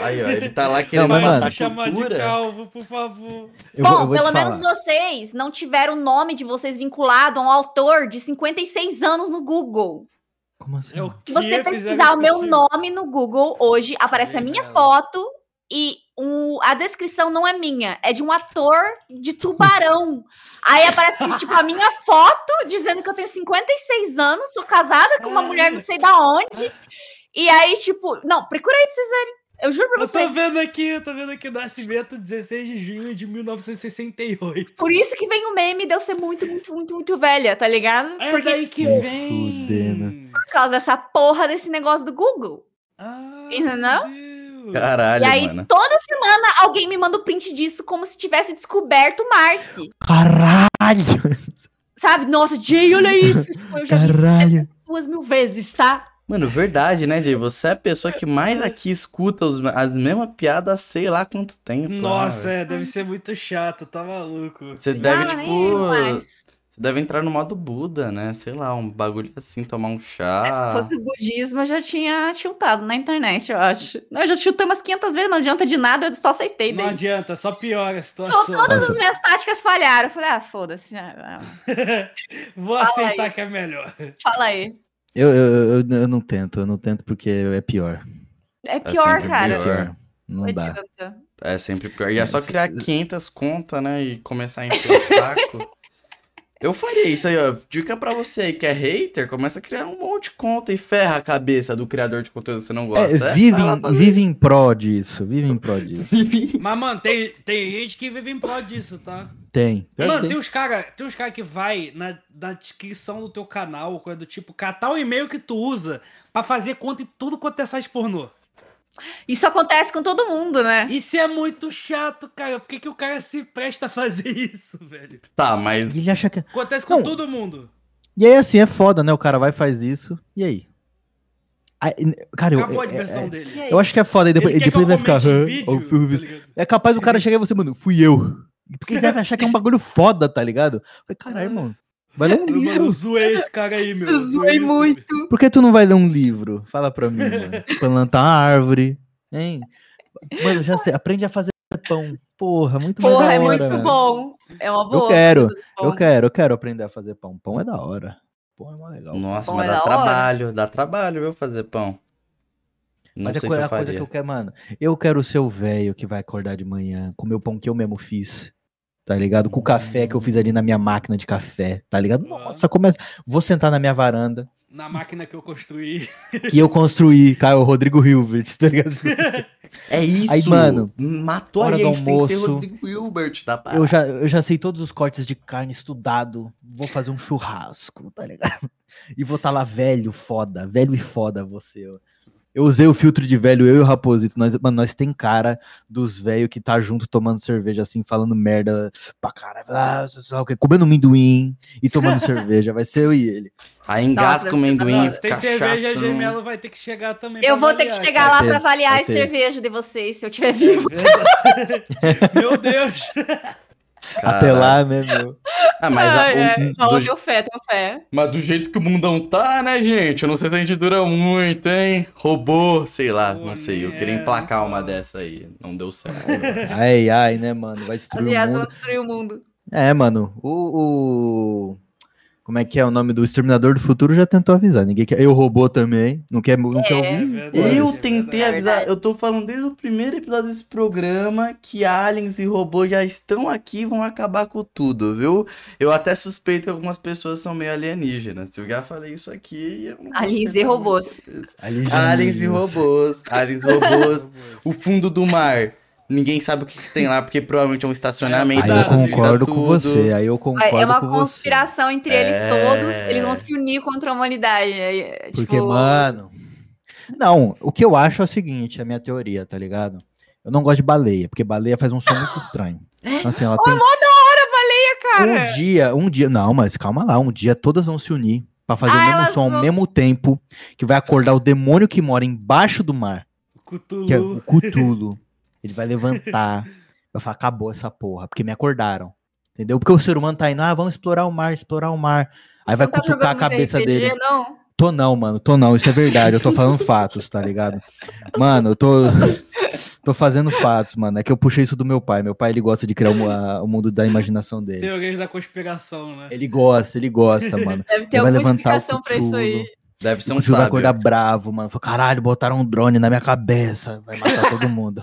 Aí, ó, ele tá lá querendo mano, passar se chamar de calvo, por favor. Eu Bom, vou, eu vou pelo menos vocês não tiveram o nome de vocês vinculado a um autor de 56 anos no Google. Como assim? É Se você pesquisar o meu nome no Google hoje, aparece a minha foto e o- a descrição não é minha, é de um ator de tubarão. Aí aparece, tipo, a minha foto dizendo que eu tenho 56 anos, sou casada com uma mulher não sei da onde. E aí, tipo, não, procura aí pra vocês verem. Eu juro pra Eu você. tô vendo aqui, eu tô vendo aqui nascimento 16 de junho de 1968. Por isso que vem o meme de eu ser muito, muito, muito, muito velha, tá ligado? É Porque daí que vem. por causa dessa porra desse negócio do Google. Ah, Entendeu? Caralho, e aí, mano. toda semana, alguém me manda o print disso como se tivesse descoberto Marte. Caralho! Sabe? Nossa, Jay, olha isso. Tipo, eu já vi isso Caralho! duas mil vezes, tá? Mano, verdade, né, Jay? Você é a pessoa que mais aqui escuta os- as mesmas piadas há sei lá quanto tempo. Nossa, né, é, deve ser muito chato, tá maluco. Você deve, Ah, nem tipo. eu, mas Você deve entrar no modo Buda, né? Sei lá, um bagulho assim, tomar um Se chá. fosse budismo, eu já tinha tiltado na internet, eu acho. Não, eu já tiltei umas 500 vezes, não adianta de nada, eu só aceitei. Não Daí. adianta, só piora a Então, situação. todas Nossa. as minhas táticas falharam. Eu falei, ah, foda-se. ah, Vou Fala aceitar aí. que é melhor. Fala aí. Eu, eu, eu, eu não tento, eu não tento porque é pior. É pior, sempre cara. pior. Não Não dá. adianta. É sempre pior. E é só É, criar 500 contas, né? E começar a encher o saco. Eu faria isso aí, ó. Dica pra você aí que é hater, começa a criar um monte de conta e ferra a cabeça do criador de conteúdo que você não gosta. É, vive, vai lá em, vive em pró disso, vive em pró disso. Vive. Mas, mano, tem, tem gente que vive em prol disso, tá? Tem. Mano, tem. tem uns cara, tem uns cara que vai na, na descrição do teu canal, coisa do tipo, catar o e-mail que tu usa pra fazer conta em tudo quanto é site pornô. Isso acontece com todo mundo, né? Isso é muito chato, cara. Por que, que o cara se presta a fazer isso, velho? Tá, mas. Ele acha que. Acontece com Não. todo mundo. E aí, assim, é foda, né? O cara vai e faz isso. E aí? Aí, cara, eu, Acabou a é- diversão é- dele. E aí? eu acho que é foda. E depois, Ele quer que eu vai ficar. comente "Hã? vídeo, o tá visto." ligado? É capaz do cara chegar e você, mano, fui eu. Porque ele deve achar que é um bagulho foda, tá ligado? Eu Falei, caralho, mano. Vai ler um Eu, mano, eu livro. zoei esse cara aí, meu. Eu zoei muito. Por que tu não vai ler um livro? Fala pra mim, mano. Plantar uma árvore. Hein? Mano, já sei. Aprende a fazer pão. Porra, muito Porra, é hora, muito mano. bom. É uma boa. quero, fazer Eu quero, eu quero aprender a fazer pão. Pão é da hora. Pão é mó legal. Nossa, Pão mas é dá da hora. trabalho. Dá trabalho, viu, fazer pão. Não Mas é é eu a coisa faria. que eu quero, mano. Eu quero ser o velho que vai acordar de manhã, comer o pão que eu mesmo fiz. Tá ligado? Com o café que eu fiz ali na minha máquina de café. Tá ligado? Nossa, começa. Vou sentar na minha varanda Na máquina que eu construí. que eu construí, cara, o Rodrigo Hilbert, tá ligado? É isso. Aí, mano, Matou hora do a gente tem que ser almoço, Rodrigo Hilbert, tá? Eu já, eu já sei todos os cortes de carne estudado. Vou fazer um churrasco, tá ligado? E vou estar lá velho, foda, velho e foda você. ó. Eu usei o filtro de velho, eu e o Raposito. Nós, mano, nós tem cara dos velhos que tá junto tomando cerveja, assim, falando merda pra caralho. Ah, sei lá o quê, comendo amendoim e tomando cerveja. Vai ser eu e ele. Aí engata Nossa, com amendoim, Nossa, tem cerveja, gemelo vai ter que chegar também. Eu vou ter que avaliar, chegar cara. lá ter, pra avaliar a cerveja de vocês, se eu estiver vivo. Meu Deus. Até Caralho. lá, né, meu? Ah, mas, a- o-. Não, do, tenho fé, tenho fé. mas do jeito que o mundão tá, né, gente? Eu não sei se a gente dura muito, hein? Robô, sei lá, Pô, não sei. Eu queria emplacar uma dessa aí. Não deu certo. Ai, ai, né, mano? Vai destruir Aliás, o vão mundo. destruir o mundo. É, mano, o, o- Como é que é o nome do Exterminador do Futuro já tentou avisar. Ninguém quer. Eu robô também. Não quer, não quer É. É ouvir? verdade, Eu é tentei verdade. avisar, verdade. eu tô falando desde o primeiro episódio desse programa que aliens e robôs já estão aqui e vão acabar com tudo, viu? Eu até suspeito que algumas pessoas são meio alienígenas. Eu já falei isso aqui. Aliens e robôs. Aliens e robôs. Aliens e robôs. o fundo do mar. Ninguém sabe o que, que tem lá, porque provavelmente é um estacionamento Aí eu concordo com você. Aí eu concordo É uma com conspiração entre eles É. todos. Eles vão se unir contra a humanidade. É, é, você. Porque, tipo, mano. Não, o que eu acho é o seguinte, a minha teoria, tá ligado? Eu não gosto de baleia, porque baleia faz um som muito estranho. Então, assim, ela tem. cara. Um dia, um dia. Não, mas calma lá, um dia todas vão se unir pra fazer Ah, o mesmo som ao vão- mesmo tempo que vai acordar o demônio que mora embaixo do mar, Cthulhu. que é o Cthulhu. Ele vai levantar, vai falar, acabou essa porra, porque me acordaram. Entendeu? Porque o ser humano tá indo, ah, vamos explorar o mar, explorar o mar. Aí Você vai tá cutucar a cabeça RPG, dele. Não. Tô não, mano, tô não, isso é verdade, eu tô falando fatos, tá ligado? Mano, eu tô tô fazendo fatos, mano, é que eu puxei isso do meu pai, meu pai ele gosta de criar o mundo da imaginação dele. Teorias da conspiração, né? Ele gosta, ele gosta, mano. Deve ter Ele vai alguma levantar o explicação pra isso aí. Deve ser um filho vai sábio. acordar bravo, mano. Falou, caralho, botaram um drone na minha cabeça. Vai matar todo mundo.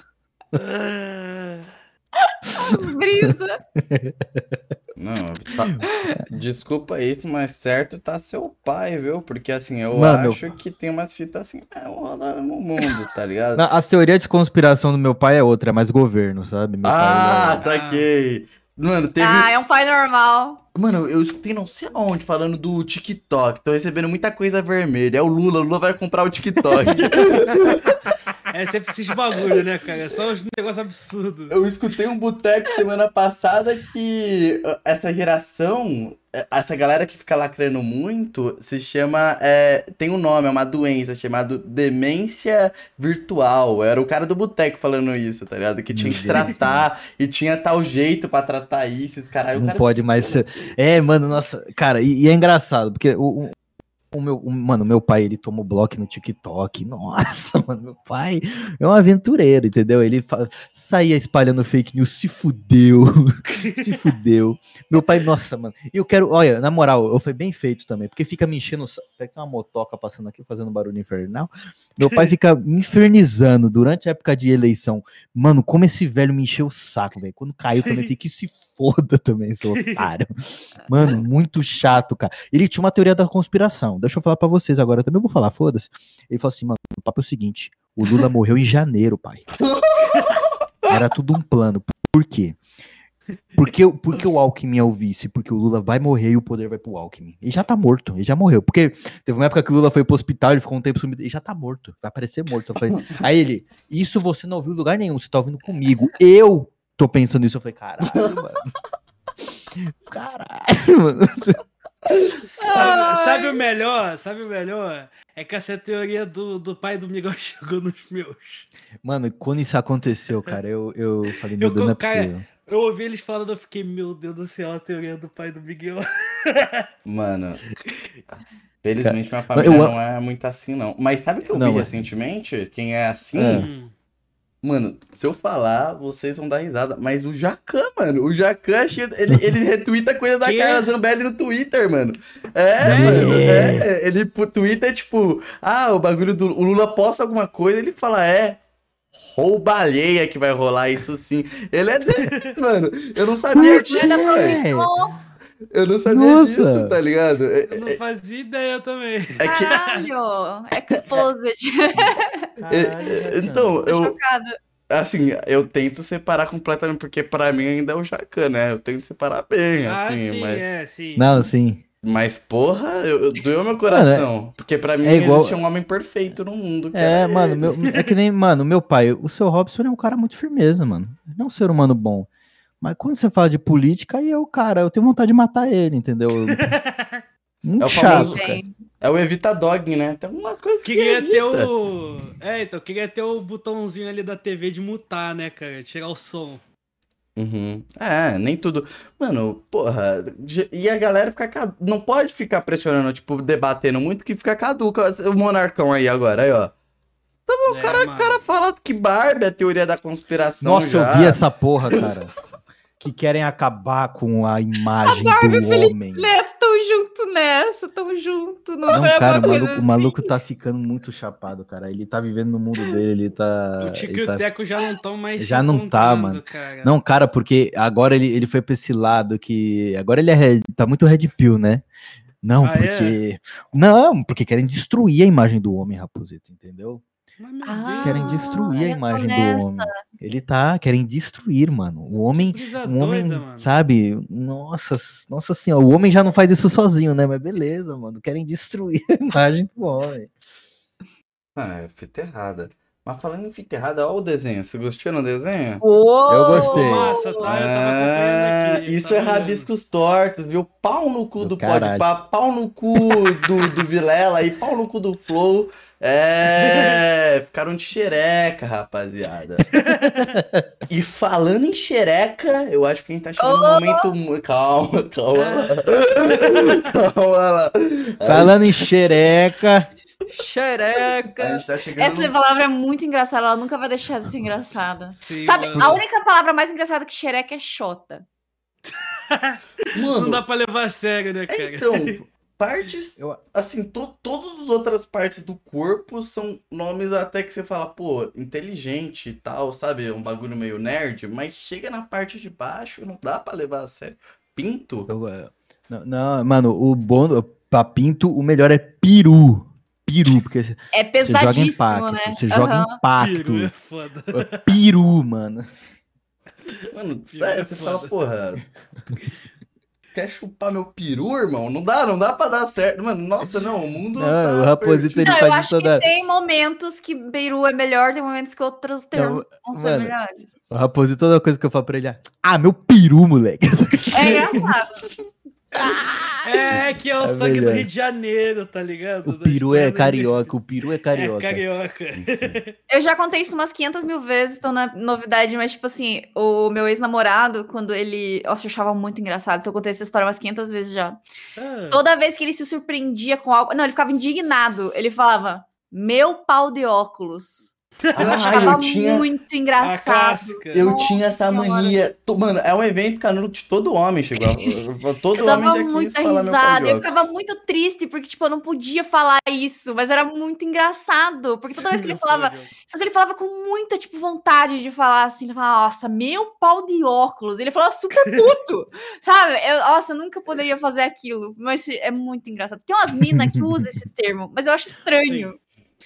Brisa. Não, tá- desculpa isso, mas certo tá seu pai, viu? Porque assim, eu Mano, meu- acho que tem umas fitas assim mesmo rolando no mundo, tá ligado? Não, As teorias de conspiração do meu pai é outra, é mais governo, sabe? Meu ah, pai, saquei. Mano, teve. Ah, é um pai normal. Mano, eu escutei não sei aonde falando do TikTok. Tô recebendo muita coisa vermelha. É o Lula, o Lula vai comprar o TikTok. É sempre esses bagulho, né, cara? É só uns negócios absurdos. eu escutei um boteco semana passada que uh, essa geração, eh, essa galera que fica lacrando muito, se chama. é, tem um nome, é uma doença chamada demência virtual. Era o cara do boteco falando isso, tá ligado? Que tinha que tratar e tinha tal jeito pra tratar isso. Esse caralho, Não cara pode mais ser. É, mano, nossa. Cara, e, e é engraçado, porque o, o, o meu, o- mano, meu pai, ele tomou bloco no TikTok. Nossa, mano, meu pai é um aventureiro, entendeu? Ele fa- saía espalhando fake news, se fudeu. se fudeu. Meu pai, nossa, mano. E eu quero, olha, na moral, eu foi bem feito também, porque fica me enchendo. o Tem uma motoca passando aqui fazendo barulho infernal. Meu pai fica me infernizando durante a época de eleição. Mano, como esse velho me encheu o saco, velho. Quando caiu, eu comentei que se foda também, seu otário. Mano, muito chato, cara. Ele tinha uma teoria da conspiração. Deixa eu falar pra vocês agora, eu também vou falar, foda-se. Ele falou assim, mano, o papo é o seguinte: o Lula morreu em janeiro, pai. Era tudo um plano. Por quê? Porque, porque o Alckmin é o vice, porque o Lula vai morrer e o poder vai pro Alckmin. Ele já tá morto, ele já morreu. Porque teve uma época que o Lula foi pro hospital, ele ficou um tempo sumido, ele já tá morto, vai aparecer morto. Falei, aí ele, isso você não ouviu em lugar nenhum, você tá ouvindo comigo. Eu tô pensando nisso. Eu falei, caralho, mano. Caralho, mano. Sabe, sabe o melhor? Sabe o melhor? É que essa teoria do, do pai do Miguel chegou nos meus. Mano, quando isso aconteceu, cara, eu, eu falei, meu Eu Deus, não é cara, possível. Eu ouvi eles falando, eu fiquei, meu Deus do céu, a teoria do pai do Miguel. Mano. Felizmente minha eu família am- não é muito assim, não. Mas sabe o que eu Não, vi mas- recentemente? Quem é assim? É. Mano, se eu falar, vocês vão dar risada. Mas o Jacan, mano. O Jacan, é ele, ele retuita coisa da Que? Carla Zambelli no Twitter, mano. É, Sério? mano. É. Ele pro Twitter, tipo, ah, o bagulho do. O Lula posta alguma coisa, ele fala, é. Rouba alheia que vai rolar isso sim. Ele é desse, mano. Eu não sabia disso, Mas velho. Eu não sabia Nossa. disso, tá ligado? É, Eu não fazia ideia também. é que. Caralho. Exposed. é- então, Tô eu, chocada. Assim, eu tento separar completamente, porque pra mim ainda é o Jacan, né? Eu tento separar bem, ah, assim, sim, mas, é, sim. Não, sim. mas porra, eu, eu doeu meu coração. porque pra mim é igual- existe um homem perfeito no mundo. que É, mano, meu, é que nem, mano, meu pai, o seu Robson é um cara muito firmeza, mano. Ele é um ser humano bom. Mas quando você fala de política, aí eu, cara, eu tenho vontade de matar ele, entendeu? Muito É o chato, famoso-. É o Evita Dog, né? Tem algumas coisas que. Queria ter o. É, então, queria ter o botãozinho ali da TV de mutar, né, cara? Tirar o som. Uhum. É, nem tudo. Mano, porra. E a galera fica. cadu- Não pode ficar pressionando, tipo, debatendo muito que fica caduca. O monarcão aí agora, aí, ó. o cara- O cara fala que barba é a teoria da conspiração. Nossa, já. eu vi essa porra, cara. que querem acabar com a imagem do homem. Neto, tão junto nessa, tão junto. Não, Não, cara, o maluco, o assim. maluco tá ficando muito chapado, cara. Ele tá vivendo no mundo dele, ele tá. O Tico e o tá- Teco já não estão mais. Já não tá, mano. Cara. Não, cara, porque agora ele, ele foi pra esse lado que. Agora ele é tá muito red pill, né? Não, Ah, é? porque. Não, porque querem destruir a imagem do homem, Raposito, entendeu? Ah, Querem destruir a imagem do homem. Ele tá, querem destruir, mano. O homem. O homem, doida, mano. sabe? Nossa, nossa senhora, o homem já não faz isso sozinho, né? Mas beleza, mano. Querem destruir a imagem do homem. Ah, é fita errada. Mas falando em fita errada, olha o desenho. Você gostou no desenho? Uou! Eu gostei. Massa, tá? Eu tava Ah, aqui. isso tava é rabiscos tortos, viu? Pau no cu Do do. Podpah, pau no cu do, do Vilela e pau no cu do Flow. É, ficaram de xereca, rapaziada. E falando em xereca, eu acho que a gente tá chegando num momento. mu- Calma, calma lá. Calma lá. Falando em xereca. A Xereca. gente tá chegando. Essa palavra é muito engraçada, ela nunca vai deixar de ser engraçada. Sim, Sabe, mano. a única palavra mais engraçada que xereca é xota. Mano, Não dá pra levar a sério, né, cara? Então, partes, Eu- assim, to, todas as outras partes do corpo são nomes até que você fala, pô, inteligente e tal, sabe? É um bagulho meio nerd, mas chega na parte de baixo, não dá pra levar a sério. Pinto? Eu, não, não, mano, o bom pra pinto, o melhor é peru. Peru, porque você É você joga pesadíssimo, impacto. né? Você joga Aham. impacto. Peru é foda. É Peru, mano. Mano, é, é você foda. fala, porra. Quer chupar meu peru, irmão? Não dá, não dá pra dar certo. Mano, nossa, não, o mundo. Não, tá o Raposito, ele Não, eu faz acho isso toda que tem momentos que Beirut é melhor, tem momentos que outros termos vão ser mano. melhores. O Raposito, toda coisa que eu falo pra ele é, ah, meu peru, moleque. É engraçado. É, que é o É sangue do verdade. Rio de Janeiro, tá ligado? O peru é carioca, o peru é É carioca. carioca. Eu já contei isso umas 500 mil vezes, então é novidade, mas, tipo assim, o meu ex-namorado, quando ele. Nossa, eu achava muito engraçado, então eu contei essa história umas 500 vezes já. Ah, Toda vez que ele se surpreendia com algo. Não, ele ficava indignado. Ele falava, meu pau de óculos. Eu Ah, achava eu tinha- muito engraçado. Eu Nossa tinha essa Senhora. mania. Mano, é um evento canudo de todo homem, chegou. Todo Eu homem já quis muita falar meu risada. Eu ficava muito triste, porque, tipo, eu não podia falar isso, mas era muito engraçado. Porque toda vez que ele falava. Só que ele falava com muita, tipo, vontade de falar assim. Ele falava, nossa, meu pau de óculos. Ele falava super puto, sabe? Eu, nossa, eu nunca poderia fazer aquilo. Mas é muito engraçado. Tem umas minas que usam esse termo, mas eu acho estranho.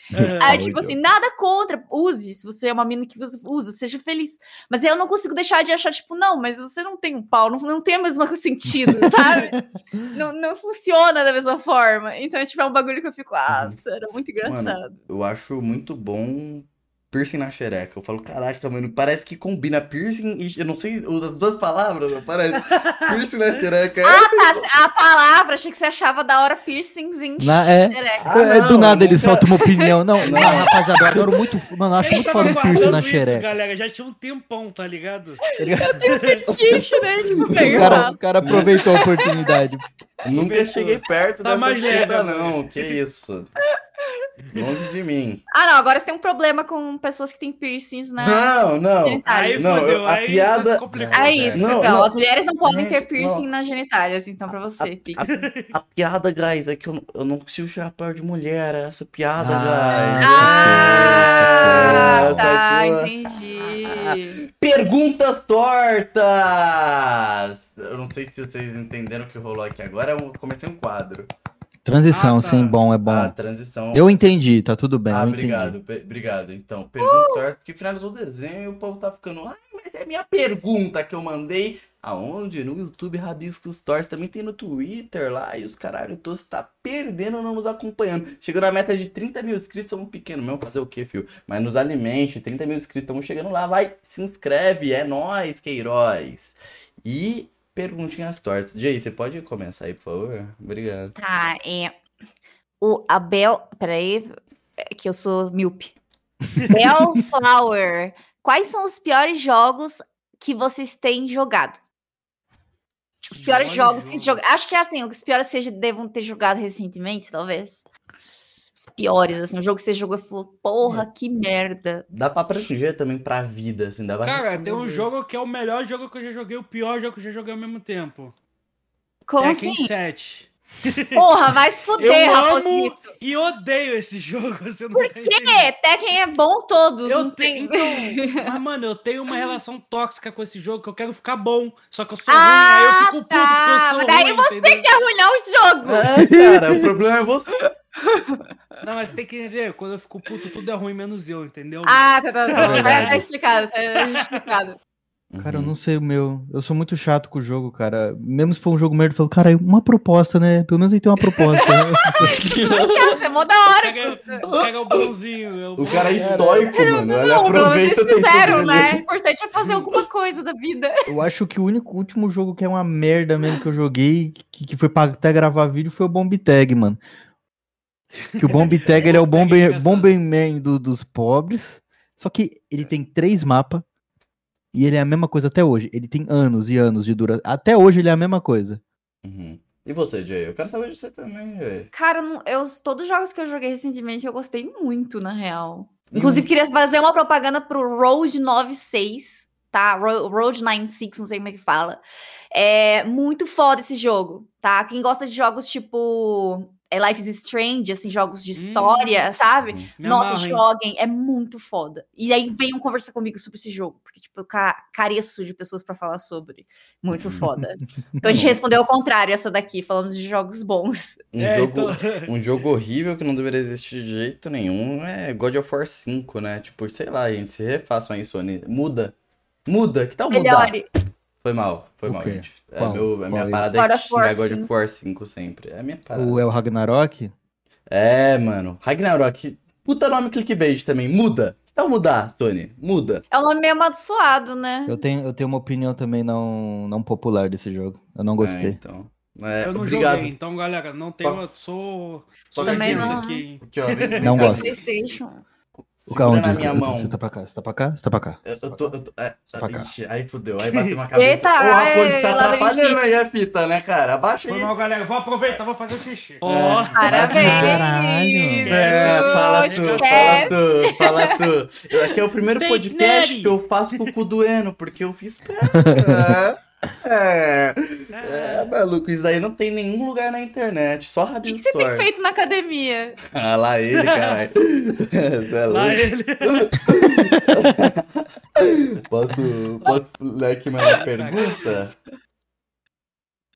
Ah, Aí, tipo assim, nada contra, use. Se você é uma mina que usa, usa, seja feliz. Mas aí eu não consigo deixar de achar, tipo, não, mas você não tem um pau, não, não tem o mesmo sentido, sabe? não, não funciona da mesma forma. Então, tipo, é um bagulho que eu fico, ah, era muito engraçado. Eu acho muito bom piercing na xereca. Eu falo, caraca, mano, parece que combina piercing e eu não sei, usa as duas palavras, não parece? piercing na xereca. é- Ah, tá. A palavra, achei que você achava da hora piercings em Na- é. xereca. Ah, É, não, do nada eu ele nunca- solta uma opinião. Não, não, Não. rapaziada, eu adoro muito. Mano, eu acho Ele muito foda um piercing na guardando isso, xereca. galera. Já tinha um tempão, tá ligado? Fetiche, né? Tipo, O cara, o cara aproveitou a oportunidade. Nunca cheguei perto Tá dessa mais agora. não. Que isso. Longe de mim. Ah, não, agora você tem um problema com pessoas que têm piercings nas Não, não. genitálias. Aí Não, fodeu, eu- a aí piada-. É isso, Não, então. não. As mulheres não podem Gente, ter piercing não. nas genitálias, então, pra você, Pix. A piada, guys, é que eu, eu não consigo chapéu de mulher. é Essa piada, Ah. guys. Ah, tá, ó. entendi. Perguntas tortas! Eu não sei se vocês entenderam o que rolou aqui agora. Eu comecei um quadro. Transição, Ah, tá. sim, bom, é bom. A transição. Eu entendi, tá tudo bem. Ah, obrigado, obrigado. Então, perguntas tortas, porque finalizou o desenho e o povo tá ficando. Ai, mas é minha pergunta que eu mandei. Aonde? No YouTube Rabiscos Stories, também tem no Twitter lá, e os caralho todos tá perdendo não nos acompanhando. Chegou na meta de 30 mil inscritos, somos pequenos mesmo, fazer o quê, filho? Mas nos alimente, 30 mil inscritos, estamos chegando lá, vai, se inscreve, é nóis, Queiroz. E perguntinhas tortas. Jay, você pode começar aí, por favor? Obrigado. Tá, é. O Abel. Peraí, é que eu sou míope. Bellflower. Quais são os piores jogos que vocês têm jogado? Os piores jogos que jogos. joga. Acho que é assim, os piores vocês devam ter jogado recentemente, talvez. Piores, assim, o jogo que você jogou e falou, porra, que merda. Dá pra abranger também pra vida, assim, dá pra Cara, tem um isso. jogo que é o melhor jogo que eu já joguei, o pior jogo que eu já joguei ao mesmo tempo. Como Tekken assim? 7. Porra, vai se fuder, Eu amo e odeio esse jogo, você não Por tá quê? Tekken é bom todos, Eu não tem... tenho. Então, mas, mano, eu tenho uma relação tóxica com esse jogo que eu quero ficar bom. Só que eu sou Ah, ruim, aí eu fico puto tá, porque eu sou mas daí ruim. você entendeu? quer arruinar o jogo. É, cara, o problema é você. Não, mas tem que entender, quando eu fico puto, tudo é ruim, menos eu, entendeu? Ah, tá, tá, tá. Tá, verdade. tá explicado, tá justificado. Cara, eu não sei o meu. Eu sou muito chato com o jogo, cara. Mesmo se for um jogo merda, eu falo, cara, uma proposta, né? Pelo menos aí tem uma proposta. Chato, Você é mó da hora. Pega, pega o bonzinho. eu- O cara é Cara, estoico, mano. Ele Não, pelo menos eles fizeram, né? O importante é fazer alguma coisa da vida. eu acho que o único o último jogo que é uma merda mesmo que eu joguei, que, que foi pra até gravar vídeo, foi o Bomb Tag, mano. Que o Bomb Tag ele é o é Bomber. Bomberman do- dos pobres. Só que ele tem três mapas. E ele é a mesma coisa até hoje. Ele tem anos e anos de duração. Até hoje ele é a mesma coisa. Uhum. E você, Jay? Eu quero saber de você também, velho. Cara, eu, todos os jogos que eu joguei recentemente eu gostei muito, na real. Inclusive, queria fazer uma propaganda pro Road 96, tá? Ro- Road 96, não sei como é que fala. É muito foda esse jogo, tá? Quem gosta de jogos tipo é, Life is Strange, assim, jogos de história, sabe? Hum. Me Nossa, amarro, hein? joguem, é muito foda. E aí venham conversar comigo sobre esse jogo, porque, tipo, eu ca careço de pessoas pra falar sobre. Muito foda. Então a gente respondeu ao contrário essa daqui, falamos de jogos bons. Um, É, jogo, então- um jogo horrível que não deveria existir de jeito nenhum é God of War 5, né? Tipo, sei lá, gente, se refaçam aí, Sony. Muda. Muda, que tal mudar? Melhore. Foi mal, foi mal, gente. É Qual? meu, a minha Qual parada God é xingar God 5. of War 5 sempre. É a minha parada. O El Ragnarok? É, mano. Ragnarok. Puta nome clickbait também. Muda. Que tal mudar, Sony? Muda. É um nome meio amaldiçoado, né? Eu tenho, eu tenho uma opinião também não, não popular desse jogo. Eu não É, gostei. então. É, Eu não obrigado. joguei, então, galera, não tenho. Sou. Só Sou Também isento não. aqui? Aqui, ó, vem, vem Não cá, gosto. PlayStation. O Segura onde? na minha mão. Você tá pra cá, você tá pra cá, você tá pra cá. Eu, eu tô, eu tô, é, cá. ixi, aí fudeu, aí bateu uma cabeça. Eita, Ô, Raposo, ai, tá atrapalhando aí a fita, né, cara? Abaixa aí. mal, galera. Vou aproveitar, vou fazer xixi. Ó. Parabéns! Caralho. É, fala tu, Esquece. fala tu, fala tu. Aqui é o primeiro podcast que eu faço com o cu doendo, porque eu fiz perna. É, é, maluco, isso daí não tem em nenhum lugar na internet, só O que, que você tem feito na academia? Ah, lá ele, caralho. É Lá ele. Posso, posso ler aqui mais uma pergunta?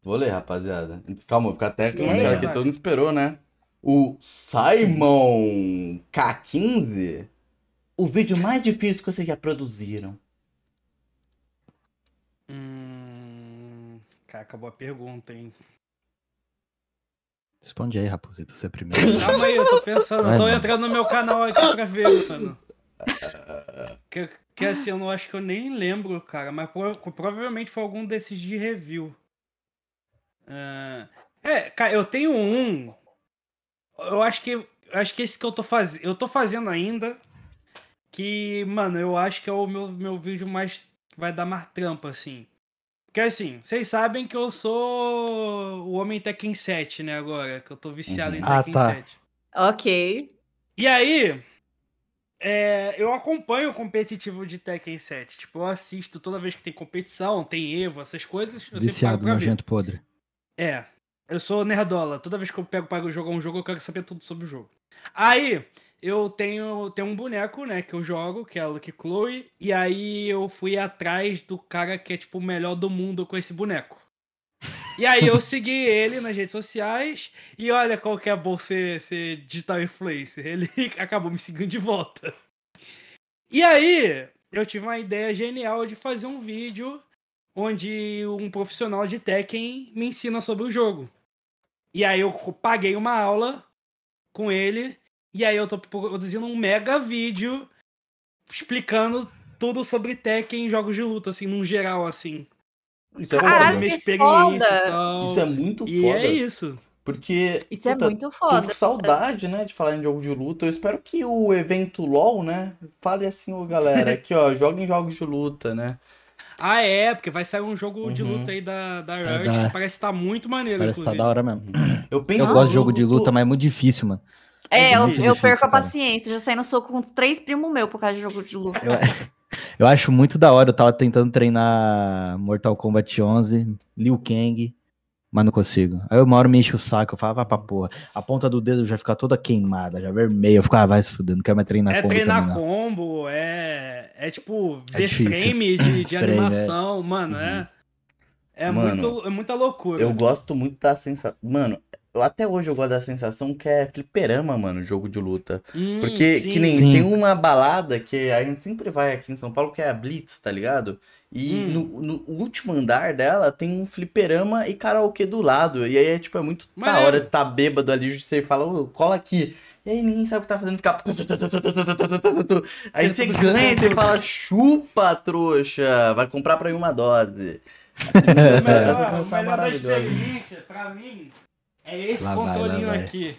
Vou ler, rapaziada. Calma, vou ficar até aquela que todo mundo esperou, né? O Simon K15, o vídeo mais difícil que vocês já produziram. Cara, acabou a pergunta, hein? Responde aí, Raposito, você é primeiro. Calma aí, eu tô pensando. Vai, Eu tô mano. entrando no meu canal aqui pra ver, mano. Que, que assim, eu não acho que eu nem lembro, cara. Mas pro- provavelmente foi algum desses de review. Ah, é, cara, eu tenho um. Eu acho que. Eu acho que esse que eu tô fazendo. Eu tô fazendo ainda. Que, mano, eu acho que é o meu, meu vídeo mais. vai dar mais trampa, assim. Porque assim, vocês sabem que eu sou o homem Tekken 7, né, agora. Que eu tô viciado em Uhum. Ah, Tekken tá. 7. Ok. E aí, é, eu acompanho o competitivo de Tekken 7. Tipo, eu assisto toda vez que tem competição, tem Evo, essas coisas, eu sempre Viciado, nojento podre. É, eu sou nerdola. Toda vez que eu pego para jogar um jogo, eu quero saber tudo sobre o jogo. Aí, eu tenho, tenho um boneco, né, que eu jogo, que é a Lucky Chloe, e aí eu fui atrás do cara que é, tipo, o melhor do mundo com esse boneco. E aí eu segui ele nas redes sociais, e olha qual que é bom ser, ser digital influencer. Ele acabou me seguindo de volta. E aí, eu tive uma ideia genial de fazer um vídeo onde um profissional de Tekken me ensina sobre o jogo. E aí eu paguei uma aula com ele, e aí eu tô produzindo um mega vídeo explicando tudo sobre Tekken em jogos de luta, assim, num geral, assim. Isso é Caralho, foda. minha que experiência foda. e tal. Isso é muito E foda. é isso. Porque. Isso é puta, muito Tô foda. com saudade, né, de falar em jogo de luta. Eu espero que o evento LOL, né, fale assim, ô galera, aqui ó, joguem jogos de luta, né? Ah, é, porque vai sair um jogo de Uhum. luta aí da, da É, Riot da- que parece estar muito maneiro, Parece que tá inclusive. da hora mesmo. Eu penso Eu gosto de jogo de luta, mas é muito difícil, mano. É, eu, difícil, eu perco a paciência. Já saí no soco com três primos meus por causa de jogo de luta. Eu, eu acho muito da hora. Eu tava tentando treinar Mortal Kombat 11, Liu Kang, mas não consigo. Aí uma hora me enche o saco, eu falo, vai pra porra. A ponta do dedo já fica toda queimada, já vermelha. Eu fico, ah, vai se fuder, não quero mais treinar É combo treinar também, não. combo, é, é tipo É ver difícil. frame de, de Frame, é. animação, mano, é, é, Mano, muito, é muita loucura. Eu gosto muito da sensação. Mano, eu, até hoje eu gosto da sensação que é fliperama, mano, jogo de luta. Hum, Porque sim. que nem Sim. tem uma balada que a gente sempre vai aqui em São Paulo, que é a Blitz, tá ligado? E Hum. no, no último andar dela tem um fliperama e karaokê do lado. E aí é tipo, é muito da Maneiro. hora de tá bêbado ali, você fala, ô, cola aqui. E aí ninguém sabe o que tá fazendo, fica. Aí você ganha e você fala, chupa, trouxa, vai comprar pra mim uma dose. Essa melhor, é melhor da experiência, pra mim, é esse Lá vai, lá controlinho vai. aqui.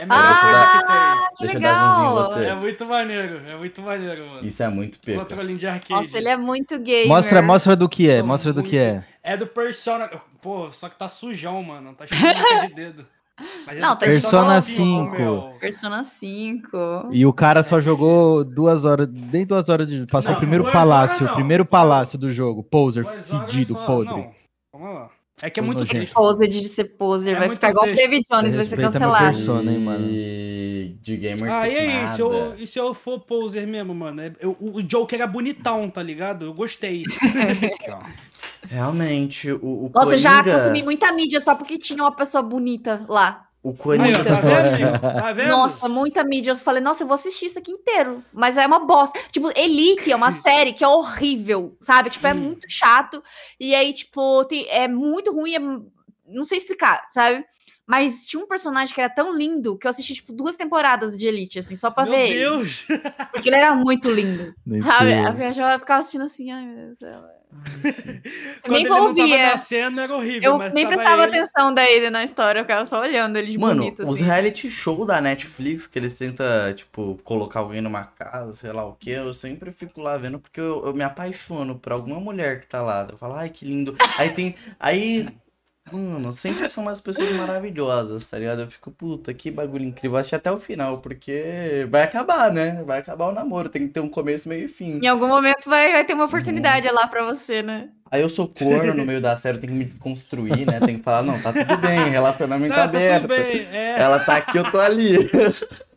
É a melhor Ah, coisa que tem. Ah, que legal. você. É muito maneiro, é muito maneiro, mano. Isso é muito perca. Controlinho de arcade. Nossa, ele é muito gay. Mostra, mostra do que é, Sou mostra do que muito- é. É do Persona. Pô, só que tá sujão, mano. Tá cheio de dedo. Mas Não, é tá Persona difícil, 5. meu. Persona 5. E o cara só jogou duas horas, nem duas horas de. Passou Não, o primeiro palácio, horas o primeiro palácio do jogo. Poser, fedido, só- podre. não, Calma lá. É que é muito texto. Exposed de ser poser. É vai ficar igual o. David Jones, vai ser cancelado. Persona, hein, mano. E de gamer Ah, e aí, se eu, e se eu for poser mesmo, mano? É- eu- o Joker era bonitão, tá ligado? Eu gostei. Realmente, o, o Nossa, eu já Coringa- consumi muita mídia só porque tinha uma pessoa bonita lá. O ó, tá vendo? Tá vendo? Nossa, muita mídia. Eu falei, nossa, eu vou assistir isso aqui inteiro. Mas é uma bosta. Tipo, Elite é uma série que é horrível, sabe? Tipo, é muito chato. E aí, tipo, tem- é muito ruim. é- Não sei explicar, sabe? Mas tinha um personagem que era tão lindo que eu assisti, tipo, duas temporadas de Elite, assim, só pra Meu ver ele. Deus! Porque ele era muito lindo. Sabe? viajava ficava assistindo assim, ai, meu Deus. Quando nem ele vou não tava é. nascendo, era horrível. Eu mas nem tava prestava ele. atenção daí na história, eu ficava só olhando ele de Mano, bonito, os assim. reality show da Netflix, que eles tentam, tipo, colocar alguém numa casa, sei lá o que, eu sempre fico lá vendo, porque eu, eu me apaixono por alguma mulher que tá lá. Eu falo, ai, que lindo. Aí tem. Aí. Mano, sempre são umas pessoas maravilhosas, tá ligado? Eu fico, puta, que bagulho incrível. Assisti até o final, porque vai acabar, né? Vai acabar o namoro, tem que ter um começo, meio e fim. Em algum momento vai, vai ter uma oportunidade lá pra você, né? Aí eu sou corno no meio da série, eu tenho que me desconstruir, né? Tem que falar, não, tá tudo bem, relacionamento Tá, tá aberto. tudo bem. É, Ela tá aqui, eu tô ali.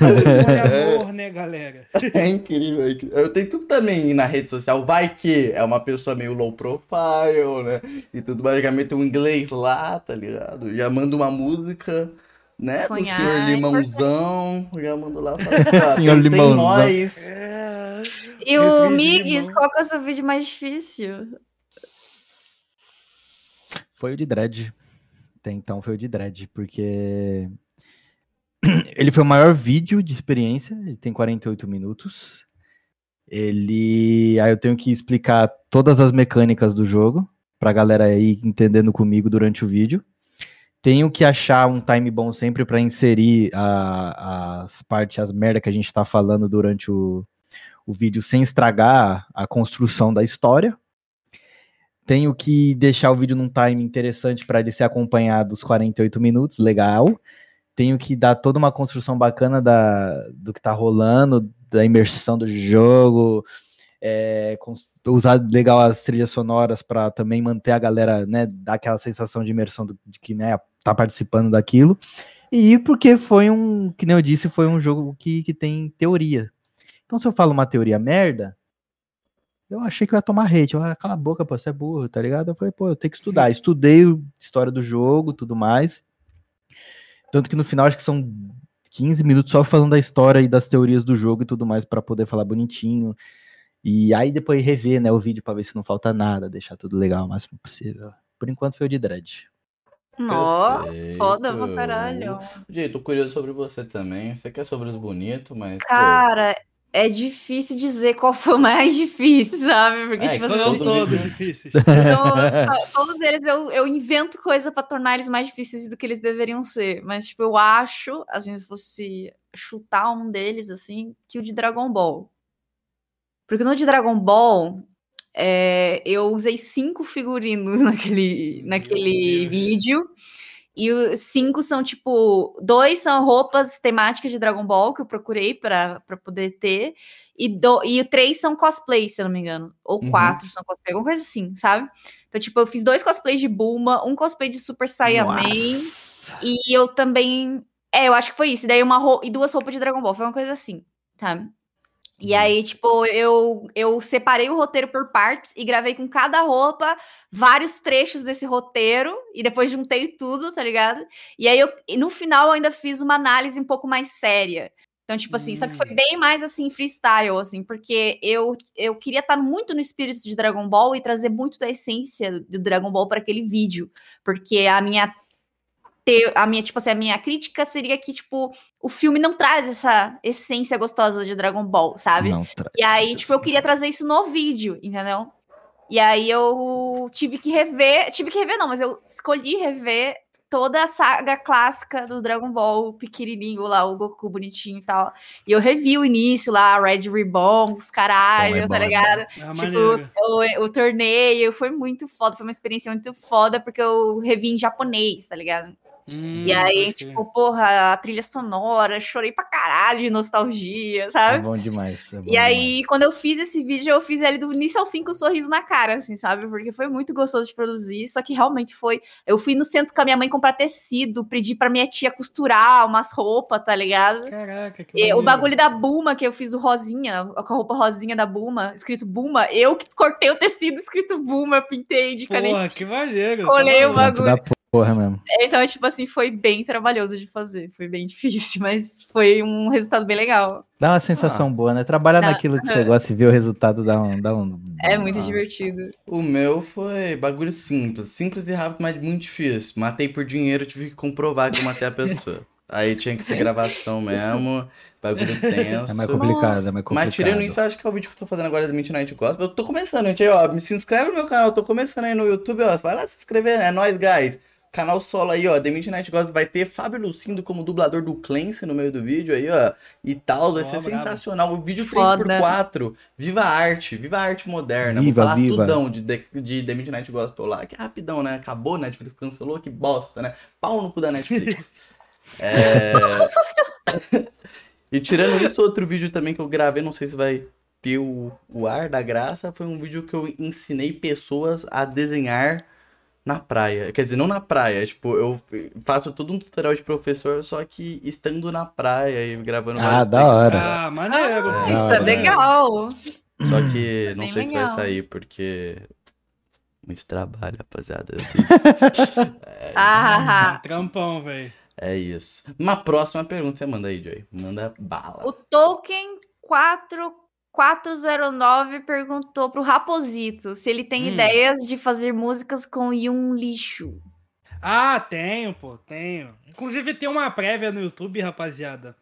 é amor, né, galera? É incrível, é incrível. Eu tento também ir na rede social, vai que é uma pessoa meio low profile, né? E tudo meto um inglês lá, tá ligado? Já mando uma música, né? Sonhar do senhor é Limãozão. Já mando lá falar, Senhor Limãozão. nós. É. E o Migs, qual que é o seu vídeo mais difícil? Foi o de Dread. Até então foi o de Dread, porque ele foi o maior vídeo de experiência, ele tem 48 minutos. Ele. Aí eu tenho que explicar todas as mecânicas do jogo, pra galera aí entendendo comigo durante o vídeo. Tenho que achar um time bom sempre pra inserir a- as partes, as merda que a gente tá falando durante o, o vídeo sem estragar a construção da história. Tenho que deixar o vídeo num time interessante para ele ser acompanhado dos 48 minutos, legal. Tenho que dar toda uma construção bacana da, do que tá rolando, da imersão do jogo, é, usar legal as trilhas sonoras para também manter a galera, né, dar aquela sensação de imersão do- de que, né, tá participando daquilo. E porque foi um, que nem eu disse, foi um jogo que, que tem teoria. Então se eu falo uma teoria merda, eu achei que eu ia tomar hate. Eu, ah, cala a boca, pô, você é burro, tá ligado? Eu falei, pô, eu tenho que estudar. Estudei a história do jogo, tudo mais. Tanto que no final acho que são 15 minutos só falando da história e das teorias do jogo e tudo mais para poder falar bonitinho. E aí depois rever, né, o vídeo para ver se não falta nada, deixar tudo legal o máximo possível. Por enquanto foi o de Dread. Nó, foda pra caralho. Gente, tô curioso sobre você também. Você quer sobre os bonitos, mas. pô, Cara, é difícil dizer qual foi o mais difícil, sabe? Porque, É, tipo que assim, Foram todo todos vídeo- difíceis. são- todos eles eu, eu invento coisa pra tornar eles mais difíceis do que eles deveriam ser. Mas, tipo, eu acho, assim, se fosse chutar um deles, assim, que o de Dragon Ball. Porque no de Dragon Ball, é, eu usei cinco figurinos naquele, naquele Deus. E os cinco são, tipo, dois são roupas temáticas de Dragon Ball que eu procurei pra pra poder ter. E, do, e três são cosplay, se eu não me engano. Ou Uhum. quatro são cosplay, alguma coisa assim, sabe? Então, tipo, eu fiz dois cosplays de Bulma, um cosplay de Super Saiyan Man. Nossa. E eu também. É, eu acho que foi isso. E daí uma roupa, e duas roupas de Dragon Ball. Foi uma coisa assim, sabe? E aí, tipo, eu, eu separei o roteiro por partes e gravei com cada roupa vários trechos desse roteiro. E depois juntei tudo, tá ligado? E aí, eu, e no final, eu ainda fiz uma análise um pouco mais séria. Então, tipo assim, só que foi Hum. bem mais assim, freestyle, assim, porque eu, eu queria estar muito no espírito de Dragon Ball e trazer muito da essência do Dragon Ball para aquele vídeo. Porque a minha te- a minha, tipo assim, a minha crítica seria que, tipo, o filme não traz essa essência gostosa de Dragon Ball, sabe? Não traz. E aí, tipo, eu queria trazer isso no vídeo, entendeu? E aí eu tive que rever, tive que rever não, mas eu escolhi rever toda a saga clássica do Dragon Ball, o pequenininho lá, o Goku bonitinho e tal. E eu revi o início lá, Red Ribbon, os caralho, Bom, é tá é ligado? É Tipo, maneiro. o, o torneio foi muito foda, foi uma experiência muito foda, porque eu revi em japonês, tá ligado? Hum, E aí, tipo, porra, a trilha sonora, chorei pra caralho de nostalgia, É sabe? bom demais. é bom E demais. aí, quando eu fiz esse vídeo, eu fiz ele do início ao fim com um sorriso na cara, assim, sabe? Porque foi muito gostoso de produzir. Só que realmente foi. Eu fui no centro com a minha mãe comprar tecido, pedi pra minha tia costurar umas roupas, tá ligado? Caraca, que E o bagulho da Buma, que eu fiz o rosinha, com a roupa rosinha da Buma, escrito Buma, eu que cortei o tecido escrito Buma, pintei de caneta. Porra, que maneiro. Colei tá o maluco. Porra mesmo. Então, tipo assim, foi bem trabalhoso de fazer. Foi bem difícil, mas foi um resultado bem legal. Dá uma sensação boa, né? Trabalhar Dá. naquilo que você gosta e ver o resultado dá um. Dá um É muito Ah. divertido. O meu foi bagulho simples. Simples e rápido, mas muito difícil. Matei por dinheiro, tive que comprovar que eu matei a pessoa. Aí tinha que ser gravação mesmo, bagulho tenso. É mais complicado, é mais complicado. Mas tirando isso, eu acho que é o vídeo que eu tô fazendo agora da Midnight Gospel. Eu tô começando, gente. Aí, ó, me se inscreve no meu canal. Eu tô começando aí no YouTube, ó. Vai lá se inscrever, é nóis, guys. Canal solo aí, ó. The Midnight Gospel vai ter Fábio Lucindo como dublador do Clancy no meio do vídeo aí, ó. E tal. Vai ser sensacional. O vídeo Foda. 3x4. Viva a arte. Viva a arte moderna. Viva, Vou falar viva. tudão de, The- de The Midnight Gospel lá. Que é rapidão, né? Acabou, Netflix cancelou. Que bosta, né? Pau no cu da Netflix. é... E tirando isso, outro vídeo também que eu gravei, não sei se vai ter o, o ar da graça, foi um vídeo que eu ensinei pessoas a desenhar na praia. Quer dizer, não na praia, tipo, eu faço todo um tutorial de professor, só que estando na praia e gravando Ah, da hora. Ah, maneiro. É, pô. Isso Ah, é é. legal. Só que não Bem sei se vai legal. sair, porque. Muito trabalho, rapaziada. é, Ah, ah, Trampão, velho. é isso. Uma próxima pergunta você manda aí, Joy. Manda bala. O Tolkien 4409 perguntou pro Raposito se ele tem Hum. ideias de fazer músicas com Yun Lixo. Ah, tenho, pô, tenho. Inclusive tem uma prévia no YouTube, rapaziada.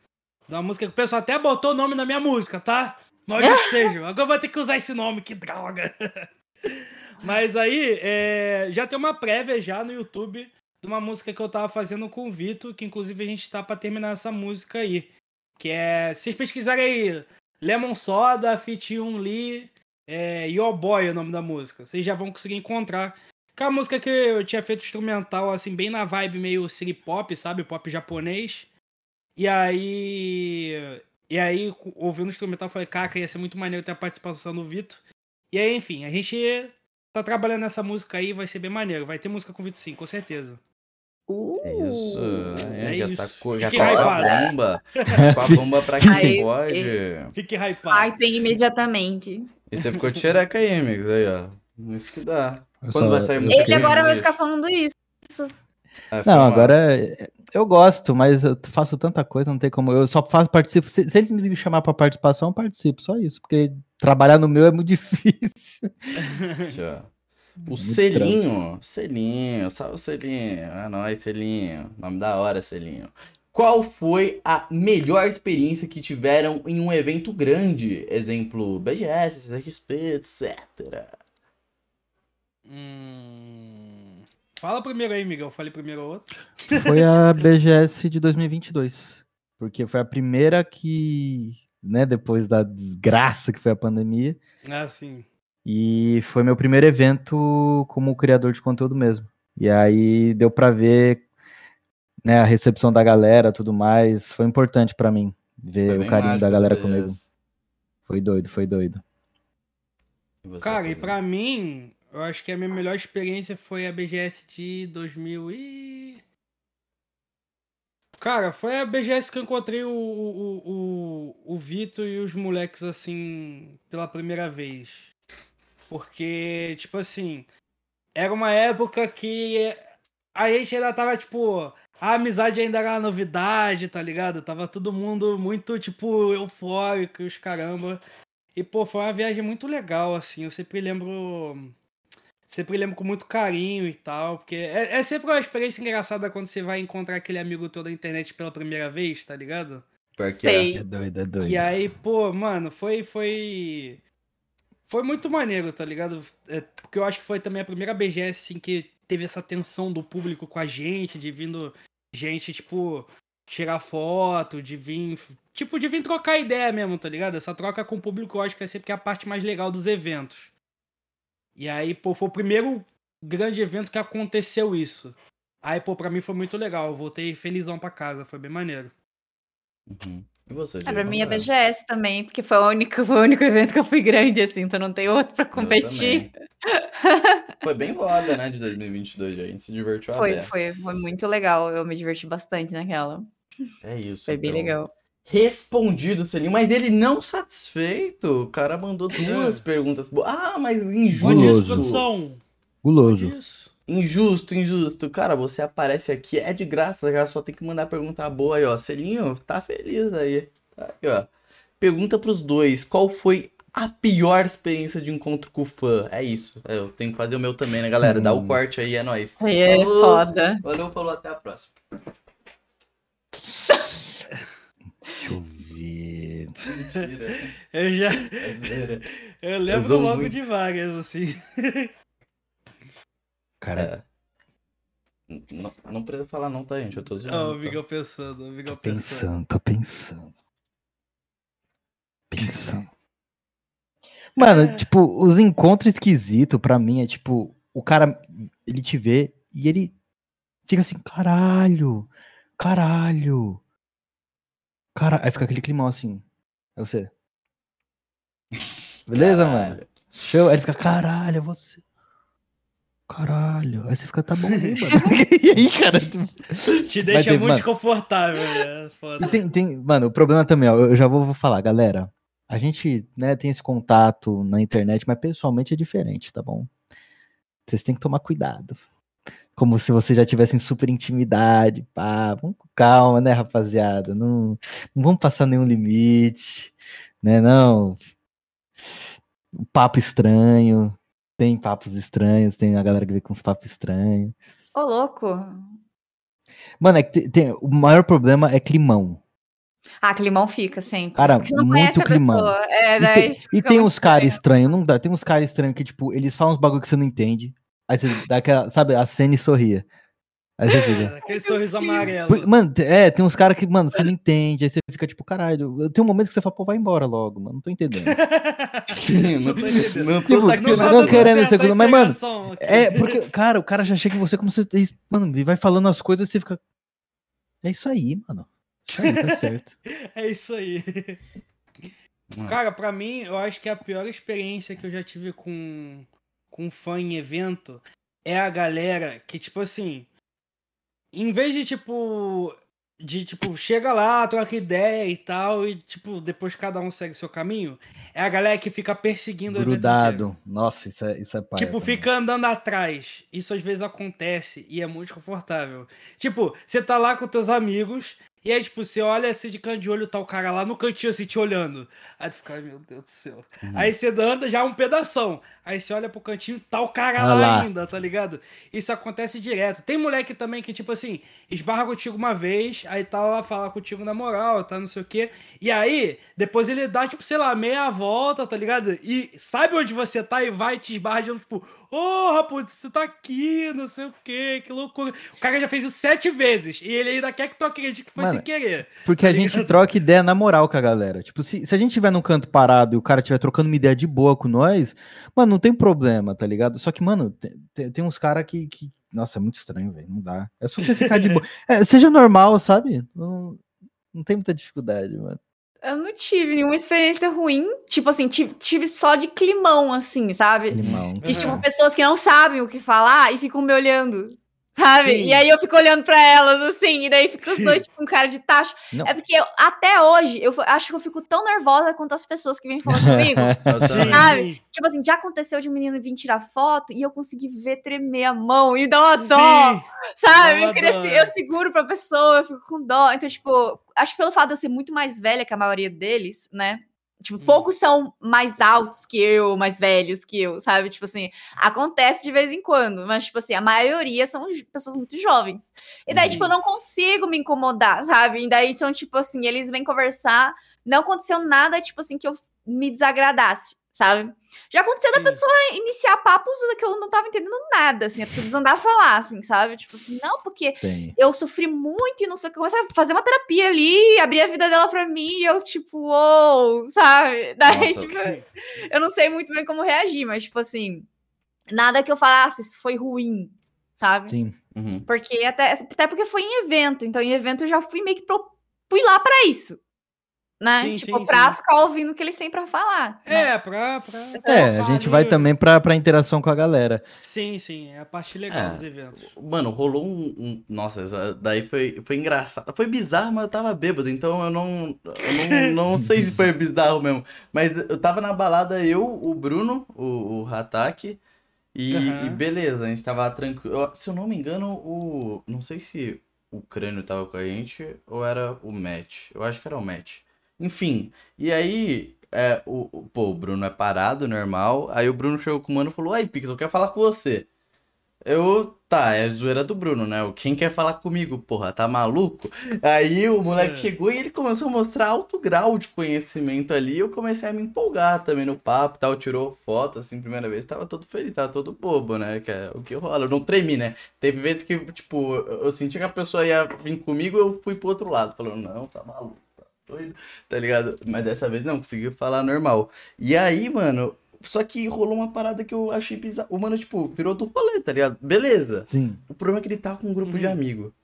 De uma música que o pessoal até botou o nome na minha música, tá? Nós que seja. Agora eu vou ter que usar esse nome, que droga. Mas aí, é, já tem uma prévia já no YouTube de uma música que eu tava fazendo com o Vitor, que inclusive a gente tá pra terminar essa música aí. Que é, se vocês pesquisarem aí, Lemon Soda, Fit Um Lee, é, Your Boy é o nome da música. Vocês já vão conseguir encontrar. Que é uma música que eu tinha feito instrumental, assim, bem na vibe meio city pop, sabe? Pop japonês. E aí. E aí, ouvindo o instrumental, falei, cara, ia ser muito maneiro ter a participação do Vitor. E aí, enfim, a gente tá trabalhando nessa música aí, vai ser bem maneiro. Vai ter música com o Vitor sim, com certeza. Uh, É isso. É, É já isso. tá já tá com a bomba. Com a bomba pra quem Aí, pode. Fique hypado. Hypem imediatamente. E você ficou tchereca aí, amigos. Aí, ó. Isso que dá. Eu Quando só- vai sair música Ele agora vai ficar falando isso. Não, agora é, eu gosto, mas eu faço tanta coisa, não tem como. Eu só faço participo. Se, se eles me chamar pra participação, eu participo, só isso, porque trabalhar no meu é muito difícil. Aqui, ó. O Muito selinho. Selinho. Salve o selinho. É nóis, selinho. Nome da hora, selinho. Qual foi a melhor experiência que tiveram em um evento grande? Exemplo, BGS, CXP, etc. Hum... Fala primeiro aí, Miguel. Falei primeiro o outro. Foi a BGS de 2022, porque foi a primeira que, né, depois da desgraça que foi a pandemia, Ah, sim. E foi meu primeiro evento como criador de conteúdo mesmo. E aí deu pra ver, né, a recepção da galera, tudo mais, foi importante pra mim ver o carinho da galera essa comigo. Foi doido, foi doido. E você, Cara, e pra mim, eu acho que a minha melhor experiência foi a BGS de 2000 e... Cara, foi a BGS que eu encontrei o, o, o, o Vitor e os moleques, assim, pela primeira vez. Porque, tipo assim, era uma época que a gente ainda tava, tipo, a amizade ainda era uma novidade, tá ligado? Tava todo mundo muito, tipo, eufórico, e os caramba. E, pô, foi uma viagem muito legal, assim. Eu sempre lembro. Sempre lembro com muito carinho e tal. Porque é, é sempre uma experiência engraçada quando você vai encontrar aquele amigo todo da internet pela primeira vez, tá ligado? Pior que Sei. É doido, é doido. E aí, pô, mano, foi. Foi. Foi muito maneiro, tá ligado? É, porque eu acho que foi também a primeira BGS assim, que teve essa tensão do público com a gente, de vindo gente, tipo, tirar foto, de vir. Tipo, de vir trocar ideia mesmo, tá ligado? Essa troca com o público eu acho que é sempre a parte mais legal dos eventos. E aí, pô, foi o primeiro grande evento que aconteceu isso. Aí, pô, pra mim foi muito legal. Eu voltei felizão pra casa, foi bem maneiro. Uhum. E você, É, Diego? pra mim é Conta. BGS também, porque foi o único, foi o único evento que eu fui grande, assim, então não tem outro pra competir. Foi bem foda, né, de 2022 aí. A gente se divertiu a Foi, foi, foi muito legal. Eu me diverti bastante naquela. É isso. Foi bem então. legal. Respondido, Selinho, mas ele não satisfeito. O cara mandou duas perguntas. bo- Ah, mas Onde injusto. isso, Guloso. produção? Guloso. Injusto, injusto. Cara, você aparece aqui, é de graça, já só tem que mandar pergunta boa aí, ó. Selinho, tá feliz aí. Tá aí, ó. Pergunta pros dois, qual foi a pior experiência de encontro com o fã? É isso. Eu tenho que fazer o meu também, né, galera? Dá o Hum. corte aí, é nóis. Aí é Falou. foda. Valeu, falou, até a próxima. Deixa eu ver. Mentira. Eu já. É. Eu lembro logo muito. de várias, assim. Cara, É. Não, não precisa falar não, tá, gente? Eu tô zoando. Ó, o tá? Miguel pensando, o Miguel tô pensando. pensando, tô pensando. Pensando. Mano, É. tipo, os encontros esquisitos pra mim é tipo, o cara, ele te vê e ele fica assim, caralho, caralho, cara, aí fica aquele climão assim, é você. Beleza, mano? Caralho. Show, aí ele fica, caralho, é você. Caralho, aí você fica, tá bom aí, mano. e aí, cara, tipo, Te deixa ter- muito mano. desconfortável, né? Foda. E tem, tem, mano, o problema também, ó, eu já vou, vou falar, galera. A gente, né, tem esse contato na internet, mas pessoalmente é diferente, tá bom? Vocês têm que tomar cuidado. Como se vocês já tivessem super intimidade, pá. Vamos com calma, né, rapaziada? Não, não vamos passar nenhum limite, né, não. Um Papo estranho. Tem papos estranhos, tem a galera que vem com uns papos estranhos. Ô, louco. Mano, é que tem- o maior problema é climão. Ah, climão fica sempre. Cara, Porque você não muito conhece a climão. pessoa. É, E tem, fica e tem uns caras estranho. estranhos, não dá. Tem uns caras estranhos que, tipo, eles falam uns bagulho que você não entende. Aí você dá aquela, sabe, a cena e sorria. Aí você fica. Aquele sorriso amarelo. Mano, é, tem uns caras que, mano, você não entende. Aí você fica tipo, caralho. Tem um momento que você fala, pô, vai embora logo, mano. Não tô entendendo. não, tô entendendo. não tô Tipo, não tá não dando querendo certo a segundo, mas, mano, aqui. É, porque, cara, o cara já chega em você como você. Mano, e vai falando as coisas e você fica. É isso aí, mano. Isso aí, tá certo. É isso aí. Mano, Cara, pra mim, eu acho que a pior experiência que eu já tive com, com fã em evento é a galera que, tipo assim, em vez de, tipo, de, tipo, chega lá, troca ideia e tal, e, tipo, depois cada um segue o seu caminho, é a galera que fica perseguindo. Grudado. Nossa, isso é, isso é Tipo, também. fica andando atrás. Isso às vezes acontece e é muito confortável. Tipo, você tá lá com teus amigos e aí, tipo, você olha assim de canto de olho, tá o cara lá no cantinho assim te olhando. Aí tu fica, meu Deus do céu. uhum. Aí você anda já um pedação. Aí você olha pro cantinho, tá o cara Ah lá, lá. ainda, tá ligado? Isso acontece direto. Tem moleque também que, tipo assim, esbarra contigo uma vez, aí tá lá falar contigo na moral, tá não sei o quê. E aí, depois ele dá, tipo, sei lá, meia volta, tá ligado? E sabe onde você tá e vai te esbarra de novo, tipo, ô, putz, você tá aqui, não sei o quê, que loucura. O cara já fez isso sete vezes e ele ainda quer que tu acredite que foi Mano, sem querer. Porque a gente troca ideia na moral com a galera. Tipo, se, se a gente tiver num canto parado e o cara tiver trocando uma ideia de boa com nós, mano, não tem problema, tá ligado? Só que, mano, tem, tem- uns caras que, que. Nossa, é muito estranho, velho. Não dá. É só você ficar de boa. É, seja normal, sabe? Não, não tem muita dificuldade, mano. Eu não tive nenhuma experiência ruim. Tipo assim, tive, tive só de climão, assim, sabe? Limão. De, tipo, Aham. pessoas que não sabem o que falar e ficam me olhando. Sabe? Sim. E aí eu fico olhando pra elas, assim, e daí fica os dois com cara de tacho. Não. É porque eu- até hoje eu acho que eu fico tão nervosa quanto as pessoas que vêm falando comigo. Sabe? tipo assim, já aconteceu de um menino vir tirar foto e eu consegui ver tremer a mão e dá uma dó. Sim. Sabe? Dá Eu, queria, dó, é. eu seguro pra pessoa, eu fico com dó. Então, tipo, acho que pelo fato de eu ser muito mais velha que a maioria deles, né? Tipo, Hum. poucos são mais altos que eu, mais velhos que eu, sabe? Tipo assim, acontece de vez em quando, mas, tipo assim, a maioria são pessoas muito jovens. E daí, Sim. tipo, eu não consigo me incomodar, sabe? E daí, então, tipo assim, eles vêm conversar, não aconteceu nada, tipo assim, que eu me desagradasse, sabe? Já aconteceu da Sim. pessoa iniciar papos que eu não tava entendendo nada, assim, a pessoa desandar a falar, assim, sabe? Tipo assim, não, porque Tem. eu sofri muito e não sei o que, começar a fazer uma terapia ali, abrir a vida dela pra mim, e eu, tipo, uou, sabe? Daí, Nossa, tipo, eu não sei muito bem como reagir, mas, tipo assim, nada que eu falasse, isso foi ruim, sabe? Sim. Uhum. Porque até, até porque foi em evento, então em evento eu já fui meio que pro, fui lá pra isso. Né? Sim, tipo, sim, pra sim. ficar ouvindo o que eles têm pra falar. né? É, pra. pra É, a gente vai ali- também pra, pra interação com a galera. Sim, sim, é a parte legal É. dos eventos. Mano, rolou um, um- Nossa, daí foi, foi engraçado. Foi bizarro, mas eu tava bêbado, então eu não. Eu não, não sei se foi bizarro mesmo. Mas eu tava na balada, eu, o Bruno, o, o Hatak. E, Aham. e beleza, a gente tava tranquilo. Se eu não me engano, o. Não sei se o crânio tava com a gente ou era o Matt. Eu acho que era o Matt. Enfim, e aí. É, o, o- pô, o Bruno é parado, normal. Aí o Bruno chegou com o mano e falou: Aí, Pix, eu quero falar com você. Eu. Tá, é zoeira do Bruno, né? O Quem quer falar comigo, porra, tá maluco? Aí o moleque É. chegou e ele começou a mostrar alto grau de conhecimento ali. Eu comecei a me empolgar também no papo e tal. Tirou foto, assim, primeira vez. Tava todo feliz, tava todo bobo, né? Que é o que rola. Eu não tremi, né? Teve vezes que, tipo, eu senti que a pessoa ia vir comigo eu fui pro outro lado. Falando, não, tá maluco, doido, tá ligado? Mas dessa vez não, consegui falar normal. E aí, mano. Só que rolou uma parada que eu achei bizarro. O mano, tipo, virou do rolê, tá ligado? Beleza. Sim. O problema é que ele tava com um grupo de Uhum. amigo.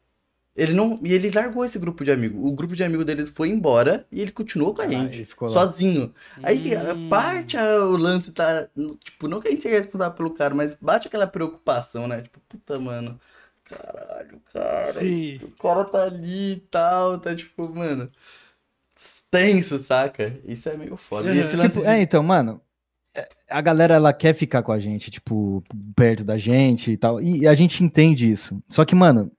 Ele não. E ele largou esse grupo de amigo. O grupo de amigo deles foi embora e ele continuou com a Ah, gente. ele ficou lá. sozinho. Aí Hum. parte a- o lance tá. Tipo, não que a gente seja responsável pelo cara, mas bate aquela preocupação, né? Tipo, puta, mano. Caralho, cara. Sim. O cara tá ali e tal. Tá tipo, mano. Tenso, saca? Isso é meio foda. E esse lance Tipo, de- é, então, mano, é, a galera ela quer ficar com a gente, tipo, perto da gente e tal. E a gente entende isso. Só que, mano,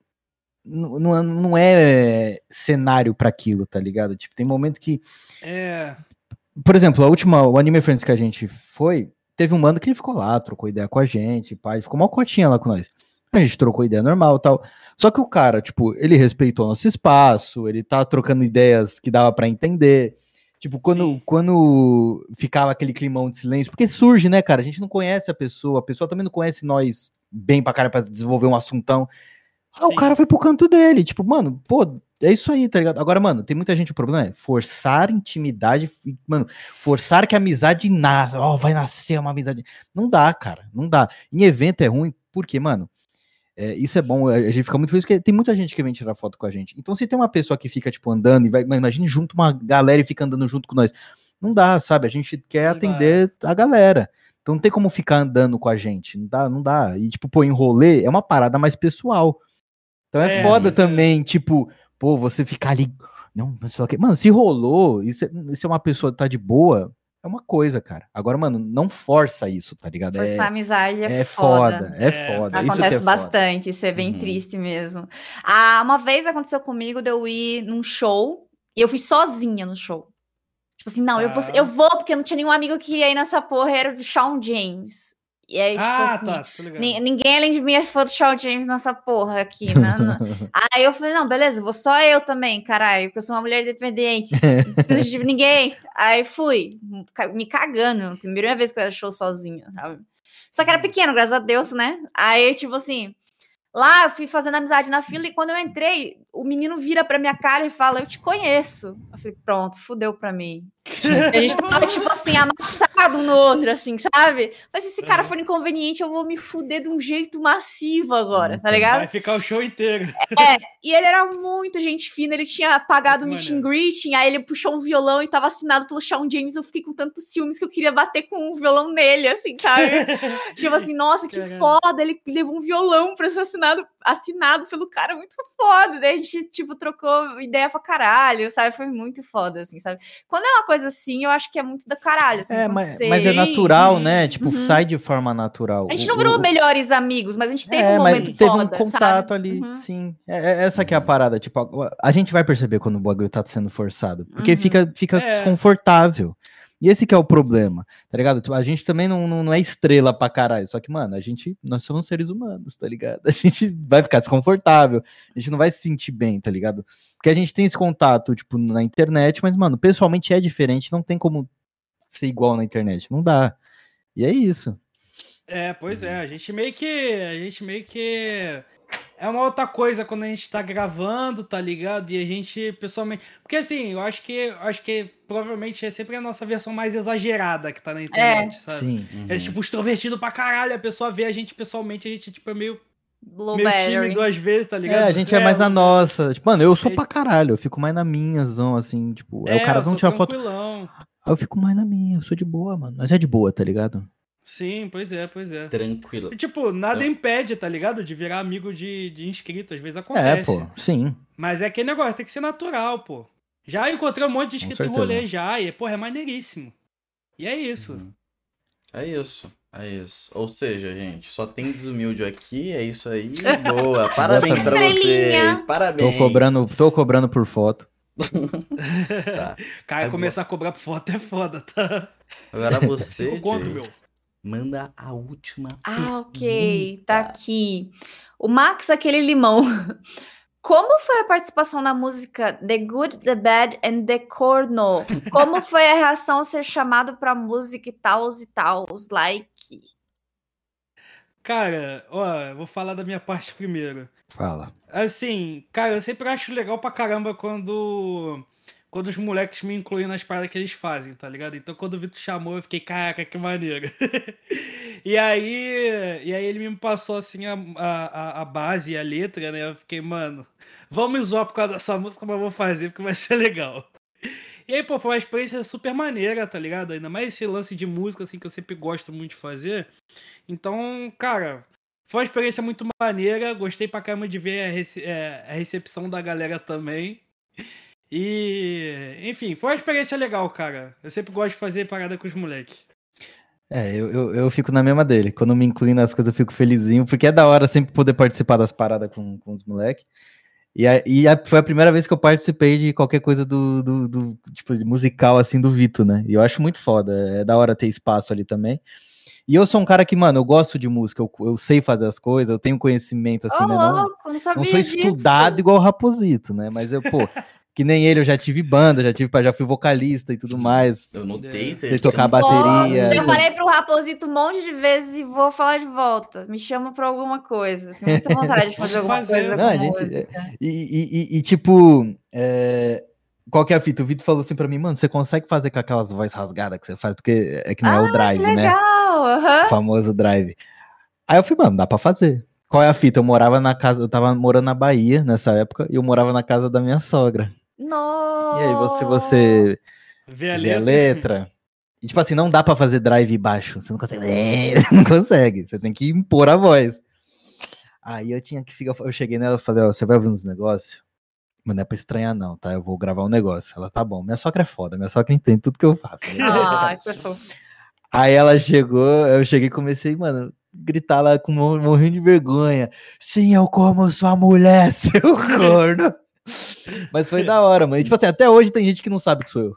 não, não é cenário pra aquilo, tá ligado? Tipo, tem momento que. É. Por exemplo, a última, o Anime Friends que a gente foi, teve um mano que ele ficou lá, trocou ideia com a gente, pai, ficou mal cotinha lá com nós. A gente trocou ideia normal e tal. Só que o cara, tipo, ele respeitou nosso espaço, ele tá trocando ideias que dava pra entender. Tipo, quando, Sim. quando ficava aquele climão de silêncio, porque surge, né, cara? A gente não conhece a pessoa, a pessoa também não conhece nós bem pra cara pra desenvolver um assuntão. Ah, o Sim. cara foi pro canto dele. Tipo, mano, pô, é isso aí, tá ligado? Agora, mano, tem muita gente, o problema é forçar intimidade, mano, forçar que a amizade nasça, ó, vai nascer uma amizade. Não dá, cara, não dá. Em evento é ruim, porque, mano, é, isso é bom, a gente fica muito feliz, porque tem muita gente que vem tirar foto com a gente. Então, se tem uma pessoa que fica, tipo, andando, e vai, mas imagine junto uma galera e fica andando junto com nós. Não dá, sabe? A gente quer Não atender a galera. Então não tem como ficar andando com a gente. Não dá, não dá. E, tipo, pô, em rolê é uma parada mais pessoal. Então é, É, foda é. também, tipo, pô, você ficar ali. Não, não sei lá o quê. Mano, se rolou, e se, se é uma pessoa que tá de boa, é uma coisa, cara. Agora, mano, não força isso, tá ligado? Forçar a amizade é, é foda. foda, é É, foda. isso que Acontece é foda. bastante, isso é bem Uhum. triste mesmo. Ah, uma vez aconteceu comigo de eu ir num show e eu fui sozinha no show. Tipo assim, não, eu, vou, Tá. eu vou porque não tinha nenhum amigo que ia ir nessa porra, era do Shawn James. E aí, tipo ah, assim, tá, Ninguém além de mim é fã do Shawn James nessa porra aqui, né? Aí eu falei, não, beleza, vou só eu também, caralho, porque eu sou uma mulher independente, não preciso de ninguém. Aí fui, me cagando, primeira vez que eu era show sozinha, sabe? Só que era pequeno, graças a Deus, né? Aí, tipo assim, lá eu fui fazendo amizade na fila e quando eu entrei, o menino vira pra minha cara e fala, eu te conheço. Eu falei, pronto, fudeu pra mim. A gente tava, tipo assim, amassado um no outro, assim, sabe? Mas se esse cara for inconveniente, eu vou me fuder de um jeito massivo agora, tá ligado? Vai ficar o show inteiro. E ele era muito gente fina, ele tinha pagado o Que meet and maneiro. greeting, aí ele puxou um violão e tava assinado pelo Shawn James, eu fiquei com tantos ciúmes que eu queria bater com um violão nele, assim, sabe? tipo assim, nossa, que foda, ele levou um violão pra ser assinado, assinado pelo cara, muito foda. Daí a gente, tipo, trocou ideia pra caralho, sabe? Foi muito foda, assim, sabe? Quando é uma coisa assim, eu acho que é muito da caralho, assim, É, mas, você- mas é natural, sim. né? Tipo, Uhum. sai de forma natural. A gente não virou o- melhores amigos, mas a gente teve é, um mas momento teve foda, um contato sabe? ali, Uhum. sim. É, é essa que é a parada, tipo, a, a gente vai perceber quando o bagulho tá sendo forçado, porque Uhum. fica, fica É. desconfortável. E esse que é o problema, tá ligado? Tipo, A gente também não, não, não é estrela pra caralho, só que, mano, a gente, nós somos seres humanos, tá ligado? A gente vai ficar desconfortável, a gente não vai se sentir bem, tá ligado? Porque a gente tem esse contato, tipo, na internet, mas, mano, pessoalmente é diferente, não tem como ser igual na internet, não dá. E é isso. É, pois é, a gente meio que. A gente meio que. É uma outra coisa quando a gente tá gravando, tá ligado? E a gente pessoalmente. Porque assim, eu acho que. eu acho que provavelmente é sempre a nossa versão mais exagerada que tá na internet, sabe? Sim. Uhum. É tipo extrovertido pra caralho, a pessoa vê a gente pessoalmente, a gente tipo é meio Low meio battery. às vezes, tá ligado? É, a gente é, mais na eu- nossa. Tipo, mano, eu sou É- pra caralho. Eu fico mais na minhazão, assim, tipo. É, o cara eu não tira foto. Aí eu fico mais na minha, eu sou de boa, mano. Mas é de boa, tá ligado? Sim, pois é, pois é. Tranquilo. E, tipo, nada Eu- impede, tá ligado? De virar amigo de, de inscrito. Às vezes É, acontece. pô, sim. Mas é aquele negócio, tem que ser natural, pô. Já encontrei um monte de inscrito em rolê já, e, porra, é maneiríssimo. E é isso. Uhum. É isso. É isso. Ou seja, gente, só tem desumilde aqui, é isso aí. Boa. Parabéns pra vocês. Parabéns. Tô cobrando, tô cobrando por foto. Tá. Cara, Agora- começar a cobrar por foto é foda, tá? Agora você, Cinco conto, meu. manda a última. Ah, ok. Tá pergunta. aqui. O Max, aquele limão. Como foi a participação na música The Good, The Bad and The Corno? Como foi a reação ao ser chamado pra música e tals e tals? Like. Cara, ó, vou falar da minha parte primeiro. Fala. Assim, cara, eu sempre acho legal pra caramba quando. Quando os moleques me incluem nas paradas que eles fazem, tá ligado? Então quando o Vitor chamou, eu fiquei, caraca, que maneiro. e aí. E aí ele me passou assim a, a, a base e a letra, né? Eu fiquei, mano, vamos zoar por causa dessa música, mas eu vou fazer porque vai ser legal. E aí, pô, foi uma experiência super maneira, tá ligado? Ainda mais esse lance de música, assim, que eu sempre gosto muito de fazer. Então, cara, foi uma experiência muito maneira. Gostei pra caramba de ver a, rece- é, a recepção da galera também. E, enfim, foi uma experiência legal, cara. Eu sempre gosto de fazer parada com os moleques. É, eu, eu, eu fico na mesma dele. Quando me incluem nas coisas, eu fico felizinho, porque é da hora sempre poder participar das paradas com, com os moleques. E, a- e a- foi a primeira vez que eu participei de qualquer coisa do, do, do, tipo, de musical, assim, do Vito, né? E eu acho muito foda. É da hora ter espaço ali também. E eu sou um cara que, mano, eu gosto de música, eu, eu sei fazer as coisas, eu tenho conhecimento, assim, Ô, né? Não, louco, não sabia não sou disso. estudado igual o Raposito, né? Mas eu, pô, que nem ele, eu já tive banda, já tive, já fui vocalista e tudo mais. Eu notei, É. você tocar tem- bateria. Já falei pro Raposito um monte de vezes e vou falar de volta. Me chama pra alguma coisa. Tenho muita vontade de fazer alguma Fazer. coisa Não, com a gente- música. E, e- e- e, tipo, é, qual que é a fita? O Vitor falou assim pra mim, mano, você consegue fazer com aquelas vozes rasgadas que você faz? Porque é que não é o drive, né? Legal, aham. O famoso drive. Aí eu falei, mano, dá pra fazer. Qual é a fita? Eu morava na casa, eu tava morando na Bahia nessa época, e eu morava na casa da minha sogra. Nossa. E aí, você, você Vê a vê a letra. letra. E, tipo assim, não dá pra fazer drive baixo. Você não consegue. Não consegue. Você tem que impor a voz. Aí eu tinha que ficar. Eu cheguei nela e falei, ó, você vai ouvir uns negócios? Mas não é pra estranhar, não, tá? Eu vou gravar um negócio. Ela, tá bom. Minha sogra é foda, minha sogra entende tudo que eu faço. Ah, isso é fofo. Aí ela chegou, eu cheguei e comecei, mano, gritar lá com mor- morrendo de vergonha. Sim, eu como sua mulher, seu corno. Mas foi da hora, mano. E, tipo assim, até hoje tem gente que não sabe que sou eu.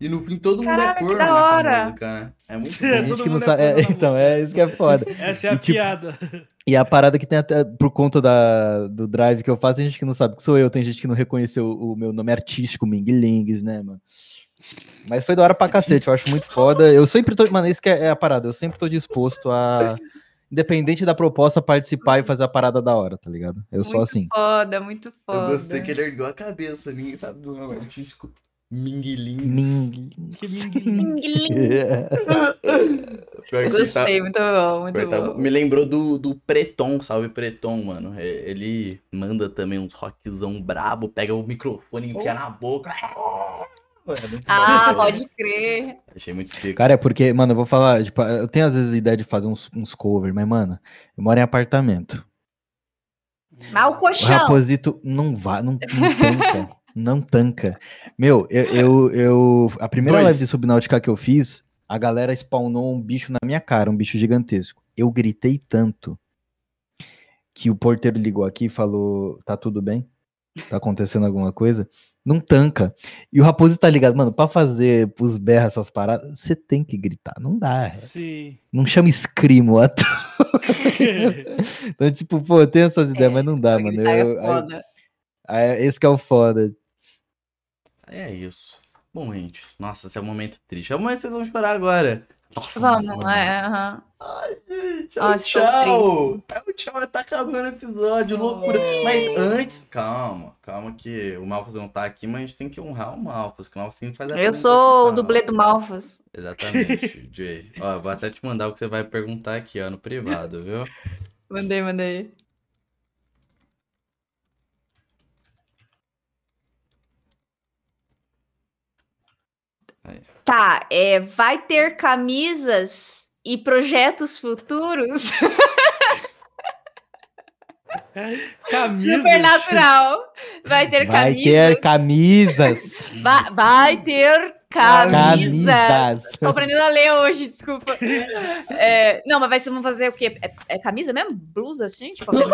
E no fim todo mundo Caralho, é que corno da nessa hora. música, né? É muito Tem É, gente que não é sabe. é, então, é isso que é foda. Essa é a E, tipo, piada. E a parada que tem até, por conta da, do drive que eu faço, tem gente que não sabe que sou eu, tem gente que não reconheceu o, o meu nome artístico, Ming Lings, né, mano? Mas foi da hora pra cacete, eu acho muito foda. Eu sempre tô, mano, isso que é, é a parada, eu sempre tô disposto a, independente da proposta, participar e fazer a parada da hora, tá ligado? Eu sou Muito assim. Foda, muito foda. Eu gostei que ele ergueu a cabeça, ninguém sabe do nome artístico. Minguilins. Ming Que minguinho. Pior que tá- Gostei, muito bom, muito tá- bom. Me lembrou do, do Preton, salve Preton, mano. É, Ele manda também uns rockzão brabo, pega o microfone e enfia na boca. É Ah, bom. pode crer. Achei muito pico. Cara, é porque, mano, eu vou falar, tipo, eu tenho às vezes a ideia de fazer uns, uns covers, mas, mano, eu moro em apartamento. Mas o O colchão. Raposito não vai, não, não tanca. não tanca. Meu, eu, eu, eu- A primeira Dois. live de Subnáutica que eu fiz, a galera spawnou um bicho na minha cara, um bicho gigantesco. Eu gritei tanto que o porteiro ligou aqui e falou: tá tudo bem? Tá acontecendo alguma coisa? Não tanca. E o Raposo tá ligado, mano, pra fazer os berros essas paradas, você tem que gritar. Não dá. Sim. Não chama escrimo. à. Então, tipo, pô, tem essas ideias, mas não dá, mano. Gritar é Eu- aí- foda. aí, esse que é o foda. É isso. Bom, gente. Nossa, esse é um momento triste. É o momento que vocês vão chorar agora. Nossa. Vamos, é, aham. Tchau, Nossa, tchau. É o tchau, tá acabando o episódio, loucura. Mas antes, calma, calma que o Malfas não tá aqui, mas a gente tem que honrar o Malfas, que o Malfas sempre faz a Eu sou o dublê do Malfas. Exatamente, Jay. Ó, vou até te mandar o que você vai perguntar aqui, ó, no privado, viu? Mandei, mandei. Tá, é, vai ter camisas e projetos futuros Camisas. supernatural. Vai ter Vai camisas. ter camisas. Vai, vai ter camisas. Camisas. Tô aprendendo a ler hoje, desculpa. É, não, mas vai vamos fazer o quê? É, é camisa mesmo? Blusa assim? Tipo, assim?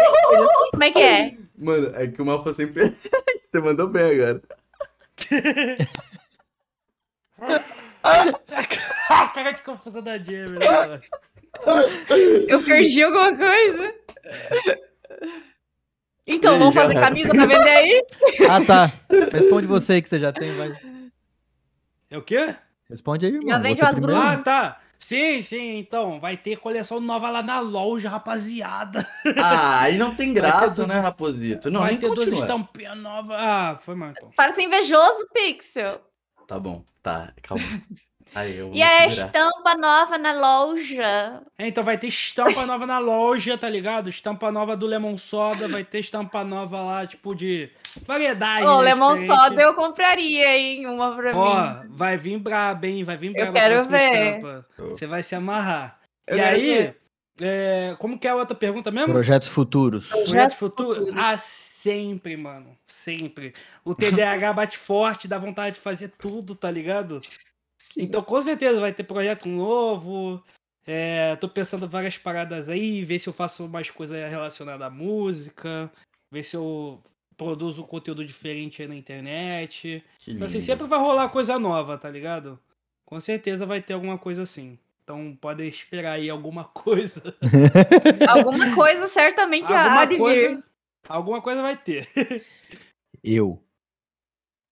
Como é que é? Mano, é que o Malfa sempre. Você mandou bem agora. A cara de confusão da Jamie. né? Eu perdi alguma coisa? Então, vamos fazer camisa pra vender aí? Ah, tá. Responde você aí que você já tem, vai. É o quê? Responde aí, irmão. Já vende umas blusas. Ah, tá. Sim, sim, então. Vai ter coleção nova lá na loja, rapaziada. Ah, aí não tem graça, duas- né, Raposito? Não, vai ter duas estampinhas novas. Ah, foi mal então. Para ser invejoso, Pixel. Tá bom, tá, calma. Aí, eu E a estampa nova na loja. É, Então vai ter estampa nova na loja, tá ligado? Estampa nova do Lemon Soda, vai ter estampa nova lá, tipo de variedade. Ô, né, Lemon diferente. Soda eu compraria, hein? Uma pra mim. Ó, vai vir braba, hein? Vai vir braba. a quero ver. estampa. Você vai se amarrar. Eu e aí, é, como que é a outra pergunta mesmo? Projetos futuros. Projetos Projetos futuros? futuros. Ah, sempre, mano. Sempre. O TDAH bate forte, dá vontade de fazer tudo, tá ligado? Então, com certeza vai ter projeto novo. É, tô pensando várias paradas aí, ver se eu faço mais coisa relacionada à música, ver se eu produzo conteúdo diferente aí na internet. Então, assim, sempre vai rolar coisa nova, tá ligado? Com certeza vai ter alguma coisa assim. Então, podem esperar aí alguma coisa. Alguma coisa certamente há alguma de vir. coisa. Alguma coisa vai ter. Eu.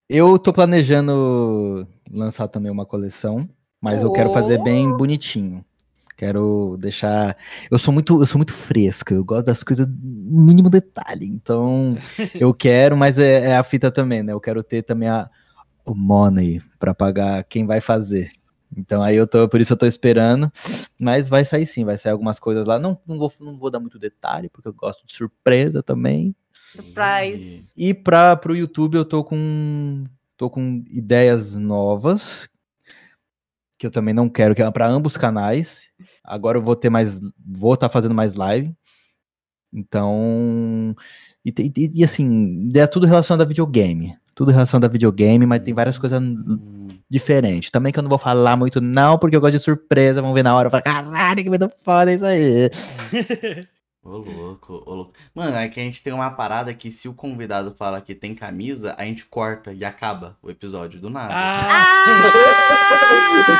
Eu tô planejando lançar também uma coleção, mas eu quero fazer bem bonitinho. Quero deixar. Eu sou muito, eu sou muito fresca. Eu gosto das coisas no mínimo detalhe. Então, eu quero, mas é, é a fita também, né? Eu quero ter também a, o money pra pagar quem vai fazer. Então aí eu tô, por isso eu tô esperando, mas vai sair sim, vai sair algumas coisas lá. Não, não vou, não vou dar muito detalhe, porque eu gosto de surpresa também. Surprise. E para pro YouTube eu tô com tô com ideias novas que eu também não quero que é para ambos os canais. Agora eu vou ter mais vou estar fazendo mais live. Então e, e- e, assim, é tudo relacionado a videogame. Tudo relacionado a videogame, mas tem várias coisas Diferentes. Também que eu não vou falar muito não, porque eu gosto de surpresa. Vamos ver na hora. Eu falo, caralho, que medo foda isso aí. Ô, louco, ô, louco. Mano, é que a gente tem uma parada que se o convidado fala que tem camisa, a gente corta e acaba o episódio do nada. Ah,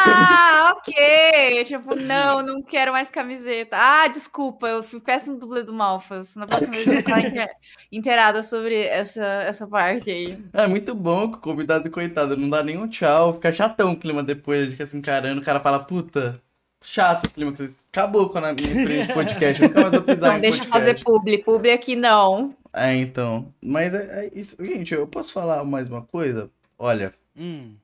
Ah, ok. Tipo, não, não quero mais camiseta. Ah, desculpa, eu fui péssimo dublê do Malfas. Na próxima vez eu vou ficar inte- inteirada sobre essa, essa parte aí. É muito bom que o convidado, coitado, não dá nem um tchau, fica chatão o clima depois, a gente fica se encarando, o cara fala, puta, chato o clima que vocês. Acabou com a minha frente de podcast, nunca mais vou pisar Não em deixa podcast. fazer publi. Publi aqui não. É, então. Mas é, é isso. Gente, eu posso falar mais uma coisa? Olha, hum.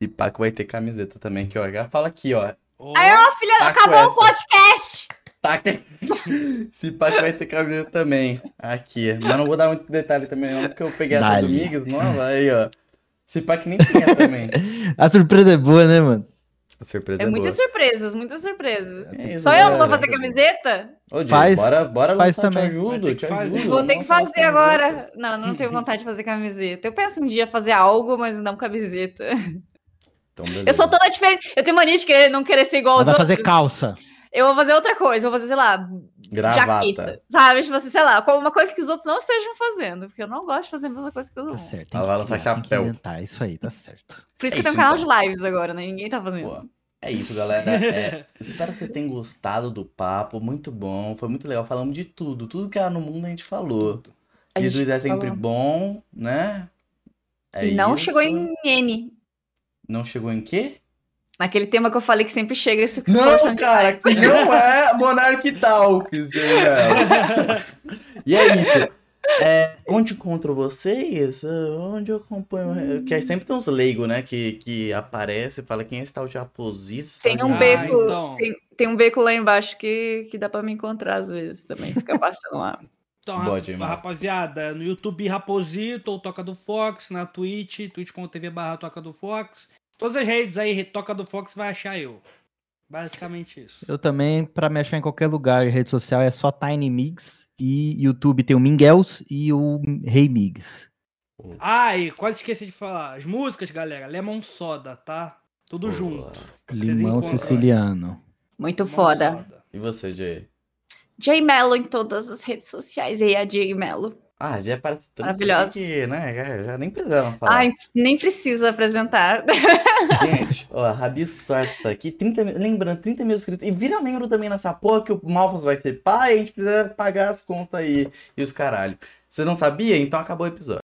e Paco vai ter camiseta também, que ó, já fala aqui, ó. Ó, Aí, ó, filha, Tá acabou o podcast. Tá aqui. Se Paco vai ter camiseta também. Aqui. Mas não vou dar muito detalhe também, não, porque eu peguei essa do Dá-lhe. Migas nova, aí, ó. Se Paco nem tinha também. A surpresa é boa, né, mano? Surpresa É é, muitas boa. surpresas, muitas surpresas. É isso, Só eu não vou fazer camiseta? Ô, Diego, Faz- bora, bora faz lançar, também. te ajudo, te ajudo. Vou vamos ter que fazer agora. Não, não tenho vontade de fazer camiseta. Eu penso um dia fazer algo, mas não camiseta. Então. Eu sou toda diferente. Eu tenho mania de querer, não querer ser igual Mas aos vai outros. fazer calça. Eu vou fazer outra coisa. Eu vou fazer, sei lá, Gravata. jaqueta. Sabe? Tipo assim, sei lá, como uma coisa que os outros não estejam fazendo. Porque eu não gosto de fazer a mesma coisa que todo Tá mundo. certo. Ela vai lançar criar, tem que chapéu. inventar, isso aí, tá certo. Por isso É que tenho um canal então. de lives agora, né? Ninguém tá fazendo. Pô, é isso, galera. É, espero que vocês tenham gostado do papo. Muito bom. Foi muito legal. Falamos de tudo. Tudo que era no mundo a gente falou. A gente Jesus é sempre falou. bom, né? É e não isso. chegou em N. Não chegou em quê? Naquele tema que eu falei que sempre chega esse Não, cara, que não é Monarch Talks. E é isso. É, onde encontro vocês? Onde eu acompanho? Que aí sempre tem uns leigos, né? Que, que aparece e fala quem é esse tal de Aposito. Tem um Ah, beco, então. tem, tem um beco lá embaixo que, que dá pra me encontrar às vezes também, se ficar passando lá. Então, irmão. rapaziada, no YouTube Raposito ou Toca do Fox, na Twitch, twitch.tv barra Toca do Fox. Todas as redes aí, Toca do Fox vai achar eu. Basicamente isso. Eu também, pra me achar em qualquer lugar, rede social é só Tiny Migs e YouTube tem o Mingels e o Rei Migs. Ah, e quase esqueci de falar. As músicas, galera, Lemon Soda, tá? Tudo Boa. junto. Limão siciliano. Muito Lemon foda. Soda. E você, Jay? Jay Mello em todas as redes sociais. E aí, a Jay Mello. Ah, já parece tanto Maravilhosa. que, né? Já, já nem precisava falar. Ai, nem precisa apresentar. Gente, ó, Rabi Stars tá aqui, 30 mil, lembrando, 30 mil inscritos. E vira membro também nessa porra que o Malfas vai ser pai, a gente precisa pagar as contas aí e os caralho. Você não sabia? Então acabou o episódio.